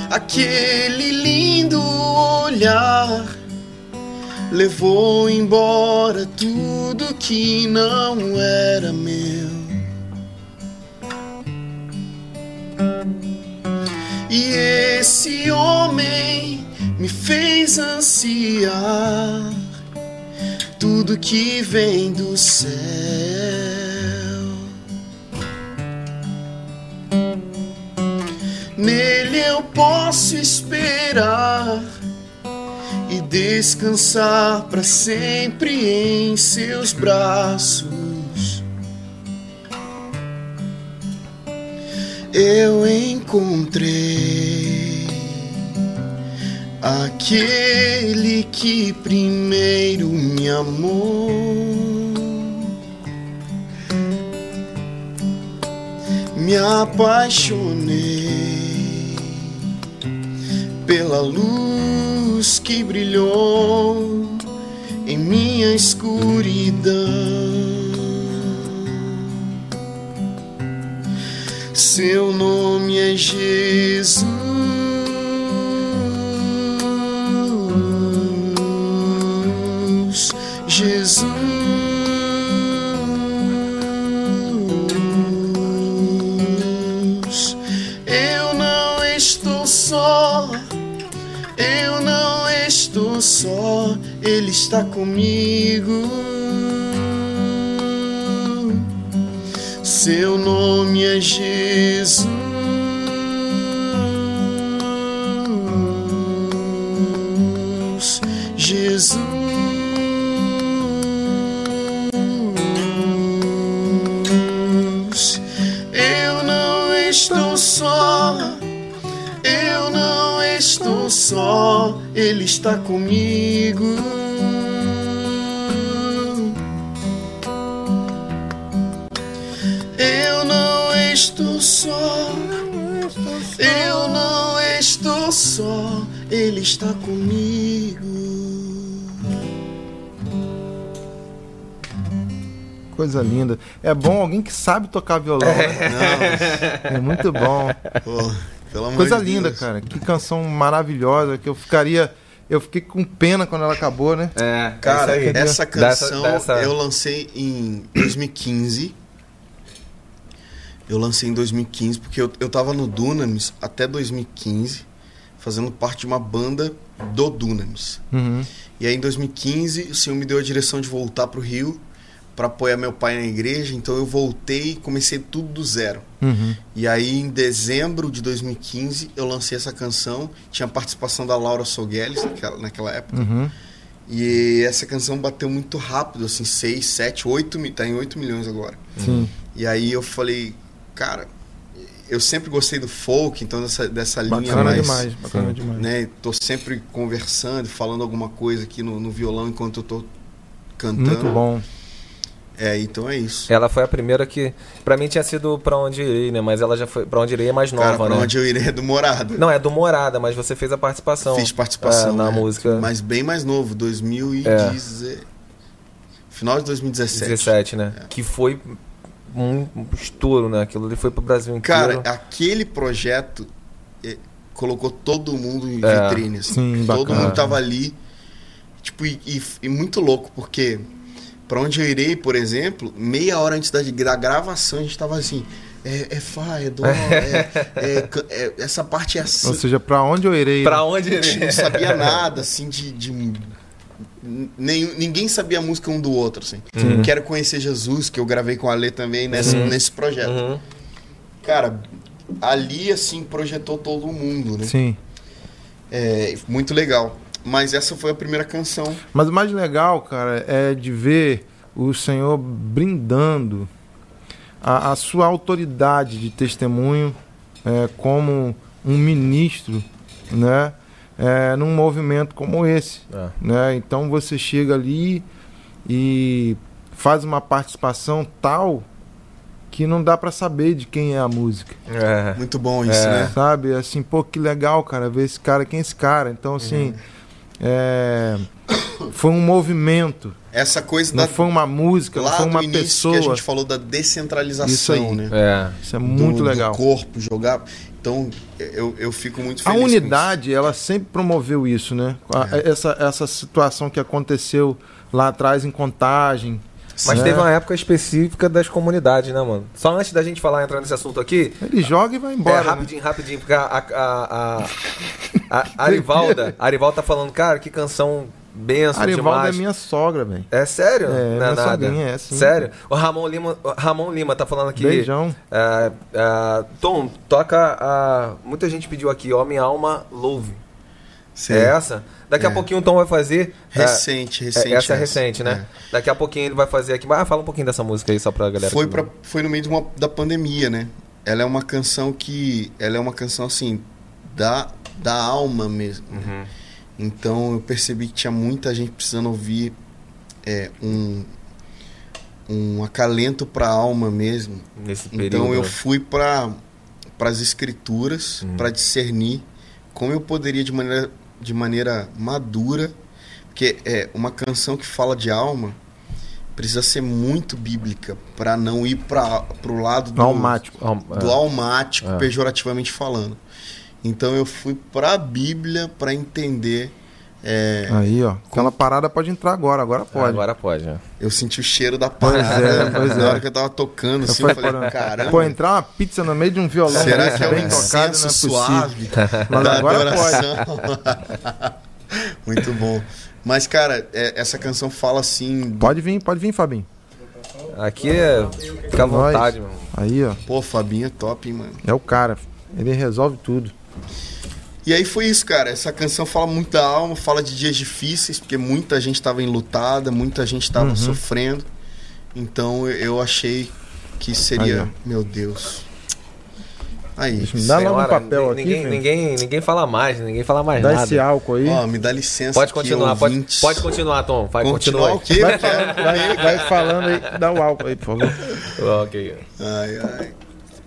Aquele lindo olhar levou embora tudo que não era meu. E esse homem me fez ansiar tudo que vem do céu. Nele eu posso esperar e descansar para sempre em seus braços. Eu encontrei aquele que primeiro me amou. Me apaixonei pela luz que brilhou em minha escuridão. Seu nome é Jesus. Jesus. Eu não estou só. Eu não estou só. Ele está comigo. seu nome é Jesus. Jesus. Eu não estou só, eu não estou só, Ele está comigo. Está comigo. Coisa linda. É bom alguém que sabe tocar violão. né? Não, É muito bom. pô, pelo amor Coisa de linda, Deus. cara. Que canção maravilhosa que eu ficaria. Eu fiquei com pena quando ela acabou, né? É, Cara, é isso aí. essa Dessa- canção dessa- eu lancei em 2015. Eu lancei em 2015 porque eu, eu tava no Dunamis até 2015, fazendo parte de uma banda do Dunamis. Uhum. E aí em 2015 o Senhor me deu a direção de voltar pro Rio para apoiar meu pai na igreja, então eu voltei e comecei tudo do zero. Uhum. E aí, em dezembro de 2015, eu lancei essa canção. Tinha a participação da Laura Sogueles naquela, naquela época. Uhum. E essa canção bateu muito rápido, assim, 6, 7, 8, mi- tá em 8 milhões agora. Sim. E aí eu falei, cara, eu sempre gostei do folk, então dessa, dessa linha Bacana mais. demais. Bacana demais. Né, tô sempre conversando, falando alguma coisa aqui no, no violão enquanto eu tô cantando. Muito bom. É, então é isso. Ela foi a primeira que. Pra mim tinha sido Pra Onde Irei, né? Mas ela já foi. Pra Onde Irei é mais nova, Cara, pra né? onde eu irei é do Morada. Não, é do Morada, mas você fez a participação. Fiz participação é, na né? música Mas bem mais novo, 2010. Final de 2017. 17, né? É. Que foi um um estouro, né? Aquilo ali foi pro Brasil inteiro. Cara, aquele projeto eh, colocou todo mundo em É. vitrine. assim. Sim, todo bacana. mundo tava ali. Tipo, e, e- e muito louco, porque pra onde eu irei, por exemplo, meia hora antes da, da gravação, a gente tava assim. É, é Fá, é Dó, [LAUGHS] é, é é- essa parte é assim. Ou seja, pra onde eu irei? pra né? onde A gente irei? não sabia nada, assim, de. de nenhum, ninguém sabia a música um do outro, assim. Uhum. Quero conhecer Jesus, que eu gravei com a Lê também nesse, Uhum. nesse projeto. Uhum. Cara, ali, assim, projetou todo mundo, né? Sim. É, muito legal. Mas essa foi a primeira canção. Mas o mais legal, cara, é de ver o Senhor brindando a, a sua autoridade de testemunho é, como um ministro, né? É, num movimento como esse, É. né? Então você chega ali e faz uma participação tal que não dá pra saber de quem é a música. É. Muito bom isso, É. né? Sabe? Assim, pô, que legal, cara, ver esse cara, quem é esse cara? Então, assim, é, foi um movimento, Essa coisa não da, foi uma música, não lá foi uma início pessoa. que a gente falou da descentralização, Isso aí. né? É. Isso é muito do, legal. Do corpo, jogar. Então, eu, eu fico muito A feliz. com unidade, ela sempre promoveu isso, né? A- É. Essa, essa situação que aconteceu lá atrás em contagem. Mas É. teve uma época específica das comunidades, né, mano? Só antes da gente falar, entrar nesse assunto aqui, Ele joga e vai é, embora. né? rapidinho, rapidinho, porque a, a, a, a, a Arivalda, a [LAUGHS] Arivalda tá falando, cara, que canção benção Arivalda demais. é minha sogra, velho. É sério? É, não é minha nada. sogrinha, é, sim. Sério? O Ramon Lima, o Ramon Lima tá falando aqui. Beijão. é, é, Tom, toca a. Muita gente pediu aqui, ó, Minha Alma Louve. Sim. É essa? Daqui a É. pouquinho o Tom vai fazer. é, Recente, recente. é, essa é recente, né? Daqui a pouquinho ele vai fazer aqui. Ah, fala um pouquinho dessa música aí só pra galera. Foi, pra, foi no meio de uma, da pandemia, né? Ela é uma canção que. Ela é uma canção assim. Da, da alma mesmo. né? Então eu percebi que tinha muita gente precisando ouvir é, um, um acalento pra alma mesmo. Nesse período. Então eu né? fui para as escrituras Uhum. para discernir como eu poderia de maneira, de maneira madura, porque é uma canção que fala de alma precisa ser muito bíblica para não ir para o lado do Almático. Do é. almático, É. pejorativamente falando. Então eu fui para a Bíblia para entender. é, Aí, ó. Aquela parada pode entrar agora, agora pode. Agora pode, né? eu senti o cheiro da Pois parada é, pois na é. hora que eu tava tocando, assim, Eu eu falei, caramba. Pô, entrar uma pizza no meio de um violão Será que é um bem tocado não é suave [LAUGHS] [LAUGHS] Mas da agora adoração? [LAUGHS] Muito bom. Mas, cara, é- essa canção fala assim... Pode vir, pode vir, Fabinho. Aqui é. Fica à vontade, irmão. Aí, ó. Pô, Fabinho é top, hein, mano. É o cara. Ele resolve tudo. E aí foi isso, cara. Essa canção fala muito da alma, fala de dias difíceis, porque muita gente tava enlutada, muita gente tava Uhum. sofrendo. Então eu- achei que Aí, seria... ó. meu Deus. Aí. Deixa me dar logo um Senhora, papel ninguém, aqui. filho. ninguém, ninguém fala mais, ninguém fala mais Dá nada. esse álcool aí. Ó, me dá licença. Pode aqui, continuar, pode, pode continuar, Tom. Vai, Continuar continua. o quê? Vai falando, vai, vai falando aí. Dá o álcool aí, por favor. [LAUGHS] ok. Ai, ai.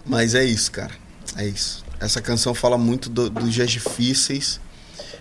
Mas é isso, cara. É isso. Essa canção fala muito do- dos dias difíceis.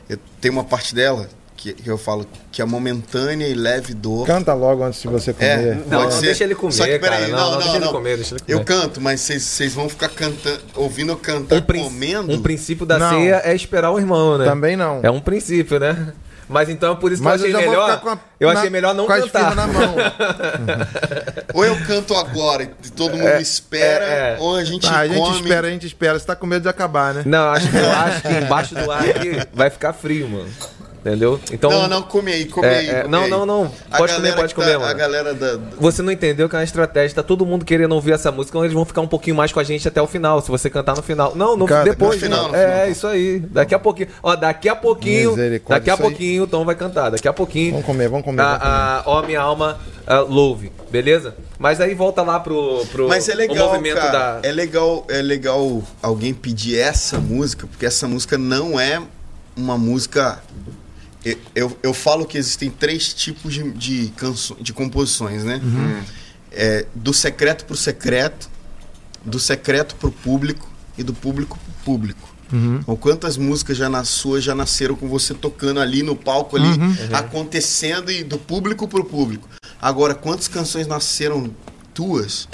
Eu, tem uma parte dela que, que eu falo que é momentânea e leve dor. Canta logo antes de você É, comer. Não, pode não, ser. deixa ele comer, Só que peraí, cara. Não, não, não, não, deixa ele não. comer, deixa ele comer. Eu canto, mas vocês- vão ficar cantando, ouvindo eu cantar um, comendo. um princípio da Não. ceia é esperar o irmão, né? Também não. É um princípio, né? Mas então é por isso que Mas eu eu achei vou melhor. a, eu na- achei melhor não cantar. na mão. [LAUGHS] Ou eu canto agora e todo mundo espera, é, é. ou a gente Tá, a gente espera, a gente espera. Você tá com medo de acabar, né? Não, acho que eu acho que embaixo do ar aqui vai ficar frio, mano. Entendeu? Então. Não, não, come aí, come É, aí. é, come não, aí. não, não. A Pode comer, pode que comer, tá- mano. A galera da. Você não entendeu que é uma estratégia. Tá todo mundo querendo ouvir essa música, então eles vão ficar um pouquinho mais com a gente até o final. Se você cantar no final. Não, no, Canta, depois. no final, mano. no final. É, isso aí. Daqui a pouquinho. Ó, daqui a pouquinho. Daqui a pouquinho o Tom vai cantar. Daqui a pouquinho. Vamos comer, vamos comer. vamos comer. A, a, ó, minha alma, ah, louve. Beleza? Mas aí volta lá pro, pro Mas é o legal, movimento cara. da. É legal, é legal alguém pedir essa música, porque essa música não é uma música. Eu, eu, falo que existem três tipos de, de, canso, de composições, né? É, do secreto pro secreto, do secreto pro público e do público pro público. Ou quantas músicas já nas suas já nasceram com você tocando ali no palco ali, acontecendo e do público pro público. Agora, quantas canções nasceram tuas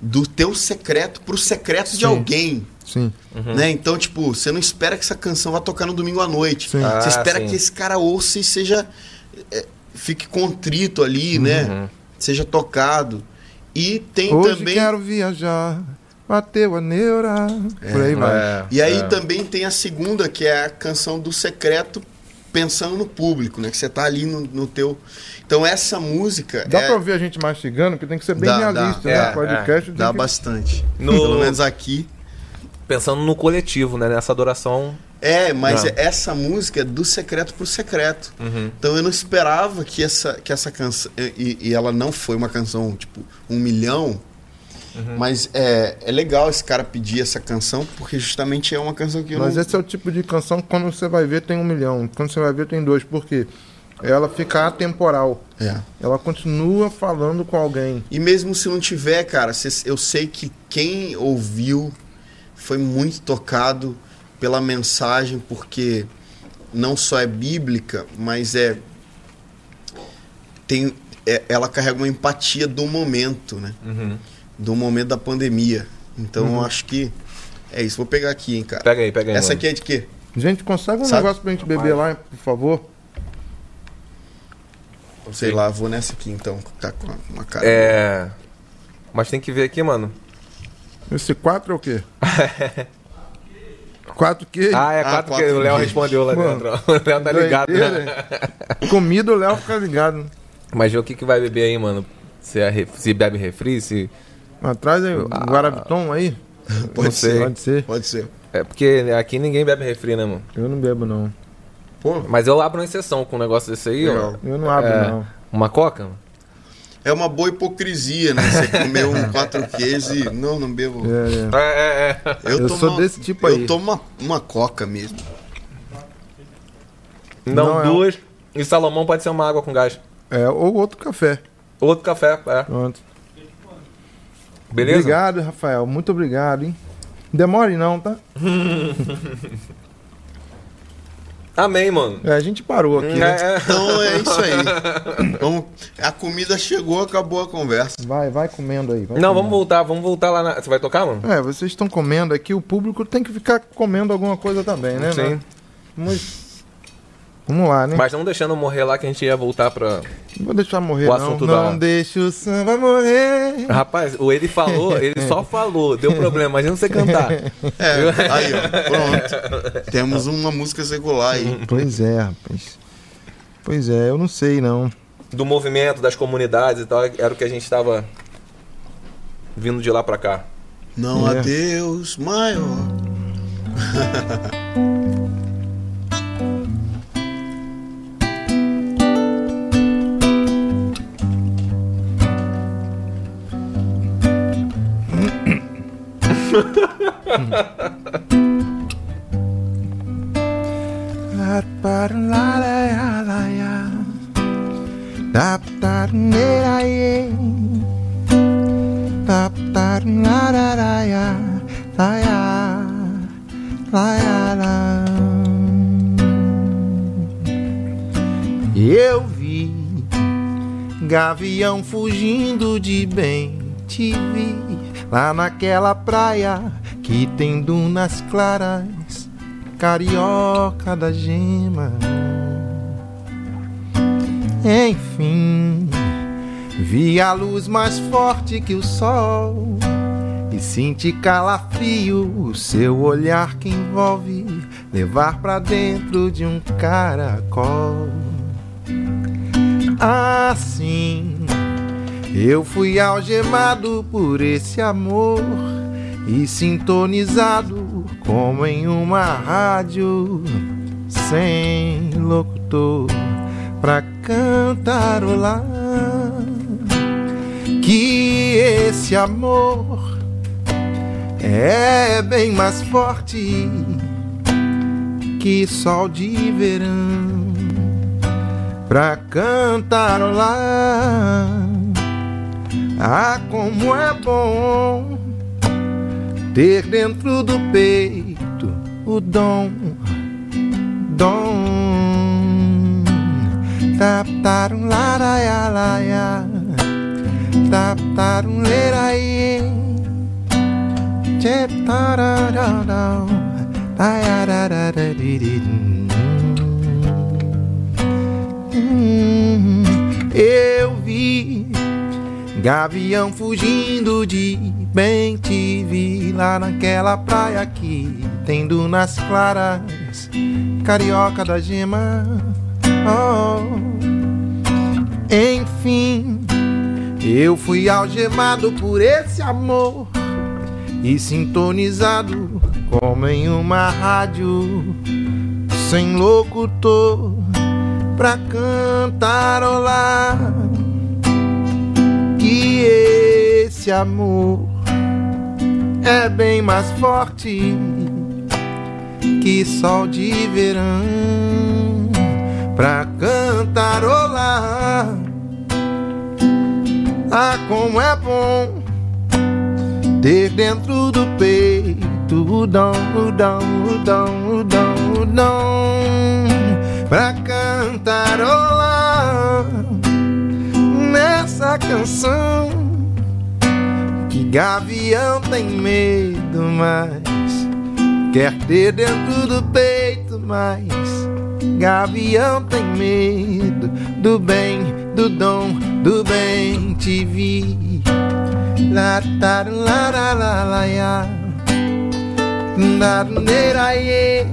do teu secreto pro secreto de Sim. alguém? Sim. Né? Então, tipo, você não espera que essa canção vá tocar no domingo à noite. Sim. Ah, você espera sim. que esse cara ouça e seja. é, fique contrito ali, né? Seja tocado. E tem Hoje também. quero viajar. Bateu a neura. Por aí vai. É, E aí é. também tem a segunda, que é a canção do secreto pensando no público, né? Que você tá ali no, no teu. Então essa música. Dá é, pra ouvir a gente mastigando, porque tem que ser bem Dá, dá. realista, né? É, Podcast tem Dá que- bastante. No- Pelo menos aqui. Pensando no coletivo, né? Nessa adoração. É, mas Não. essa música é do secreto pro secreto. Uhum. Então eu não esperava que essa, que essa canção. E, e ela não foi uma canção, tipo, um milhão. Uhum. Mas é, é legal esse cara pedir essa canção, porque justamente é uma canção que eu Mas não. esse é o tipo de canção que quando você vai ver tem um milhão. Quando você vai ver tem dois. Por quê? Ela fica atemporal. É. Ela continua falando com alguém. E mesmo se não tiver, cara, eu sei que quem ouviu foi muito tocado pela mensagem, porque não só é bíblica, mas é. Tem, é- ela carrega uma empatia do momento, né? Do momento da pandemia. Então eu acho que é isso. Vou pegar aqui, hein, cara. Pega aí, pega aí. Essa mano. aqui é de quê? Gente, consegue um Sabe? negócio pra gente beber lá, por favor? Sei lá, vou nessa aqui então. Tá com uma- uma cara. É. Mas tem que ver aqui, mano. Esse 4 é o quê? [LAUGHS] 4 quê? Ah, é Ah, quatro que quatro o Léo respondeu lá Mano, dentro. [LAUGHS] ó. O Léo tá ligado. né? Comida o Léo fica ligado. Mas o que, que vai beber aí, mano. Se, é ref- se bebe refri, se. Atrás aí, o Ah. Guaraviton aí. [LAUGHS] Pode ser. Pode ser. Pode ser. É porque aqui ninguém bebe refri, né, mano? Eu não bebo, não. Pô, Mas eu abro uma exceção com um negócio desse aí, ó. Eu não abro, É. não. Uma coca? É uma boa hipocrisia, né? Você comer um [LAUGHS] quatro queijos e. Não, não bebo. É, é. É, é, é. Eu tomo sou uma- desse tipo aí. Eu tomo uma, uma coca mesmo. Não, Não, é duas. E Salomão pode ser uma água com gás. É, ou outro café. Outro café, é. Pronto. Beleza? Obrigado, Rafael. Muito obrigado, hein? Demore não, tá? [LAUGHS] Amém, mano. É, a gente parou aqui, né? É, é. Então é isso aí. [LAUGHS] Vamos, a comida chegou, acabou a conversa. Vai, vai comendo aí. vai Não, comendo. vamos voltar, vamos voltar lá na. Você vai tocar, mano? É, vocês estão comendo aqui, o público tem que ficar comendo alguma coisa também, né? Sim. né? Vamos, vamos lá, né? Mas não deixando eu morrer lá que a gente ia voltar pra. Não vou deixar morrer, O não. assunto Não da- deixa o samba morrer. Rapaz, o ele falou, ele só falou, deu problema, imagina você cantar. [LAUGHS] É, aí, ó. Pronto. Temos uma música secular aí. Pois é, rapaz. Pois é, eu não sei, não. Do movimento, das comunidades e tal, era o que a gente tava vindo de lá pra cá. Não há É. Deus maior. [LAUGHS] Eu vi gavião fugindo de bem, te vi lá naquela praia que tem dunas claras, carioca da gema. Enfim, vi a luz mais forte que o sol e senti calafrio, o seu olhar que envolve levar pra dentro de um caracol. Assim, eu fui algemado por esse amor e sintonizado como em uma rádio sem locutor pra cantarolar que esse amor é bem mais forte que sol de verão pra cantarolar. Ah, como é bom ter dentro do peito o dom, dom. Tap tarum laraia laia, tap tarum leraie, tep tarararau, taiararararirim. Hum, Eu vi gavião fugindo de bem te vi lá naquela praia que tem dunas claras, carioca da gema. Oh. Enfim, eu fui algemado por esse amor e sintonizado como em uma rádio sem locutor pra cantarolar que esse amor é bem mais forte que sol de verão pra cantarolar. Ah, como é bom ter dentro do peito o dom, o dom, o dom, o dom, o dom pra cantarolar nessa canção que gavião tem medo, mas quer ter dentro do peito, mas gavião tem medo do bem, do dom, do bem te vi. La ta la la la la ya. Ye.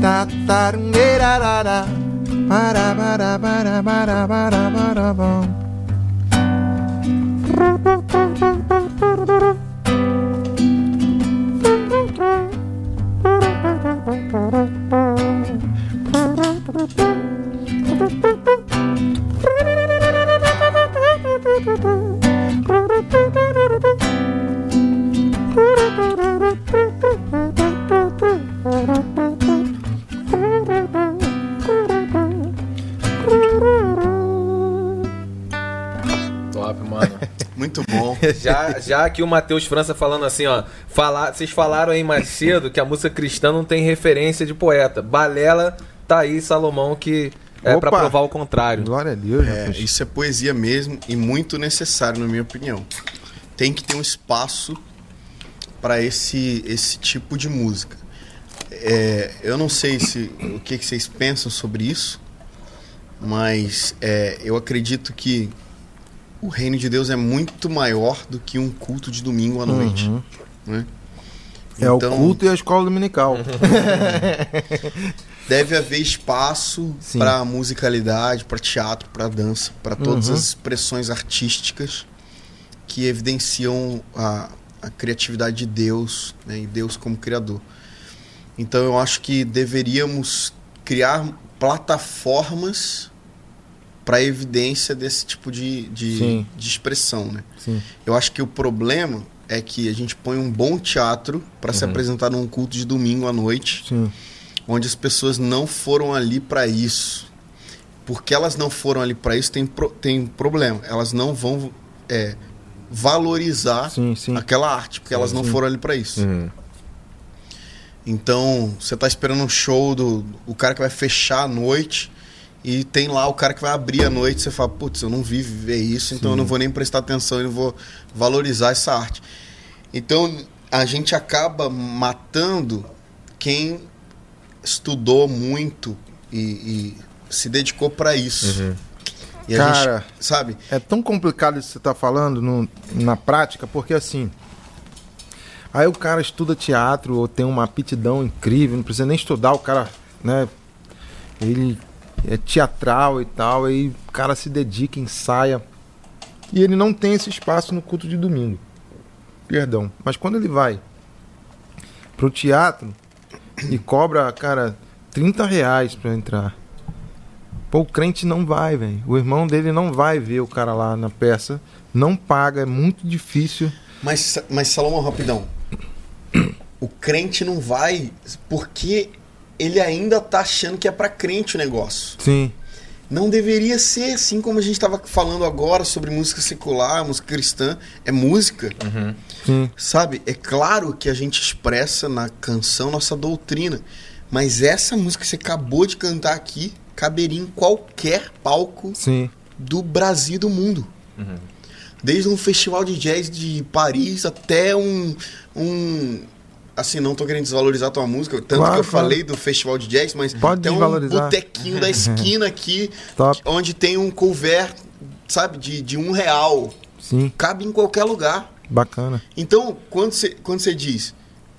Ta ta la la. Para para para para para para bom. Top, Muito bom. [LAUGHS] Já, já aqui o Matheus França falando assim, ó. Falar, vocês falaram aí mais cedo que a música cristã não tem referência de poeta. Balela tá aí, Salomão, que é pra Opa! provar o contrário. Glória a Deus, É, rapaz. isso é poesia mesmo e muito necessário, na minha opinião. Tem que ter um espaço para esse, esse tipo de música. É, eu não sei se o que, que vocês pensam sobre isso, mas é, eu acredito que o reino de Deus é muito maior do que um culto de domingo à noite. Uhum. né? É Então, o culto e a escola dominical. [LAUGHS] Deve haver espaço para musicalidade, para teatro, para dança, para todas Uhum. as expressões artísticas que evidenciam a, a criatividade de Deus né, e Deus como criador. Então eu acho que deveríamos criar plataformas para evidência desse tipo de, de, Sim. de expressão, né? Sim. Eu acho que o problema é que a gente põe um bom teatro para se apresentar num culto de domingo à noite Sim. onde as pessoas não foram ali para isso. porque elas não foram ali para isso, tem, pro, tem problema. Elas não vão é, valorizar Sim, sim. aquela arte, porque elas não sim. foram ali para isso. Uhum. Então, você tá esperando um show do o cara que vai fechar a noite e tem lá o cara que vai abrir a noite, você fala, putz, eu não vi ver isso, então eu não vou nem prestar atenção e não vou valorizar essa arte. Então, a gente acaba matando quem estudou muito e, e se dedicou para isso. Uhum. E a Cara, gente, sabe? É tão complicado isso que você está falando no- na prática, porque assim. Aí o cara estuda teatro ou tem uma aptidão incrível, não precisa nem estudar, o cara, né? Ele é teatral e tal, aí o cara se dedica, ensaia. E ele não tem esse espaço no culto de domingo. Perdão. Mas quando ele vai pro teatro e cobra, cara, 30 reais pra entrar. Pô, o crente não vai, velho. O irmão dele não vai ver o cara lá na peça. Não paga, é muito difícil. Mas, mas Salomão, rapidão. O crente não vai porque ele ainda tá achando que é pra crente o negócio. Sim. Não deveria ser assim como a gente estava falando agora sobre música secular, música cristã. É música, Sim. sabe? É claro que a gente expressa na canção nossa doutrina. Mas essa música que você acabou de cantar aqui caberia em qualquer palco Sim. do Brasil e do mundo. Desde um festival de jazz de Paris até um. um assim, não tô querendo desvalorizar tua música, tanto Claro, que eu claro. falei do festival de jazz, mas Pode tem um botequinho da [LAUGHS] esquina aqui, onde tem um couvert, sabe, de, de um real. Sim. Cabe em qualquer lugar. Bacana. Então, quando você quando você diz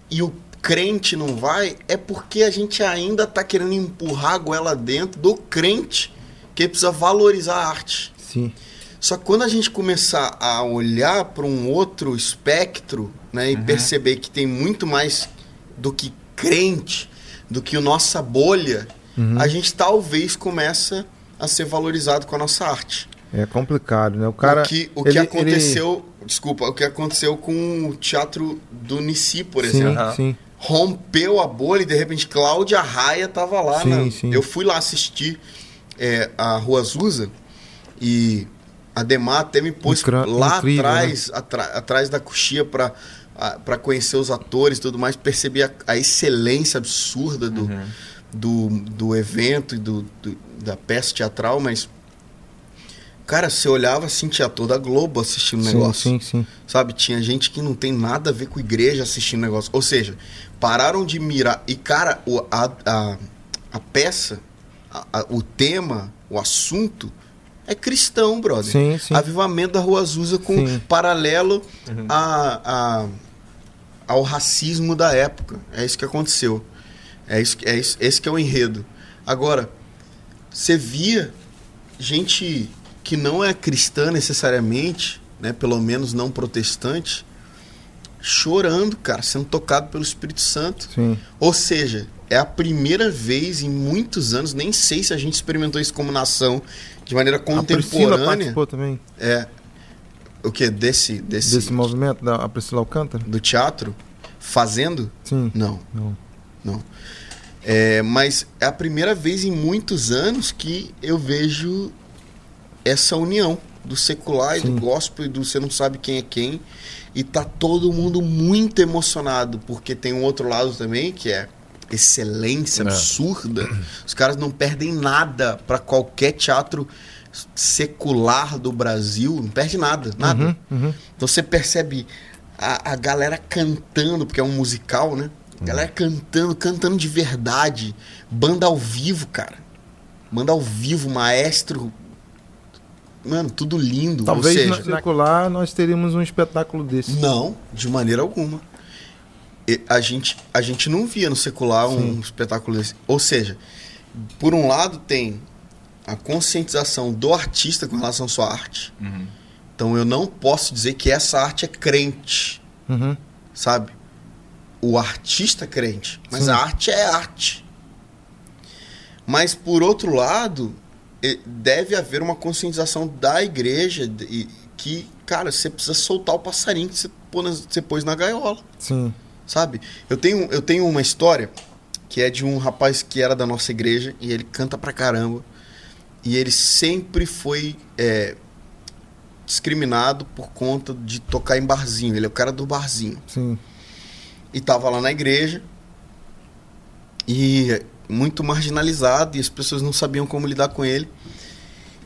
e o crente não vai, é porque a gente ainda tá querendo empurrar a goela dentro do crente, que precisa valorizar a arte. Sim. Só que quando a gente começar a olhar para um outro espectro, né, e perceber que tem muito mais do que crente, do que o nossa bolha, a gente talvez começa a ser valorizado com a nossa arte. É complicado, né? O cara. o que, o que ele- aconteceu, desculpa, o que aconteceu com o teatro do Nici, por ele- Sim, exemplo. Sim. Rompeu a bolha e de repente Cláudia Raia tava lá. Sim, na- sim. Eu fui lá assistir é, a Rua Azusa e a Demar até me pôs Incra- lá incrível, né? atrás, atra- atrás da coxia para para conhecer os atores e tudo mais, perceber a, a excelência absurda do, Uhum. do, do evento e do, do- da peça teatral, mas cara, você olhava assim, tinha toda a Globo assistindo o Sim, negócio. sim, sim. Sabe, tinha gente que não tem nada a ver com igreja assistindo o negócio. Ou seja, pararam de mirar. E, cara, o, a, a, a peça, a- a- o tema, o assunto é cristão, brother. Sim, sim. Avivamento da Rua Azusa com Sim. paralelo a, a- ao racismo da época. É isso que aconteceu. É isso, que- é isso, esse que é o enredo. Agora, você via gente que não é cristã necessariamente, né, pelo menos não protestante, chorando, cara, sendo tocado pelo Espírito Santo. Sim. Ou seja, é a primeira vez em muitos anos, nem sei se a gente experimentou isso como nação de maneira A contemporânea. participou também É o que desse desse, desse movimento da a Priscila Alcântara? do teatro fazendo? Sim. Não, Não. não. É, mas é a primeira vez em muitos anos que eu vejo essa união do secular e Sim. do gospel e do você não sabe quem é quem e tá todo mundo muito emocionado porque tem um outro lado também que é excelência É. absurda. Os caras não perdem nada para qualquer teatro secular do Brasil, não perde nada, nada. Uhum, uhum. Então você percebe a, a galera cantando, porque é um musical, né? A Uhum. galera cantando, cantando de verdade. Banda ao vivo, cara. Banda ao vivo, maestro. Mano, tudo lindo. Talvez seja, na secular nós teríamos um espetáculo desse. não, de maneira alguma. A gente, a gente não via no secular um espetáculo desse. Ou seja, por um lado tem a conscientização do artista com relação à sua arte. Então eu não posso dizer que essa arte é crente, Uhum. sabe? O artista é crente, mas Sim. a arte é arte. Mas por outro lado, deve haver uma conscientização da igreja e que, cara, você precisa soltar o passarinho que você pôs na gaiola Sim. Sabe? Eu tenho, eu tenho uma história que é de um rapaz que era da nossa igreja e ele canta pra caramba. e ele sempre foi é, discriminado por conta de tocar em barzinho. Ele é o cara do barzinho. Sim. E tava lá na igreja e muito marginalizado e as pessoas não sabiam como lidar com ele.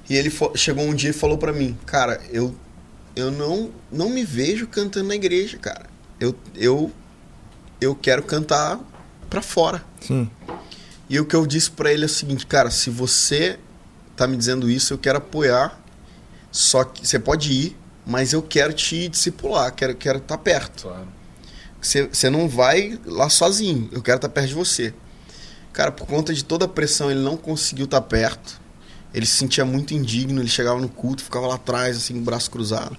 E ele chegou um dia e falou pra mim, cara, eu eu não não me vejo cantando na igreja, cara. Eu eu eu quero cantar pra fora. Sim. E o que eu disse pra ele é o seguinte, cara, se você tá me dizendo isso, eu quero apoiar. Só que você pode ir, mas eu quero te discipular, quero quero estar perto. Claro. Você você não vai lá sozinho. Eu quero estar perto de você. Cara, por conta de toda a pressão, ele não conseguiu estar perto. Ele se sentia muito indigno. Ele chegava no culto, ficava lá atrás, assim, com o braço cruzado.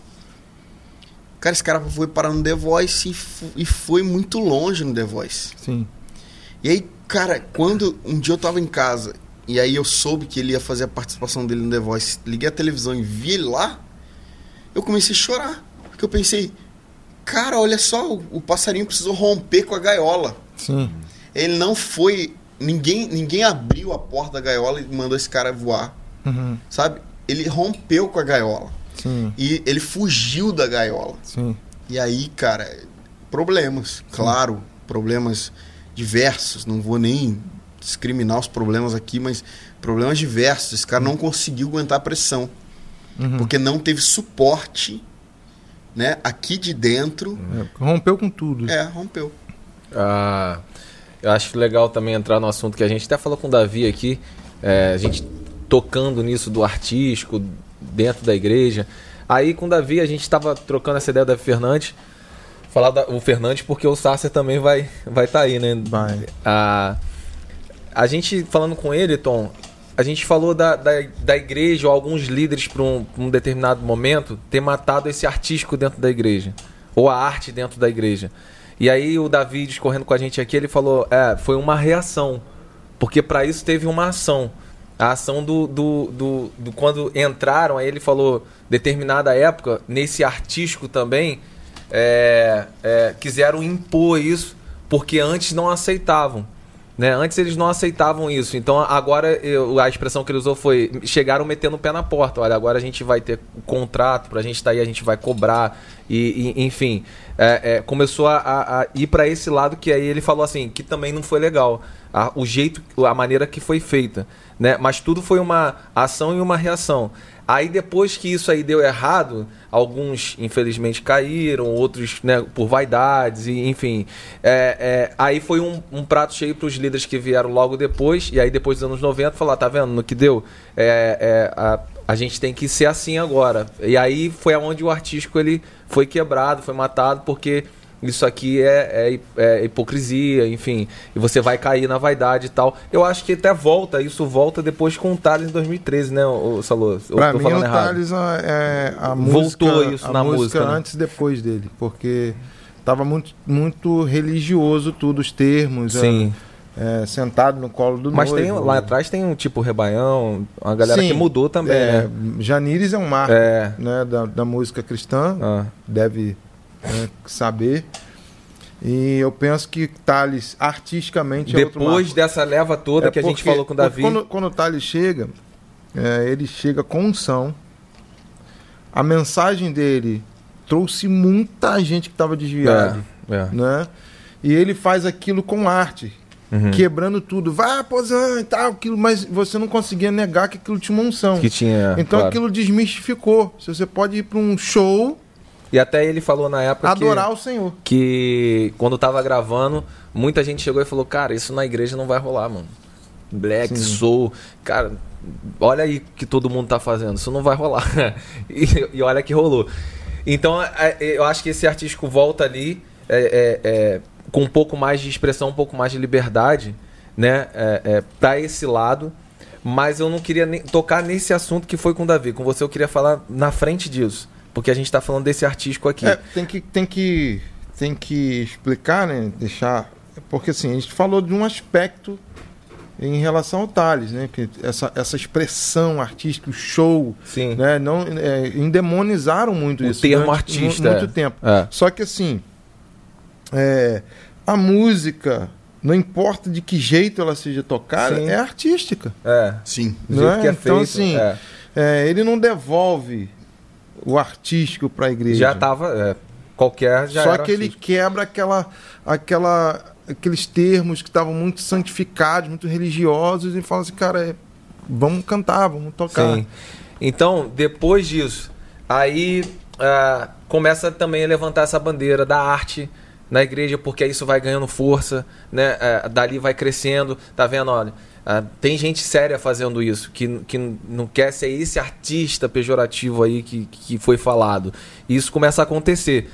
Cara, esse cara foi parar no The Voice e, e foi muito longe no The Voice. Sim. E aí, cara, quando um dia eu tava em casa e aí eu soube que ele ia fazer a participação dele no The Voice, liguei a televisão e vi ele lá, eu comecei a chorar. Porque eu pensei, cara, olha só, o, o passarinho precisou romper com a gaiola. Sim. Ele não foi. Ninguém, ninguém abriu a porta da gaiola e mandou esse cara voar, Uhum. sabe? Ele rompeu com a gaiola. Sim. E ele fugiu da gaiola. Sim. E aí, cara, problemas, claro, problemas diversos. Não vou nem discriminar os problemas aqui, mas problemas diversos. Esse cara não conseguiu aguentar a pressão, Uhum. porque não teve suporte, né, aqui de dentro. É, rompeu com tudo. É, rompeu. Ah, eu acho legal também entrar no assunto que a gente até falou com o Davi aqui, é, a gente tocando nisso do artístico dentro da igreja. Aí com o Davi a gente estava trocando essa ideia da Fernandes, falar da, o Fernandes porque o Sasser também vai vai estar aí, né? Vai. A, a gente falando com ele, Tom, a gente falou da, da, da igreja ou alguns líderes para um, um determinado momento ter matado esse artístico dentro da igreja ou a arte dentro da igreja. E aí o Davi discorrendo com a gente aqui, ele falou, é, foi uma reação, porque para isso teve uma ação. A ação do, do, do, do quando entraram, aí ele falou, determinada época, nesse artístico também, é, é, quiseram impor isso, porque antes não aceitavam. Né? Antes eles não aceitavam isso. Então agora eu- a expressão que ele usou foi chegaram metendo o pé na porta. Olha, agora a gente vai ter contrato pra gente estar aí, a gente vai cobrar e, e- enfim é, é, começou a, a- a ir pra esse lado que aí ele falou assim que também não foi legal. A- o jeito, a maneira que foi feita, né? Mas tudo foi uma ação e uma reação. Aí depois que isso aí deu errado, alguns infelizmente caíram, outros né, por vaidades, e enfim. É, é, aí foi um, um prato cheio para os líderes que vieram logo depois, e aí depois dos anos 90, falar, tá vendo no que deu? É, é, a, a gente tem que ser assim agora. E aí foi aonde o artístico ele foi quebrado, foi matado, porque isso aqui é, é, é hipocrisia, enfim, e você vai cair na vaidade e tal. Eu acho que até volta, isso volta depois com o Thales em 2013, né, o Salô? Pra mim, o. Thales é a Voltou música, isso a na música música, né? antes e depois dele, porque tava muito, muito religioso tudo, os termos, Sim. é, é, sentado no colo do Mas tem, noivo. lá atrás tem um tipo Rebaião, uma galera Sim, que mudou também, é, né? Janires é um marco É. né, da, da música cristã, Ah, deve né, saber. E eu penso que Thales, artisticamente, é depois dessa leva toda É que a gente falou com o Davi. Quando, quando o Thales chega, é, ele chega com unção. A mensagem dele trouxe muita gente que estava desviado. É, é. Né? E ele faz aquilo com arte. Uhum. Quebrando tudo. Vai, Pozan e tal, aquilo, mas você não conseguia negar que aquilo tinha uma unção. Que tinha. Então claro. aquilo desmistificou. Se você pode ir para um show, E até ele falou na época que- adorar o Senhor. que quando tava gravando, muita gente chegou e falou: Cara, isso na igreja não vai rolar, mano. Black, Sim. soul, cara, olha aí que todo mundo tá fazendo, isso não vai rolar. [LAUGHS] e, e olha que rolou. Então, eu acho que esse artístico volta ali é, é, é, com um pouco mais de expressão, um pouco mais de liberdade, né, é, é, para esse lado. Mas eu não queria tocar nesse assunto que foi com o Davi. Com você eu queria falar na frente disso. Porque a gente tá falando desse artístico aqui. É, tem que, tem que tem que explicar, né? Deixar. Porque assim, a gente falou de um aspecto em relação ao Thales, né? Que essa, essa expressão artística, o show, Sim. né? Não, é, endemonizaram muito O isso. termo durante artista, mu- Muito é. tempo. É. Só que assim, é, a música não importa de que jeito ela seja tocada, Sim. é artística. É. Sim. Do Não jeito é? que é Então, feito. assim, é. É, ele não devolve o artístico para a igreja. Já tava. é, qualquer já Só que ele artístico. quebra aquela, aquela, aqueles termos que estavam muito santificados, muito religiosos, e fala assim, cara, é, vamos cantar, vamos tocar. Sim. Então, depois disso, aí ah, começa também a levantar essa bandeira da arte na igreja, porque isso vai ganhando força, né? Ah, dali vai crescendo, tá vendo? Olha, ah, tem gente séria fazendo isso, que, que não quer ser esse artista pejorativo aí que, que foi falado. Isso começa a acontecer.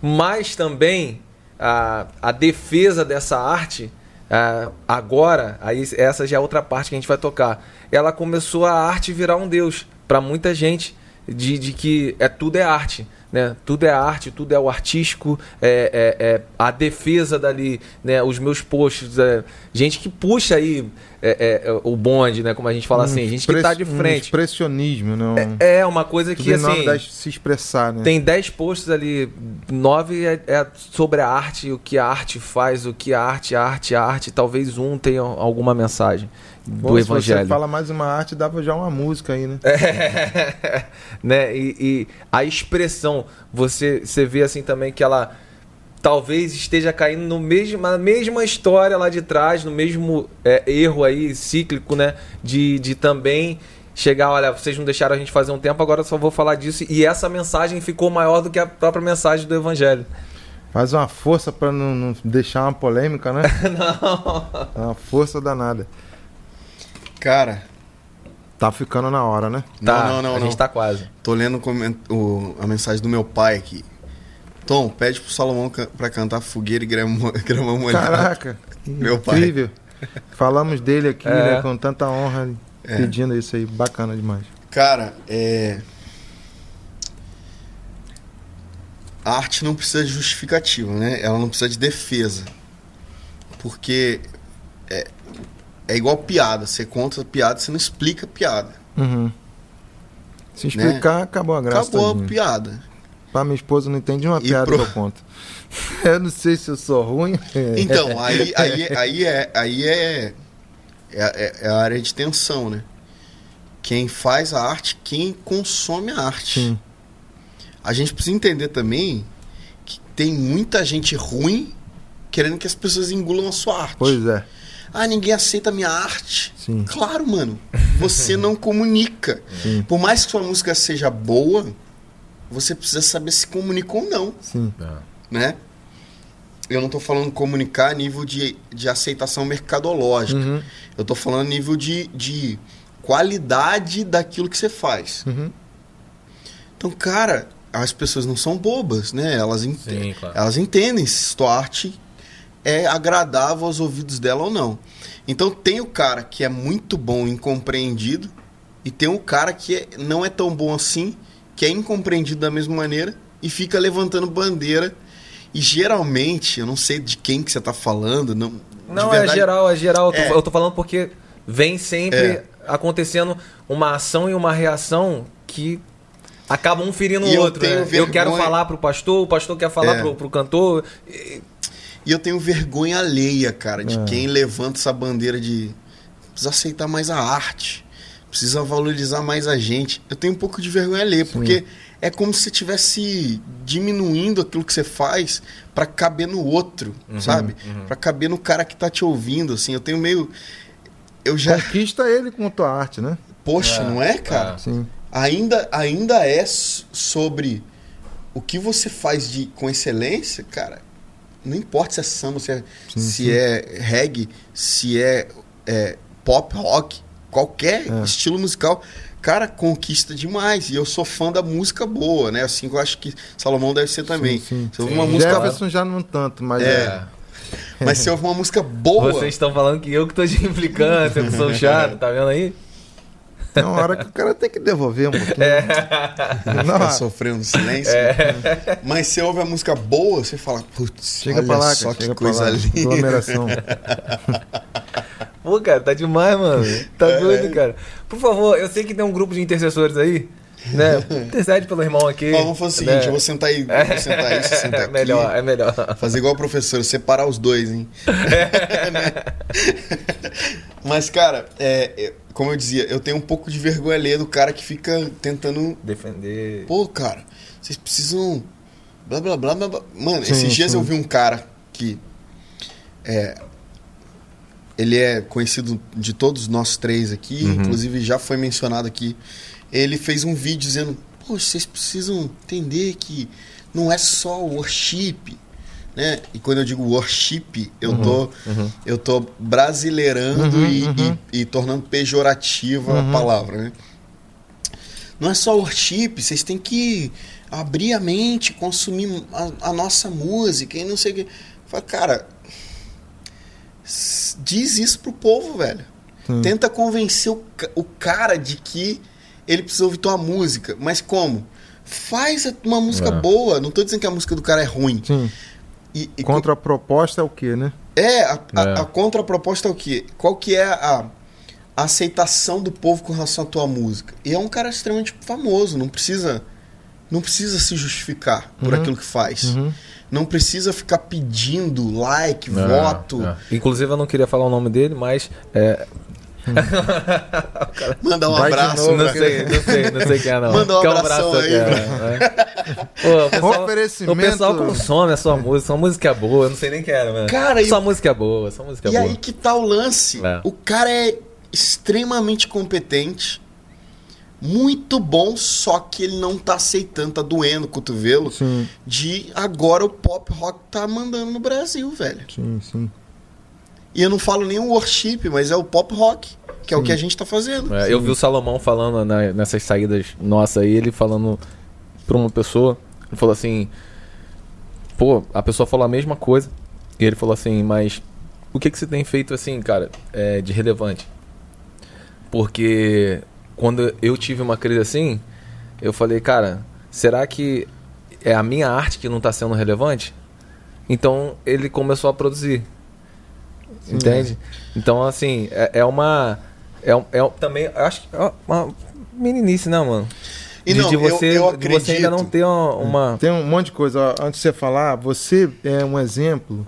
Mas também a, a defesa dessa arte, ah, agora, aí essa já é outra parte que a gente vai tocar. Ela começou a arte virar um deus para muita gente, de, de que é tudo é arte. Né? Tudo é arte, tudo é o artístico, é, é- é a defesa dali, né? os meus posts, é, gente que puxa aí é, é, o bonde, né? como a gente fala assim, gente que tá de Um frente. expressionismo, não. É uma coisa que assim. se expressar, né? Tem 10 posts ali, 9 é, é sobre a arte, o que a arte faz, o que a arte, a arte, a arte. Talvez um tenha alguma mensagem do Bom, se evangelho. você fala mais uma arte, dava já uma música aí, né? É, [LAUGHS] né? E, e a expressão, você, você vê assim também que ela talvez esteja caindo no mesmo, na mesma história lá de trás, no mesmo é, erro aí cíclico, né? De, de também chegar, olha, vocês não deixaram a gente fazer um tempo, agora eu só vou falar disso. E essa mensagem ficou maior do que a própria mensagem do evangelho. Faz uma força pra não, não deixar uma polêmica, né? [LAUGHS] não. É uma força danada. Cara, Tá ficando na hora, né? Tá, não, não, não. a não. gente tá quase. Tô lendo o- a mensagem do meu pai aqui. Tom, pede pro Salomão ca- pra cantar fogueira e grama, [LAUGHS] grama molhada. Caraca, Meu pai. incrível. Falamos dele aqui, É. né? Com tanta honra, É. pedindo isso aí. Bacana demais. Cara, é. A arte não precisa de justificativa, né? Ela não precisa de defesa. Porque é, é igual piada. Você conta a piada, você não explica a piada. Uhum. Se explicar, acabou a graça. Né? Acabou a piada. Pra minha esposa não entende uma piada pro- que eu conto. [LAUGHS] eu não sei se eu sou ruim. Então, [LAUGHS] aí, aí, aí, é, aí é, é, é- é a área de tensão, né? Quem faz a arte, quem consome a arte. Sim. A gente precisa entender também que tem muita gente ruim querendo que as pessoas engulam a sua arte. Pois é. Ah, ninguém aceita a minha arte. Sim. Claro, mano. [LAUGHS] Você não comunica. Sim. Por mais que sua música seja boa, você precisa saber se comunica ou não, Sim. né? Eu não tô falando comunicar a nível de, de aceitação mercadológica. Uhum. Eu tô falando a nível de, de qualidade daquilo que você faz. Uhum. Então, cara, as pessoas não são bobas, né? Elas, ent- Sim, claro. elas entendem se tua arte é agradável aos ouvidos dela ou não. Então tem o cara que é muito bom e incompreendido e tem o cara que é- não é tão bom assim, que é incompreendido da mesma maneira e fica levantando bandeira. E geralmente, eu não sei de quem que você tá falando, não. Não, verdade, é geral, é geral. Eu tô, É. eu tô falando porque vem sempre É. acontecendo uma ação e uma reação que acabam um ferindo o eu outro. tenho né? Eu quero vergonha- falar pro pastor, o pastor quer falar É. pro, pro cantor. E- E eu tenho vergonha alheia, cara, de É. quem levanta essa bandeira de precisa aceitar mais a arte, precisa valorizar mais a gente. Eu tenho um pouco de vergonha alheia, porque é como se você estivesse diminuindo aquilo que você faz pra caber no outro, sabe? Pra caber no cara que tá te ouvindo, assim. Eu tenho meio eu já, Conquista ele com a tua arte, né? poxa, É, não é, cara? Sim. ainda, ainda é sobre o que você faz de, com excelência, cara. Não importa se é samba, se é, Sim, se sim. é reggae, se é, é pop, rock, qualquer É. estilo musical, cara, conquista demais. E eu sou fã da música boa, né? Assim que eu acho que Salomão deve ser também. Sim, sim. Se Sim. uma música, Jefferson já não tanto, mas É. é. mas se ouve uma música boa, Vocês estão falando que eu que tô de implicância, eu que sou chato, tá vendo aí? tem uma hora que o cara tem que devolver um pouquinho. É. Não, ficar sofrendo silêncio. Mas se ouve a música boa, você fala, putz, chega olha pra lá, só cara, que chega pra coisa lá. linda. [LAUGHS] Pô, cara, tá demais, mano. Tá É. doido, cara. Por favor, eu sei que tem um grupo de intercessores aí. né? [LAUGHS] Intercede pelo irmão aqui. Ó, vamos fazer o seguinte, né? eu vou sentar aí, vou [LAUGHS] sentar aí, você senta É aqui. melhor, é melhor. Fazer igual o professor, separar os dois, hein? [LAUGHS] Mas, cara, é, é, como eu dizia, eu tenho um pouco de vergonha do cara que fica tentando. Defender. Pô, cara, vocês precisam. Blá blá blá blá. blá." Mano, Sim, esses dias sim. eu vi um cara que. É. Ele é conhecido de todos nós três aqui, Uhum. inclusive já foi mencionado aqui. Ele fez um vídeo dizendo: Poxa, vocês precisam entender que não é só worship, né? E quando eu digo worship, eu tô, eu tô brasileirando Uhum, e, uhum. e- e tornando pejorativa a palavra, né? Não é só worship, vocês têm que abrir a mente, consumir a, a nossa música e não sei o que. Fala, cara, diz isso pro povo, velho. Sim. Tenta convencer o, o cara de que ele precisa ouvir tua música. Mas como? Faz a- uma música É. boa. Não tô dizendo que a música do cara é ruim. Sim. E, e Contra a proposta é o quê, né? é, a, a, É. a contraproposta é o quê? Qual que é a, a aceitação do povo com relação à tua música? E é um cara extremamente famoso, não precisa não precisa se justificar por Uhum. aquilo que faz. Uhum. Não precisa ficar pedindo like, É, voto, é. Inclusive, eu não queria falar o nome dele, mas. É, [LAUGHS] mandar um Vai abraço. novo, não sei, não sei, não sei quem é, não. Manda um Quer abração aí, quer, né? [LAUGHS] Pô, o pessoal, Oferecimento- O pessoal consome a sua música, sua música é boa, eu não sei nem quem era, mano. Cara, e- sua música é boa, sua música é E boa. aí que tá o lance. É. O cara é extremamente competente, muito bom, só que ele não tá aceitando, tá doendo o cotovelo Sim, de agora o pop rock tá mandando no Brasil, velho. sim, sim. E eu não falo nem o worship, mas é o pop rock, que é o que a gente tá fazendo. É, eu vi o Salomão falando na- nessas saídas nossas aí, ele falando pra uma pessoa, ele falou assim, pô, a pessoa falou a mesma coisa, e ele falou assim, mas o que que você tem feito assim, cara, é, de relevante? Porque quando eu tive uma crise assim, eu falei, cara, será que é a minha arte que não tá sendo relevante? Então ele começou a produzir. Entende? Então, assim, é, é uma. É, um- é também. eu Acho que é uma meninice, né, mano? E de, não, de eu- você, eu de você ainda não acredito. ter uma. uma- Tem um monte de coisa. Antes de você falar, você é um exemplo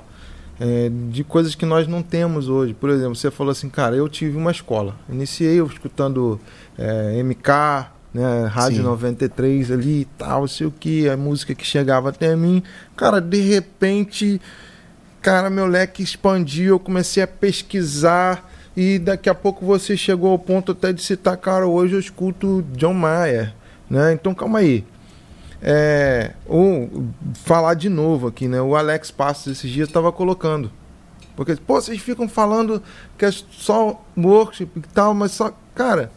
é, de coisas que nós não temos hoje. Por exemplo, você falou assim, cara, eu tive uma escola. Iniciei eu escutando é, MK, né, Rádio Sim. 93 ali e tal, sei o que, a música que chegava até mim. Cara, de repente, cara, meu leque expandiu, eu comecei a pesquisar. E daqui a pouco você chegou ao ponto até de citar, cara, hoje eu escuto John Mayer, né? Então calma aí. É, ou falar de novo aqui, né? O Alex Passos esses dias estava colocando. Porque, pô, vocês ficam falando que é só workshop e tal, mas só. Cara,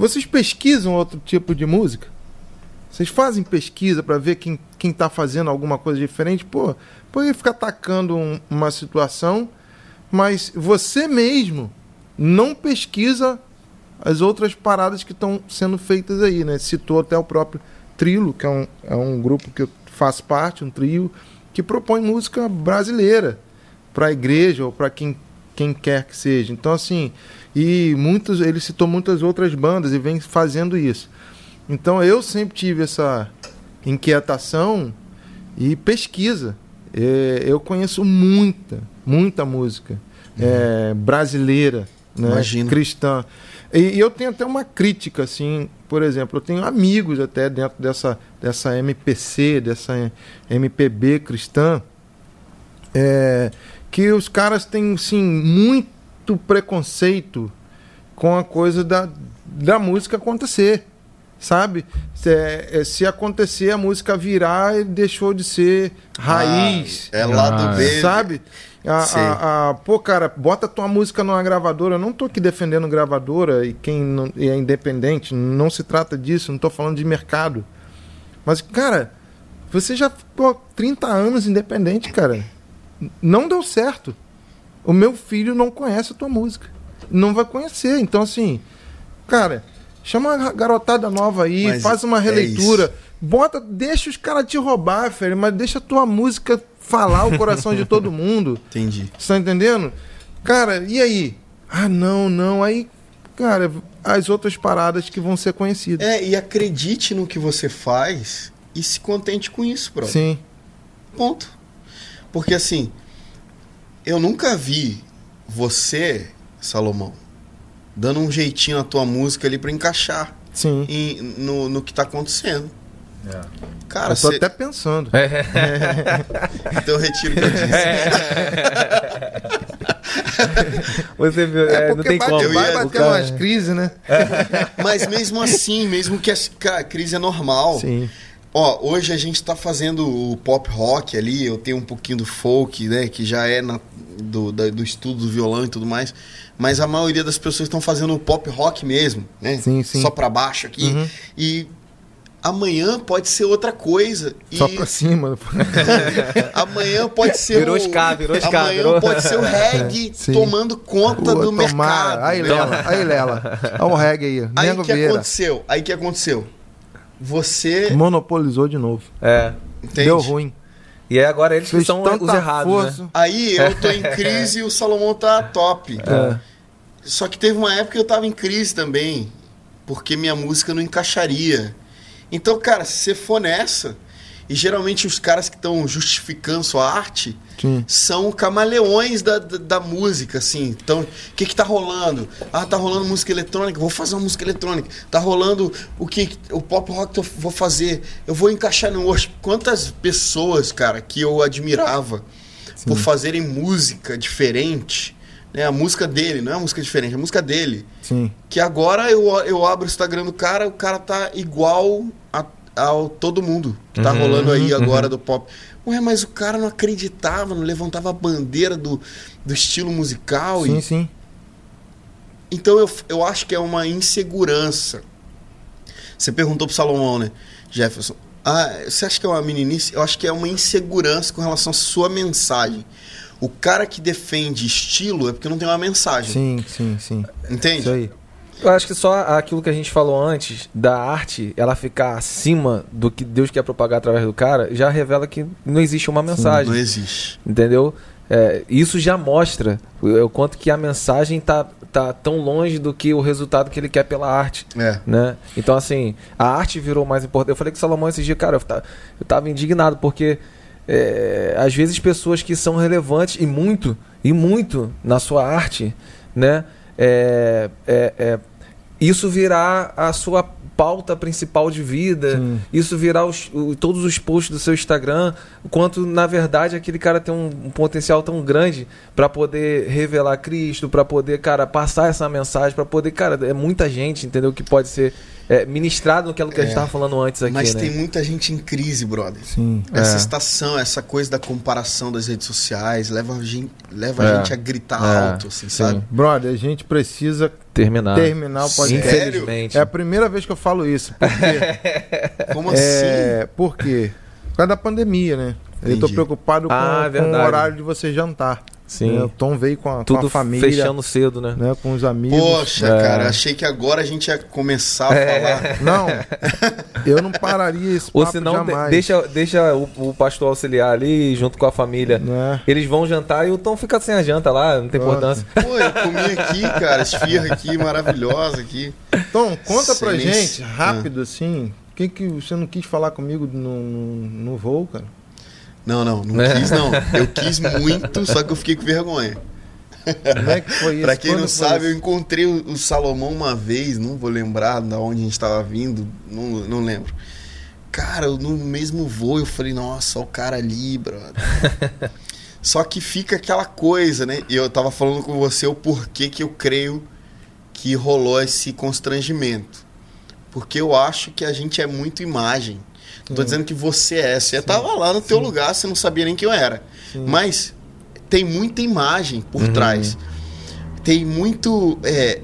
vocês pesquisam outro tipo de música? Vocês fazem pesquisa para ver quem, quem tá fazendo alguma coisa diferente? Pô, pode ficar atacando um- uma situação, mas você mesmo não pesquisa as outras paradas que estão sendo feitas aí, né? Citou até o próprio Trilo, que é um, é um grupo que eu faço parte, um trio, que propõe música brasileira para a igreja ou para quem, quem quer que seja. Então, assim, e muitos, ele citou muitas outras bandas e vem fazendo isso. Então, eu sempre tive essa inquietação e pesquisa. É, eu conheço muita, muita música é, brasileira, né, Imagino. cristã. E, e eu tenho até uma crítica, assim, por exemplo, eu tenho amigos até dentro dessa, dessa MPC, dessa MPB cristã, é, que os caras têm, assim, muito preconceito com a coisa da, da música acontecer, sabe? Se, é, se acontecer, a música virar, ele deixou de ser raiz. Ah, é lado Ah, B. Sabe? A, a- a- pô, cara, bota tua música numa gravadora. Eu não tô aqui defendendo gravadora e quem não, e é independente. Não se trata disso. Não tô falando de mercado. Mas, cara, você já ficou 30 anos independente, cara. Não deu certo. O meu filho não conhece a tua música. Não vai conhecer. Então, assim, cara, chama uma garotada nova aí, Mas faz uma é releitura. isso. Bota, deixa os caras te roubar, velho, mas deixa a tua música falar o coração de todo mundo. [LAUGHS] Entendi. Você tá entendendo? Cara, e aí? Ah, não, não. Aí, cara, as outras paradas que vão ser conhecidas. É, e acredite no que você faz e se contente com isso, bro. Sim. Ponto. Porque assim, eu nunca vi você, Salomão, dando um jeitinho na tua música ali pra encaixar Sim. em- no, no que tá acontecendo. Cara, eu tô cê- até pensando. [LAUGHS] então eu retiro o que eu disse. Você viu, é, não tem bate- como. Vai bater cara- umas crises, né? Mas mesmo assim, mesmo que a crise é normal. Sim. Ó, hoje a gente tá fazendo o pop rock ali, eu tenho um pouquinho do folk, né, que já é na- do, da- do estudo do violão e tudo mais, mas a maioria das pessoas estão fazendo o pop rock mesmo, né? Sim, sim. Só pra baixo aqui. Uhum. E amanhã pode ser outra coisa. E Só pra cima. [LAUGHS] amanhã pode ser Virou o... ska, virou Amanhã virou- pode ser o reggae [LAUGHS] Sim. tomando conta do Tomara. mercado. Aí, né? Lela. Aí, Lela. Olha o reggae aí. Aí o que Vieira. aconteceu? Aí o que aconteceu? Você Monopolizou de novo. É. entende? Deu ruim. E aí agora eles que são os errados, força. né? Aí eu tô em [LAUGHS] crise e o Salomão tá top. É. Só que teve uma época que eu tava em crise também, porque minha música não encaixaria. Então, cara, se você for nessa, e geralmente os caras que estão justificando sua arte Sim. são camaleões da, da, da música, assim. Então, o que que tá rolando? Ah, tá rolando música eletrônica, vou fazer uma música eletrônica. Tá rolando o que o pop rock que eu vou fazer. Eu vou encaixar no worship. Quantas pessoas, cara, que eu admirava por fazerem música diferente, né? A música dele, não é a música diferente, é a música dele. Sim. Que agora eu, eu abro o Instagram do cara, o cara tá igual a, ao todo mundo que tá Uhum, rolando aí uhum. agora do pop. Ué, mas o cara não acreditava, não levantava a bandeira do, do estilo musical. Sim, E, sim. então eu, eu acho que é uma insegurança. Você perguntou pro Salomão, né, Jefferson? Ah, você acha que é uma meninice? Eu acho que é uma insegurança com relação à sua mensagem. O cara que defende estilo é porque não tem uma mensagem. Sim, sim, sim. Entende? Isso aí. Eu acho que só aquilo que a gente falou antes, da arte, ela ficar acima do que Deus quer propagar através do cara, já revela que não existe uma mensagem. Não existe. Entendeu? É, isso já mostra o, o quanto que a mensagem tá, tá tão longe do que o resultado que ele quer pela arte. É. Né? Então, assim, a arte virou mais importante. Eu falei o Salomão esses dias, cara, eu tava, eu tava indignado, porque é, às vezes pessoas que são relevantes e muito, e muito na sua arte, né? É, é, é, isso virar a sua pauta principal de vida, Sim. isso virar os- o- todos os posts do seu Instagram, quanto na verdade aquele cara tem um, um potencial tão grande para poder revelar Cristo, para poder, cara, passar essa mensagem, para poder, cara, é muita gente, entendeu? Que pode ser é, ministrado no que a gente É. tava falando antes aqui, Mas né? tem muita gente em crise, brother. Sim. Essa É. estação, essa coisa da comparação das redes sociais, leva a gente, leva É. a, gente a gritar É, alto, assim, sim. sabe? Brother, a gente precisa Terminar. terminar o podcast. Infelizmente. É a primeira vez que eu falo isso. Porque, [LAUGHS] Como assim? é, por quê? Por causa da pandemia, né? Eu tô Entendi. preocupado com, Ah, com o horário de você jantar. Sim. né? O Tom veio com a, com Tudo a família, fechando cedo, né? né? com os amigos. Poxa, É. cara, achei que agora a gente ia começar a falar. Não, [LAUGHS] eu não pararia esse Ou papo senão, jamais. deixa, deixa o, o pastor auxiliar ali junto com a família. Né? Eles vão jantar e o Tom fica sem a janta lá, não tem Pronto. importância. Pô, eu comi aqui, cara, esfirra aqui, maravilhosa aqui. Tom, conta pra Sem nem- gente, rápido assim, o que, que você não quis falar comigo no, no, no voo, cara? Não, não, não É. quis não. Eu quis muito, só que eu fiquei com vergonha. Como é que foi [LAUGHS] isso? Pra quem Quando não sabe, eu isso? encontrei o, o Salomão uma vez, não vou lembrar de onde a gente tava vindo, não, não lembro. Cara, eu- no mesmo voo eu falei, nossa, olha o cara ali, brother. [LAUGHS] Só que fica aquela coisa, né? E eu tava falando com você o porquê que eu creio que rolou esse constrangimento. Porque eu acho que a gente é muito imagem. Não tô Sim. dizendo que você é. Você tava lá no teu lugar, você não sabia nem quem eu era. Sim. Mas tem muita imagem por Uhum. trás. Tem muito é,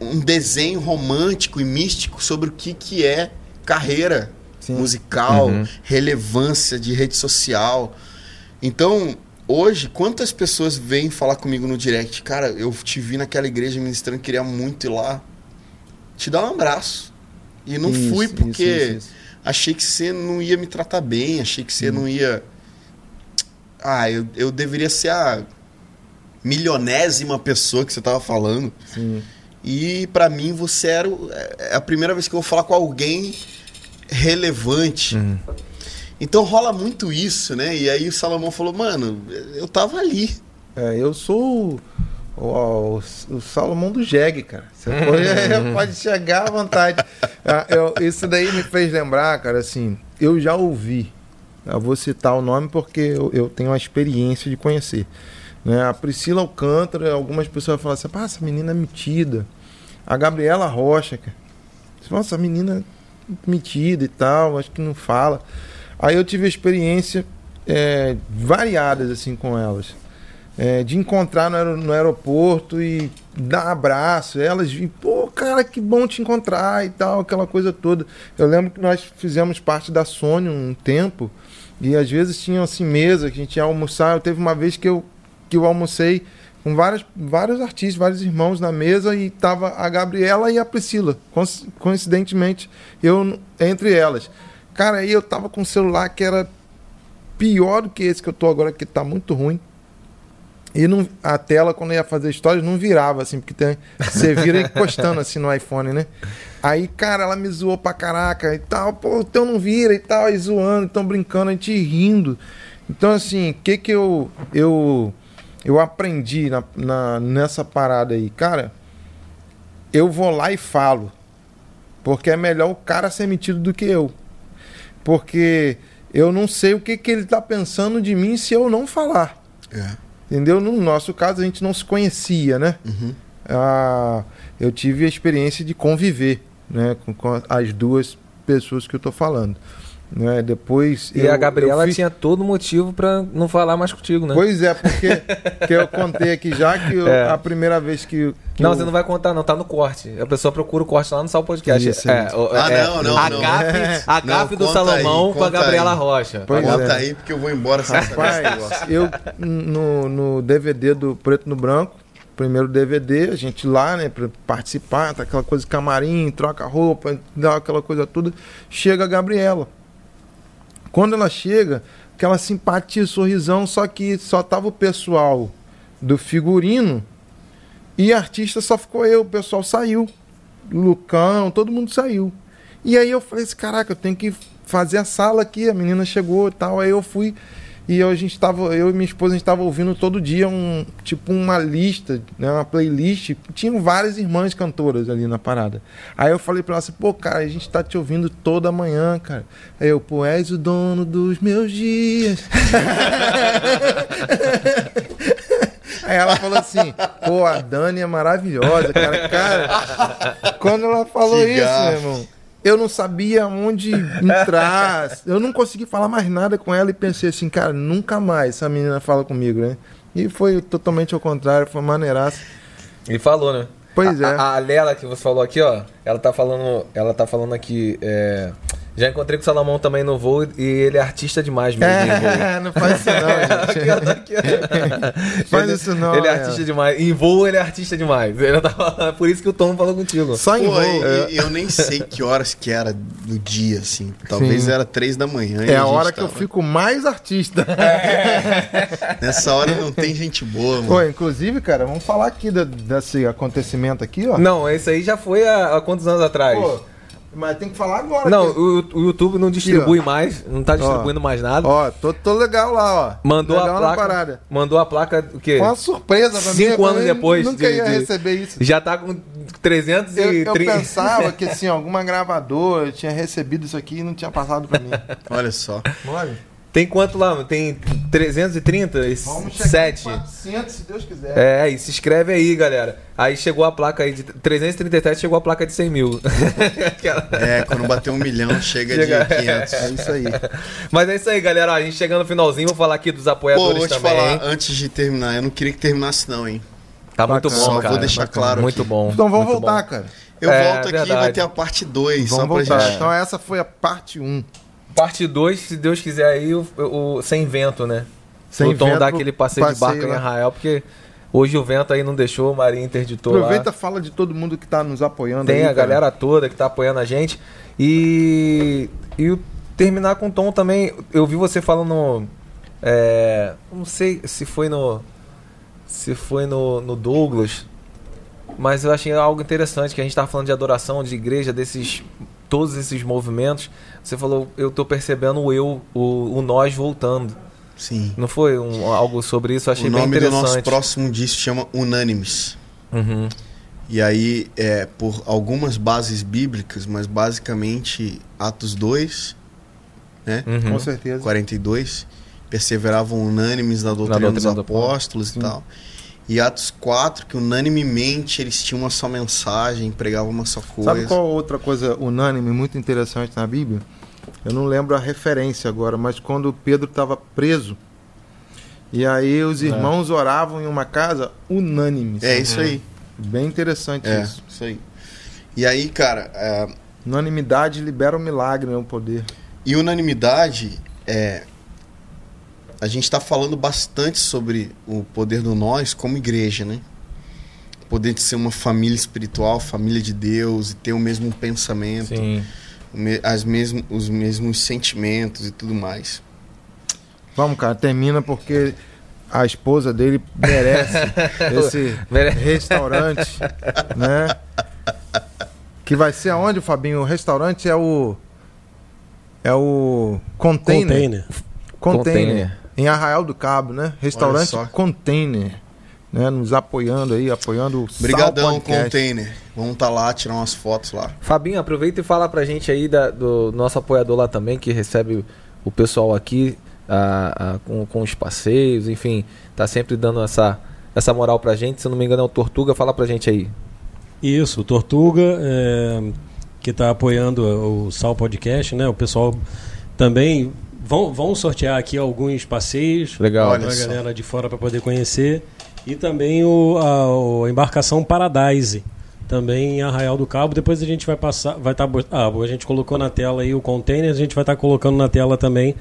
um desenho romântico e místico sobre o que, que é carreira Sim. musical, Uhum. relevância de rede social. Então, hoje, quantas pessoas vêm falar comigo no direct? Cara, eu te vi naquela igreja ministrando, queria muito ir lá. Te dar um abraço. E não Isso, fui porque isso, isso. Achei que você não ia me tratar bem, achei que você não ia. Ah, eu, eu deveria ser a milionésima pessoa que você tava falando. Sim. E pra mim você era o- é a primeira vez que eu vou falar com alguém relevante. Uhum. Então rola muito isso, né? E aí o Salomão falou, mano, eu tava ali. É, eu sou o, o, o Salomão do Jeg, cara. Você pode, [LAUGHS] pode chegar à vontade. Ah, eu- isso daí me fez lembrar, cara, assim, eu já ouvi. Eu vou citar o nome porque eu, eu tenho a experiência de conhecer. Né? A Priscila Alcântara, algumas pessoas falam assim, "Pá, essa menina é metida. A Gabriela Rocha, cara. Nossa, menina é metida e tal, acho que não fala. Aí eu tive experiência é, variadas assim com elas. É, de encontrar no, aero- no aeroporto e dar abraço, elas e pô, cara, que bom te encontrar e tal, aquela coisa toda. Eu lembro que nós fizemos parte da Sony um tempo e às vezes tinham assim mesa que a gente ia almoçar. Eu teve uma vez que eu que eu almocei com vários, vários artistas, vários irmãos na mesa e tava a Gabriela e a Priscila, coinc- coincidentemente, eu entre elas. Cara, aí eu tava com um celular que era pior do que esse que eu tô agora, que tá muito ruim. E não, a tela, quando ia fazer stories, não virava, assim, porque tem, você vira encostando assim no iPhone, né? Aí, cara, ela me zoou pra caraca e tal, pô, o teu não vira e tal, e zoando, então brincando, a gente rindo. Então, assim, o que que eu, eu, eu aprendi na, na- nessa parada aí? Cara, eu vou lá e falo. Porque é melhor o cara ser metido do que eu. Porque eu não sei o que, que ele tá pensando de mim se eu não falar. É. Entendeu? No nosso caso, a gente não se conhecia, né? Uhum. Ah, eu tive a experiência de conviver né, com, com as duas pessoas que eu tô falando. Né? Depois. E eu- a Gabriela fiz- tinha todo motivo pra não falar mais contigo, né? Pois é, porque [LAUGHS] que eu contei aqui já que eu- É. a primeira vez que. que Não, eu- você não vai contar, não. Tá no corte. A pessoa procura o corte lá no Sal Podcast. Isso, é, o- Ah, é, não, não, A não. gafe, a Não, gafe do conta Salomão aí, com a conta Gabriela aí. Rocha. Pois Bota é. aí porque eu vou embora sem Rapaz, eu no, no DVD do Preto no Branco, primeiro DVD, a gente lá, né, pra participar, tá aquela coisa de camarim, troca roupa, dá aquela coisa toda. Chega a Gabriela. Quando ela chega, aquela simpatia, sorrisão, só que só tava o pessoal do figurino e artista só ficou eu, o pessoal saiu. Lucão, todo mundo saiu. E aí eu falei assim, caraca, eu tenho que fazer a sala aqui, a menina chegou e tal. Aí eu fui e eu, a gente tava, eu e minha esposa, a gente tava ouvindo todo dia um tipo uma lista, né, uma playlist. Tinham várias irmãs cantoras ali na parada. Aí eu falei pra ela assim, pô, cara, a gente tá te ouvindo toda manhã, cara. Aí eu, pô, és o dono dos meus dias. [LAUGHS] Aí ela falou assim, pô, a Dani é maravilhosa, cara. Cara, quando ela falou Que isso, gafe. meu irmão, eu não sabia onde entrar. Eu não consegui falar mais nada com ela e pensei assim, cara, nunca mais essa menina fala comigo, né? E foi totalmente ao contrário, foi maneiraça. Ele falou, né? Pois é. A, a Lela que você falou aqui, ó, ela tá falando, ela tá falando aqui, é, já encontrei com o Salomão também no voo e ele é artista demais mesmo. É, [LAUGHS] não faz isso não, [LAUGHS] gente. [LAUGHS] Faz Ele- isso não, Ele é é. artista demais. Em voo ele é artista demais. Ele tá falando- Por isso que o Tom falou contigo. Só em Pô, voo. e- e eu nem sei que horas que era do dia, assim. Talvez Sim. era três da manhã. É a gente hora que eu tava- fico mais artista. Nessa hora não tem gente boa, mano. Pô, inclusive, cara, vamos falar aqui da- desse acontecimento aqui, ó. Não, esse aí já foi há, há quantos anos atrás? Pô, mas tem que falar agora. não, que- o, o YouTube não distribui mais, não tá distribuindo mais nada. Ó, tô, tô legal lá, ó. mandou legal a na placa. parada. Mandou a placa o quê? Foi uma surpresa pra mim. Cinco anos depois Nunca de- ia de- receber isso. Já tá com 330. Eu, eu pensava que [LAUGHS] assim, alguma gravadora tinha recebido isso aqui e não tinha passado pra mim. Olha só. Olha, Tem quanto lá? Tem 330? vamos chegar 7. em 400, se Deus quiser. É, e se inscreve aí, galera. Aí chegou a placa aí de 337, chegou a placa de 100 mil. [LAUGHS] É, quando bater um milhão, chega, Chega- de 500. É isso aí. Mas é isso aí, galera. A gente chegando no finalzinho, vou falar aqui dos Pô, apoiadores vou te também. falar, antes de terminar, eu não queria que terminasse não, hein. Tá muito Bacana. bom, Só cara. vou deixar Bacana. claro Muito aqui. bom. Então vamos muito voltar, bom. cara. Eu É, volto aqui e verdade. vai ter a parte 2, só Vamos pra voltar. gente... Então essa foi a parte 1. Parte 2, se Deus quiser aí, o, o- sem vento, né? Sem o Tom vento, dá aquele passeio, de passeio barco em lá. Arraial, porque hoje o vento aí não deixou, o Marinho interditou Aproveita lá. fala de todo mundo que tá nos apoiando Tem aí, a cara. galera toda que tá apoiando a gente. E, e terminar com o Tom também. Eu vi você falando. É, não sei se foi no. Se foi no, no Douglas. Mas eu achei algo interessante que a gente estava falando de adoração, de igreja, desses todos esses movimentos. Você falou, eu tô percebendo o eu, o, o nós voltando. Sim. Não foi um- algo sobre isso? Eu achei o bem nome do interessante. nosso próximo disco chama Unânimes. Uhum. E aí, é por algumas bases bíblicas, mas basicamente Atos 2, né? Uhum. Com certeza. 42, perseveravam unânimes na doutrina, doutrina dos do apóstolos e tal. E Atos 4, que unanimemente eles tinham uma só mensagem, pregavam uma só coisa. Sabe qual outra coisa unânime muito interessante na Bíblia? Eu não lembro a referência agora, mas quando Pedro estava preso, e aí os irmãos oravam em uma casa unânimes. É isso aí. Bem interessante É, isso. isso aí. E aí, cara, é, Unanimidade libera o milagre, né, o poder. E unanimidade é. A gente está falando bastante sobre o poder do nós como igreja, né? O poder de ser uma família espiritual, família de Deus e ter o mesmo pensamento, as mesmo, os mesmos sentimentos e tudo mais. Vamos, cara, termina porque a esposa dele merece [LAUGHS] esse restaurante, [LAUGHS] né? Que vai ser aonde, Fabinho? O restaurante é o é o Container. Container. Container. Em Arraial do Cabo, né? Restaurante. Container. Né? Nos apoiando aí, apoiando o Sal Brigadão, Podcast. container. Vamos estar lá, tirar umas fotos lá. Fabinho, aproveita e fala pra gente aí da- do nosso apoiador lá também, que recebe o pessoal aqui a- a- com, com os passeios, enfim, tá sempre dando essa, essa moral pra gente. Se eu não me engano, é o Tortuga. Fala pra gente aí. Isso, o Tortuga, é, que está apoiando o Sal Podcast, né? O pessoal também vão, vão sortear aqui alguns passeios para a galera de fora para poder conhecer. E também o, a, a embarcação Paradise, também em Arraial do Cabo. Depois a gente vai passar, vai estar, ah, a gente colocou na tela aí o container, a gente vai estar colocando na tela também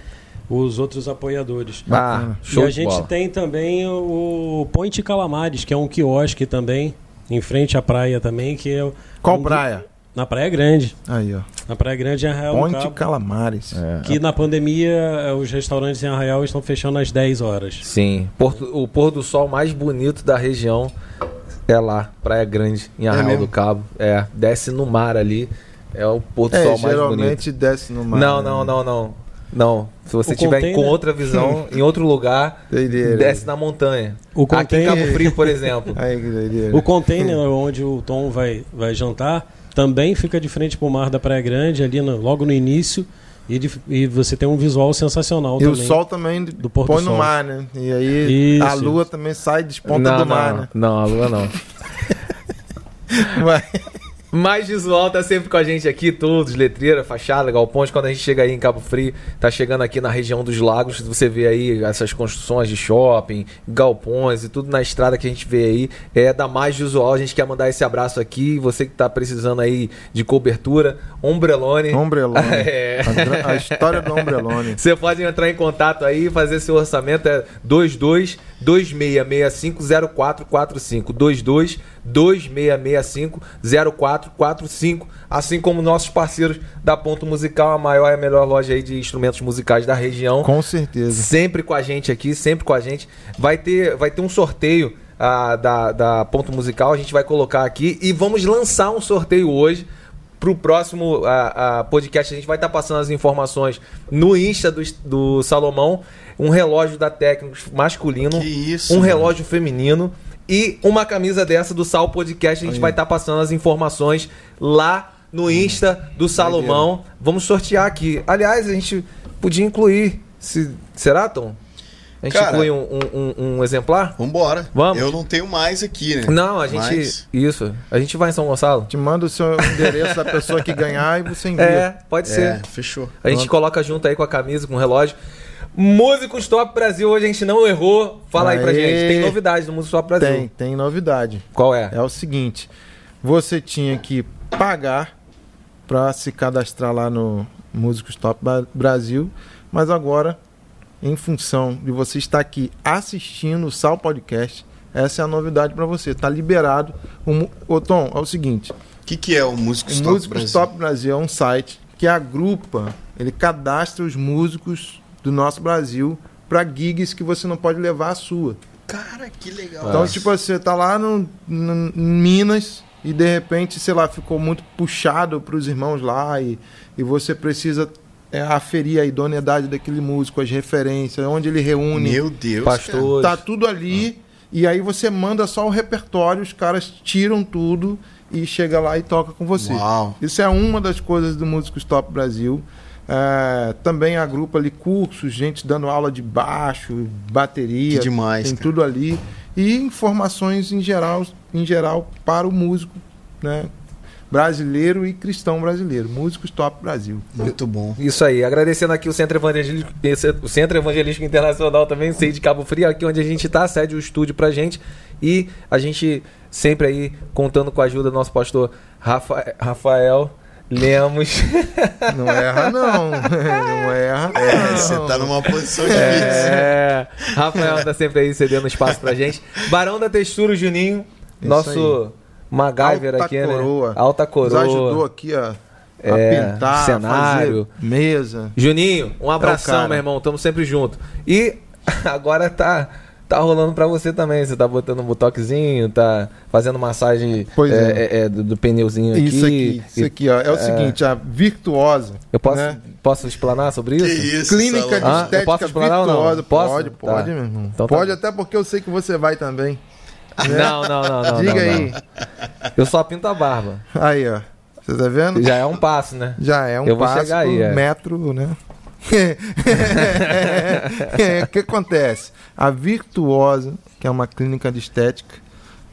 os outros apoiadores. Ah, show e a gente bola. tem também o Ponte Calamares, que é um quiosque também, em frente à praia também, que é Qual um- praia? Na Praia Grande. Aí, ó. Na Praia Grande em Arraial do Ponte Cabo. Calamares. É. Que na pandemia eh, os restaurantes em Arraial estão fechando às 10 horas. Sim. Porto- o pôr do sol mais bonito da região é lá, Praia Grande, em Arraial mesmo? do Cabo. É, desce no mar ali. É o pôr do É, sol mais bonito. geralmente desce no mar. Não, né? não, não, não. Não. Se você O tiver container- com outra visão, [LAUGHS] em outro lugar, Doideira. desce na montanha. O Aqui em container- Cabo Frio, por exemplo. [LAUGHS] Aí, que doideira. O container onde o Tom vai, vai jantar também fica de frente para o mar da Praia Grande, ali no- logo no início. E, de- e você tem um visual sensacional E o também. sol também do pôr do põe no sol. mar, né? E aí Isso, a lua também sai desponta não, do mar, não, né? não, a lua não. [LAUGHS] Vai. Mais visual tá sempre com a gente aqui, todos, letreira, fachada, galpões. Quando a gente chega aí em Cabo Frio, tá chegando aqui na região dos lagos, você vê aí essas construções de shopping, galpões e tudo na estrada que a gente vê aí. É da Mais Visual, a gente quer mandar esse abraço aqui. Você que tá precisando aí de cobertura, Ombrelone. Ombrelone. [LAUGHS] É. A, a história do Ombrelone. Você pode entrar em contato aí e fazer seu orçamento é 22 2665 0445 22 2665 0445 assim como nossos parceiros da Ponto Musical, a maior e a melhor loja aí de instrumentos musicais da região. Com certeza. Sempre com a gente aqui, sempre com a gente. Vai ter, vai ter um sorteio ah, da, da Ponto Musical, a gente vai colocar aqui e vamos lançar um sorteio hoje. Pro próximo ah, ah, podcast, a gente vai estar passando as informações no Insta do, do Salomão. Um relógio da Técnicos masculino, Que isso, um mano. relógio feminino e uma camisa dessa do Sal Podcast. A gente vai estar passando as informações lá no Insta do Salomão. Vamos sortear aqui. Aliás, a gente podia incluir. Se, será, Tom? A gente Cara- inclui um, um- um- um exemplar? Vambora. Vamos. Eu não tenho mais aqui, né? Não, a gente. Mas- Isso. A gente vai em São Gonçalo? Te manda o seu endereço da pessoa que ganhar e você envia. É, pode ser. É, fechou. A gente coloca junto aí com a camisa, com o relógio. Músicos Top Brasil, hoje a gente não errou. Fala aí pra Aê. gente. Tem novidades no Músicos Top Brasil. Tem, tem novidade. Qual é? É o seguinte: você tinha que pagar para se cadastrar lá no Músicos Top Brasil, mas agora, em função de você estar aqui assistindo o Sal Podcast, essa é a novidade para você. Tá liberado. O, Ô, Tom, é o seguinte: O que, que é o Músico o Músicos Brasil? Top Brasil é um site que agrupa, ele cadastra os músicos do nosso Brasil para gigs que você não pode levar a sua. Cara, que legal. Então, tipo assim, você tá lá no, no- em Minas e de repente, sei lá, ficou muito puxado pros irmãos lá e, e você precisa é, aferir a idoneidade daquele músico, as referências, onde ele reúne. Meu Deus. Pastor. Tá tudo ali e aí você manda só o repertório, os caras tiram tudo e chega lá e toca com você. Uau. Isso é uma das coisas do Músicos Top Brasil. É, também agrupa ali cursos, gente dando aula de baixo, bateria, Que demais, tem cara. tudo ali e informações em geral, em geral para o músico, né, brasileiro e cristão brasileiro. Músicos Top Brasil. Muito bom. Isso aí, agradecendo aqui o Centro Evangelístico, o Centro Evangelístico Internacional também, sei de Cabo Frio, aqui onde a gente está, cede o estúdio pra gente e a gente sempre aí contando com a ajuda do nosso pastor Rafa- Rafael Lemos. Não erra não, [LAUGHS] não erra. É, não. você tá numa posição difícil. É, Rafael tá sempre aí cedendo espaço pra gente. Barão da Textura, Juninho, Isso nosso MacGyver Alta aqui, coroa. né? Alta coroa. Nos ajudou aqui a, a É, pintar, cenário. fazer mesa. Juninho, um abração, cara. meu irmão. Tamo sempre junto. E [LAUGHS] agora tá tá rolando pra você também. Você tá botando um botoxzinho, tá fazendo massagem Pois é, é. é, é, do, do pneuzinho aqui. Isso aqui, isso aqui, ó. É o seguinte, a virtuosa. Eu posso, né? posso explanar sobre Que isso? isso, Clínica de. Ah, eu estética posso explanar ou não? virtuosa. Posso? Pode, Tá. pode, meu irmão. Então tá pode até porque eu sei que você vai também. [LAUGHS] Não, não, não, não. Diga não, aí. não. Eu só pinto a barba. Aí, ó. Você tá vendo? Já é um passo, né? Já é um Eu vou passo chegar aí, por é. metro, né? É, [LAUGHS] O que acontece? A Virtuosa, que é uma clínica de estética,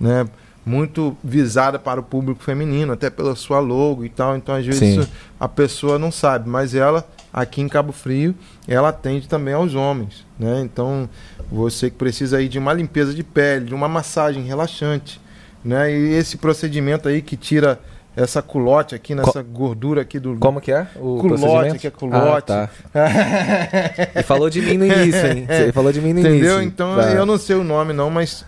né? Muito visada para o público feminino, até pela sua logo e tal. Então, às vezes, isso a pessoa não sabe. Mas ela, aqui em Cabo Frio, ela atende também aos homens, né? Então, você que precisa aí de uma limpeza de pele, de uma massagem relaxante, né? E esse procedimento aí que tira essa culote aqui, nessa gordura aqui do, Como que é? O Culote, que é culote. Ah, tá. Ele [LAUGHS] falou de mim no início, hein? Ele falou de mim no início. Entendeu? Então Tá. eu não sei o nome não, mas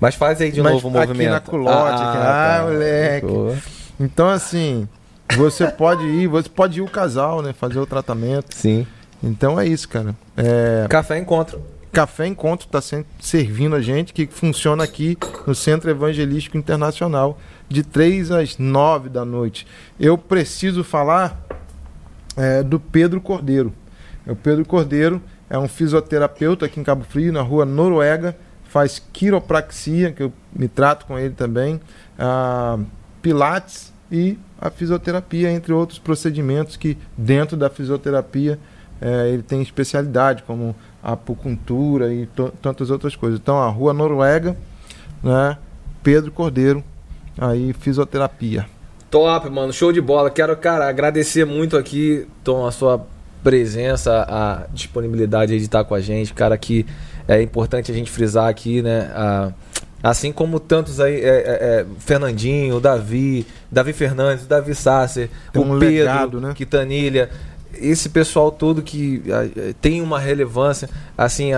Mas faz aí de Mas novo o aqui movimento. na culote, aqui. Ah, moleque. Pô. então assim, você pode ir, você pode ir o casal, né, fazer o tratamento. Sim. Então é isso, cara. É, Café Encontro. Café Encontro está servindo a gente, que funciona aqui no Centro Evangelístico Internacional, de 3 às 9 da noite. Eu preciso falar é, do Pedro Cordeiro. O Pedro Cordeiro é um fisioterapeuta aqui em Cabo Frio, na rua Noruega, faz quiropraxia, que eu me trato com ele também, pilates e a fisioterapia, entre outros procedimentos que dentro da fisioterapia eh, ele tem especialidade, como acupuntura e tantas outras coisas. Então, a Rua Noruega, né, Pedro Cordeiro, aí fisioterapia. Top, mano. Show de bola. Quero, cara, agradecer muito aqui, Tom, a sua presença, a disponibilidade de estar com a gente. Cara, que é importante a gente frisar aqui, né? a- assim como tantos aí, é, é, é, Fernandinho, Davi, Davi Fernandes, Davi Sasser, Tem o um Pedro, legado, né? Quitanilha. Esse pessoal todo que tem uma relevância, assim,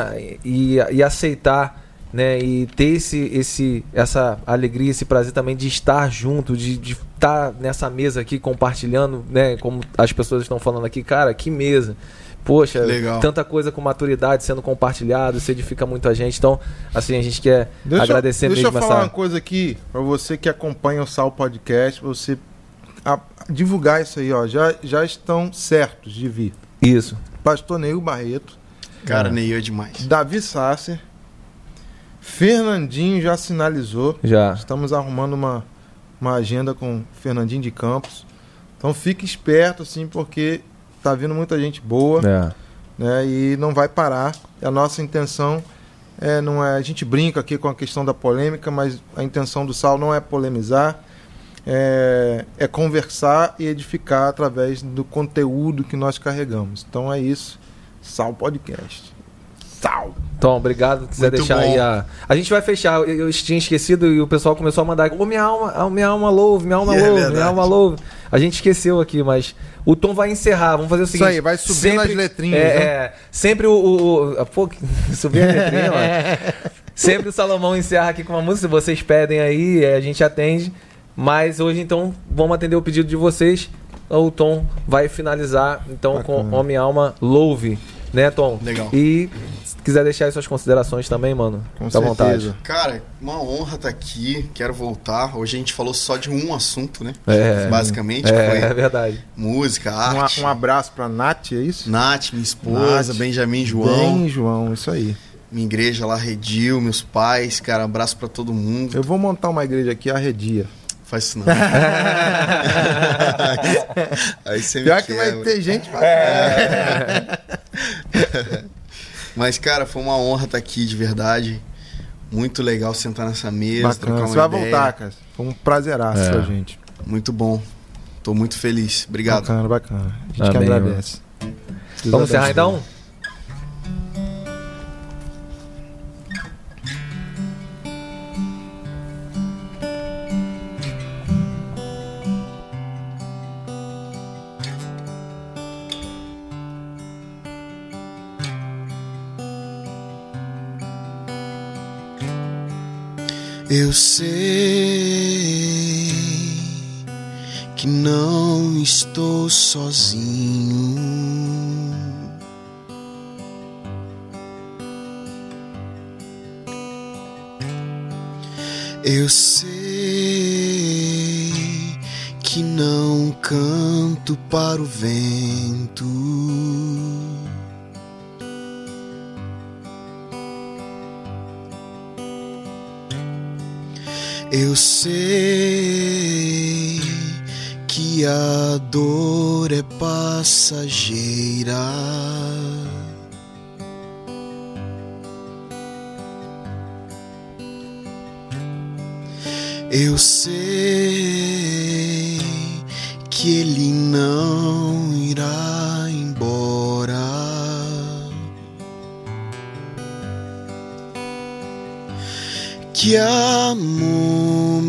e, e aceitar né? E ter esse, esse, essa alegria, esse prazer também de estar junto, de, de estar nessa mesa aqui compartilhando, né? Como as pessoas estão falando aqui, cara, que mesa. Poxa, Legal. tanta coisa com maturidade sendo compartilhado, isso edifica muito a gente. Então, assim, a gente quer Deixa, eu- agradecer deixa eu mesmo falar essa. uma coisa aqui para você que acompanha o Sal Podcast, você a- divulgar isso aí, ó. Já, já estão certos de vir. Isso. Pastor Neil Barreto, Cara, Neil é demais. Davi Sasser, Fernandinho já sinalizou. Já. Estamos arrumando uma, uma agenda com Fernandinho de Campos. Então fique esperto, assim, porque tá vindo muita gente boa, É. né? E não vai parar. A nossa intenção é, não é. A gente brinca aqui com a questão da polêmica, mas a intenção do Sal não é polemizar, é, é conversar e edificar através do conteúdo que nós carregamos. Então é isso. Sal Podcast. Sal! Tom, obrigado. Se quiser Muito deixar bom. aí a. A gente vai fechar. Eu, eu tinha esquecido e o pessoal começou a mandar. Ô, minha alma, ah, minha alma louve, minha alma É louve, verdade. minha alma louve. A gente esqueceu aqui, mas o Tom vai encerrar. Vamos fazer o seguinte. aí, vai subindo as letrinhas, É, né? é, sempre o. o, o pô, [LAUGHS] subir a letrinha, mano. [LAUGHS] Sempre o Salomão encerra aqui com uma música. Se vocês pedem aí, é, a gente atende. Mas hoje, então, vamos atender o pedido de vocês. O Tom vai finalizar, então, com Bacana. Homem Alma Louve. Né, Tom? Legal. E se quiser deixar aí suas considerações também, mano, Com fica à vontade. certeza. Cara, uma honra estar aqui. Quero voltar. Hoje a gente falou só de um assunto, né? É. Basicamente, É, foi é verdade. música, Um, a- arte. um abraço pra Nath, é isso? Nath, minha esposa, Nath. Benjamin João, Bem, João, isso aí. minha igreja lá, Redil, meus pais, cara, abraço pra todo mundo. Eu vou montar uma igreja aqui, arredia. Faz isso não. [LAUGHS] Aí você me Pior que vai ter gente pra Mas, cara, foi uma honra estar aqui, de verdade. Muito legal sentar nessa mesa, trocar Bacana. uma Você vai ideia. voltar, cara. Foi um prazeraço É. pra gente. Muito bom. Tô muito feliz. Obrigado. Bacana, bacana. A gente que Amém, agradece. Deus Vamos encerrar então? Eu sei que não estou sozinho. Eu sei que não canto para o vento. Eu sei que a dor é passageira. Eu sei que ele não irá que a momentânea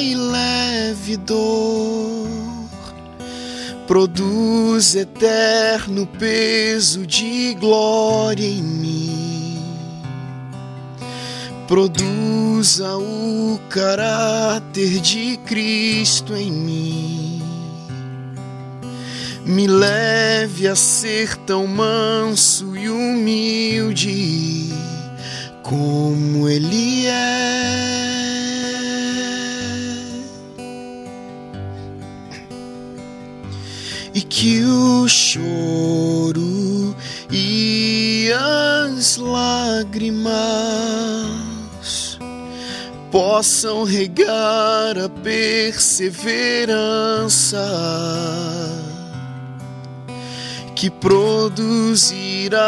e leve dor produz eterno peso de glória em mim. Produza o caráter de Cristo em mim. Me leve a ser tão manso e humilde como ele é. E que o choro e as lágrimas possam regar a perseverança que produzirá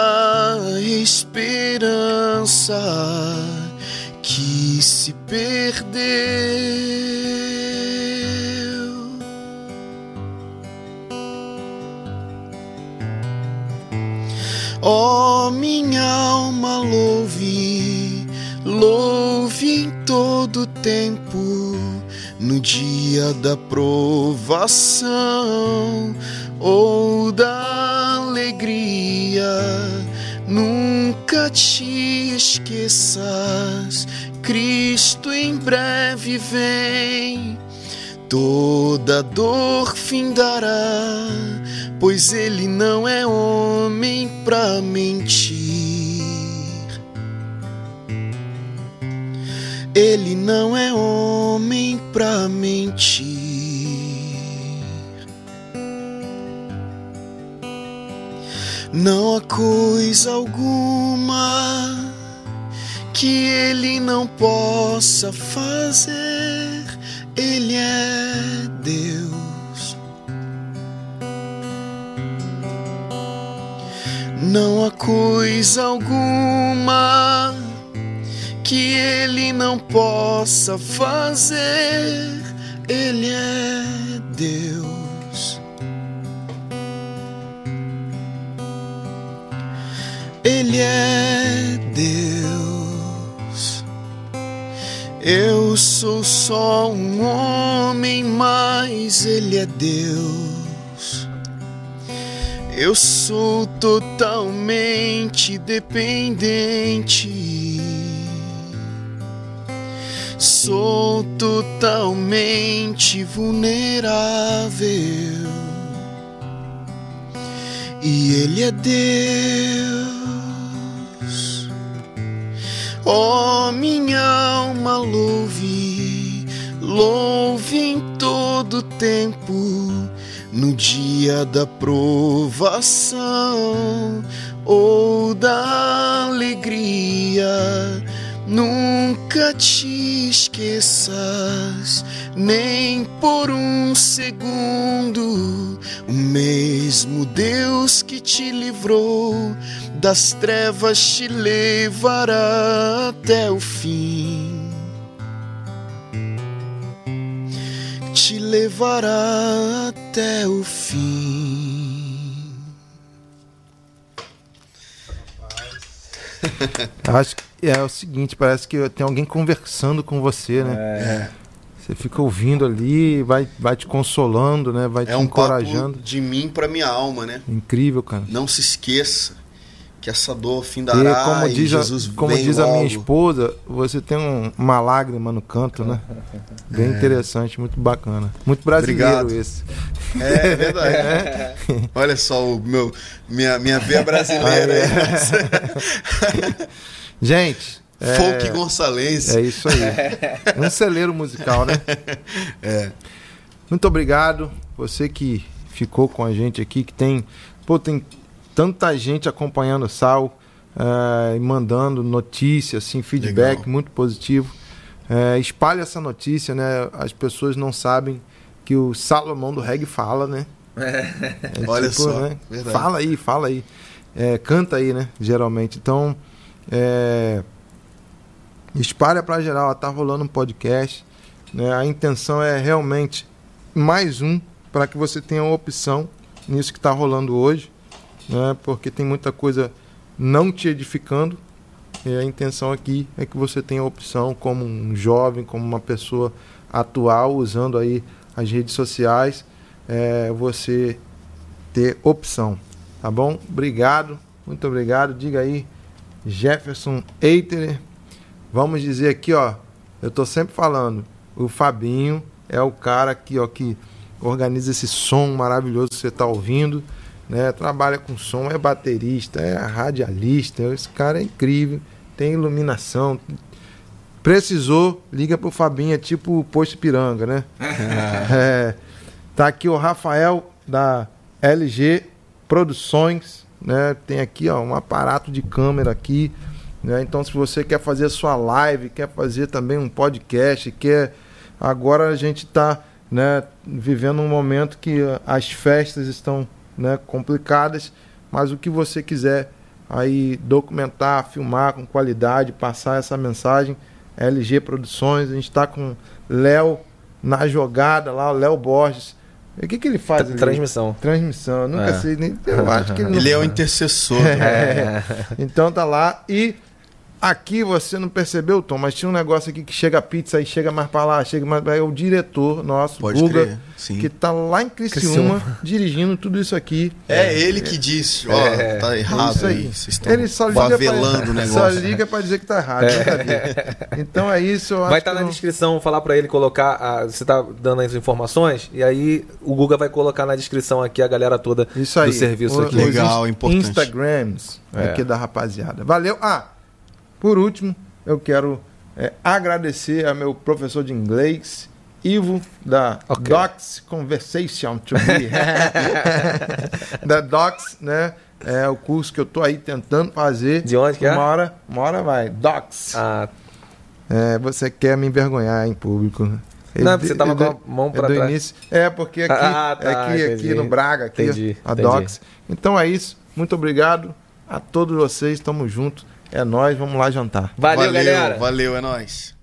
esperança que se perdeu. Ó minha alma, louve, louve em todo tempo, no dia da provação ou da alegria. Nunca te esqueças, Cristo em breve vem. Toda dor findará, pois ele não é homem pra mentir. Ele não é homem pra mentir. Não há coisa alguma que ele não possa fazer. Ele é Deus. Não há coisa alguma que ele não possa fazer. Ele é Deus. Ele é Deus. Eu sou só um homem, mas Ele é Deus. Eu sou totalmente dependente. Sou totalmente vulnerável. e Ele é Deus. Oh, minha alma, louve, louve em todo tempo, no dia da provação ou da alegria. Nunca te esqueças, nem por um segundo, o mesmo Deus que te livrou das trevas te levará até o fim. Te levará até o fim. Acho que é o seguinte, parece que tem alguém conversando com você, né? É, Você fica ouvindo ali, vai, vai te consolando, né? Vai te é um encorajando. de mim para minha alma, né? Incrível, cara. Não se esqueça que essa dor E findará como e diz, a, Jesus como vem diz a minha logo. esposa, você tem um- uma lágrima no canto, né? Bem interessante, muito bacana. Muito brasileiro Obrigado. esse. É, é verdade. [LAUGHS] Olha só o meu minha minha veia brasileira. aí. [LAUGHS] Gente, é, Folk Gonçalense. é isso aí. [LAUGHS] Um celeiro musical, né? É. Muito obrigado. Você que ficou com a gente aqui, que tem. Pô, tem tanta gente acompanhando o Sal eh, e mandando notícias, assim, feedback Legal. muito positivo. Eh, espalhe essa notícia, né? As pessoas não sabem que o Salomão do reggae fala, né? [LAUGHS] É Olha só, verdade. Fala aí, fala aí. É, canta aí, né? Geralmente. Então, é, espalha pra geral. Tá rolando um podcast. né? A intenção é realmente mais um para que você tenha uma opção nisso que está rolando hoje, né? Porque tem muita coisa não te edificando. E a intenção aqui é que você tenha opção como um jovem, como uma pessoa atual, usando aí as redes sociais, é, você ter opção. Tá bom? Obrigado, muito obrigado. Diga aí, Jefferson Eiterer. Vamos dizer aqui, ó. Eu tô sempre falando, o Fabinho é o cara aqui, ó, que organiza esse som maravilhoso que você tá ouvindo, né? Trabalha com som, é baterista, é radialista, esse cara é incrível, tem iluminação. Precisou, liga pro Fabinho, é tipo o Posto Piranga, né? [LAUGHS] É, tá aqui o Rafael da LG Produções, né? Tem aqui ó, um aparato de câmera aqui, né? Então se você quer fazer a sua live, quer fazer também um podcast, quer agora a gente está né, vivendo um momento que uh, as festas estão né, complicadas, mas o que você quiser aí documentar, filmar com qualidade, passar essa mensagem, LG Produções, a gente está com Léo na jogada lá, o Léo Borges. O que, que ele faz? ali? Transmissão. Transmissão, eu nunca É. sei nem. Eu acho que ele [LAUGHS] não Ele é o intercessor. [LAUGHS] É. Então tá lá. E aqui você não percebeu, Tom, mas tinha um negócio aqui que chega a pizza e chega mais pra lá, chega mais pra lá. É o diretor nosso, Pode Guga, crer. Sim. que tá lá em Criciúma, [LAUGHS] dirigindo tudo isso aqui. É ele que disse, ó, É. tá É errado isso aí. Ele só liga, favelando [LAUGHS] o pra, negócio. só liga pra dizer que tá errado. a ver. Então é isso. Eu Vai estar que na não- descrição, falar pra ele colocar. a- você tá dando as informações, e aí o Guga vai colocar na descrição aqui a galera toda Isso aí. do serviço O- aqui. Legal, importante. Instagrams É. aqui da rapaziada. Valeu. Ah, por último, eu quero é, agradecer a meu professor de inglês, Ivo, da Ok. Docs Conversation to Be. [LAUGHS] da Docs, né? É o curso que eu tô aí tentando fazer. De onde que é? Uma hora, uma hora vai. Docs. Ah, É, você quer me envergonhar em público. Não, É porque você do- tava é com a mão é do trás. início. É, porque aqui, Ah, tá, aqui, aqui no Braga, aqui, Entendi, a entendi. Docs. Então é isso. Muito obrigado a todos vocês. Tamo junto. É nóis, vamos lá jantar. valeu, galera! Valeu, é nóis.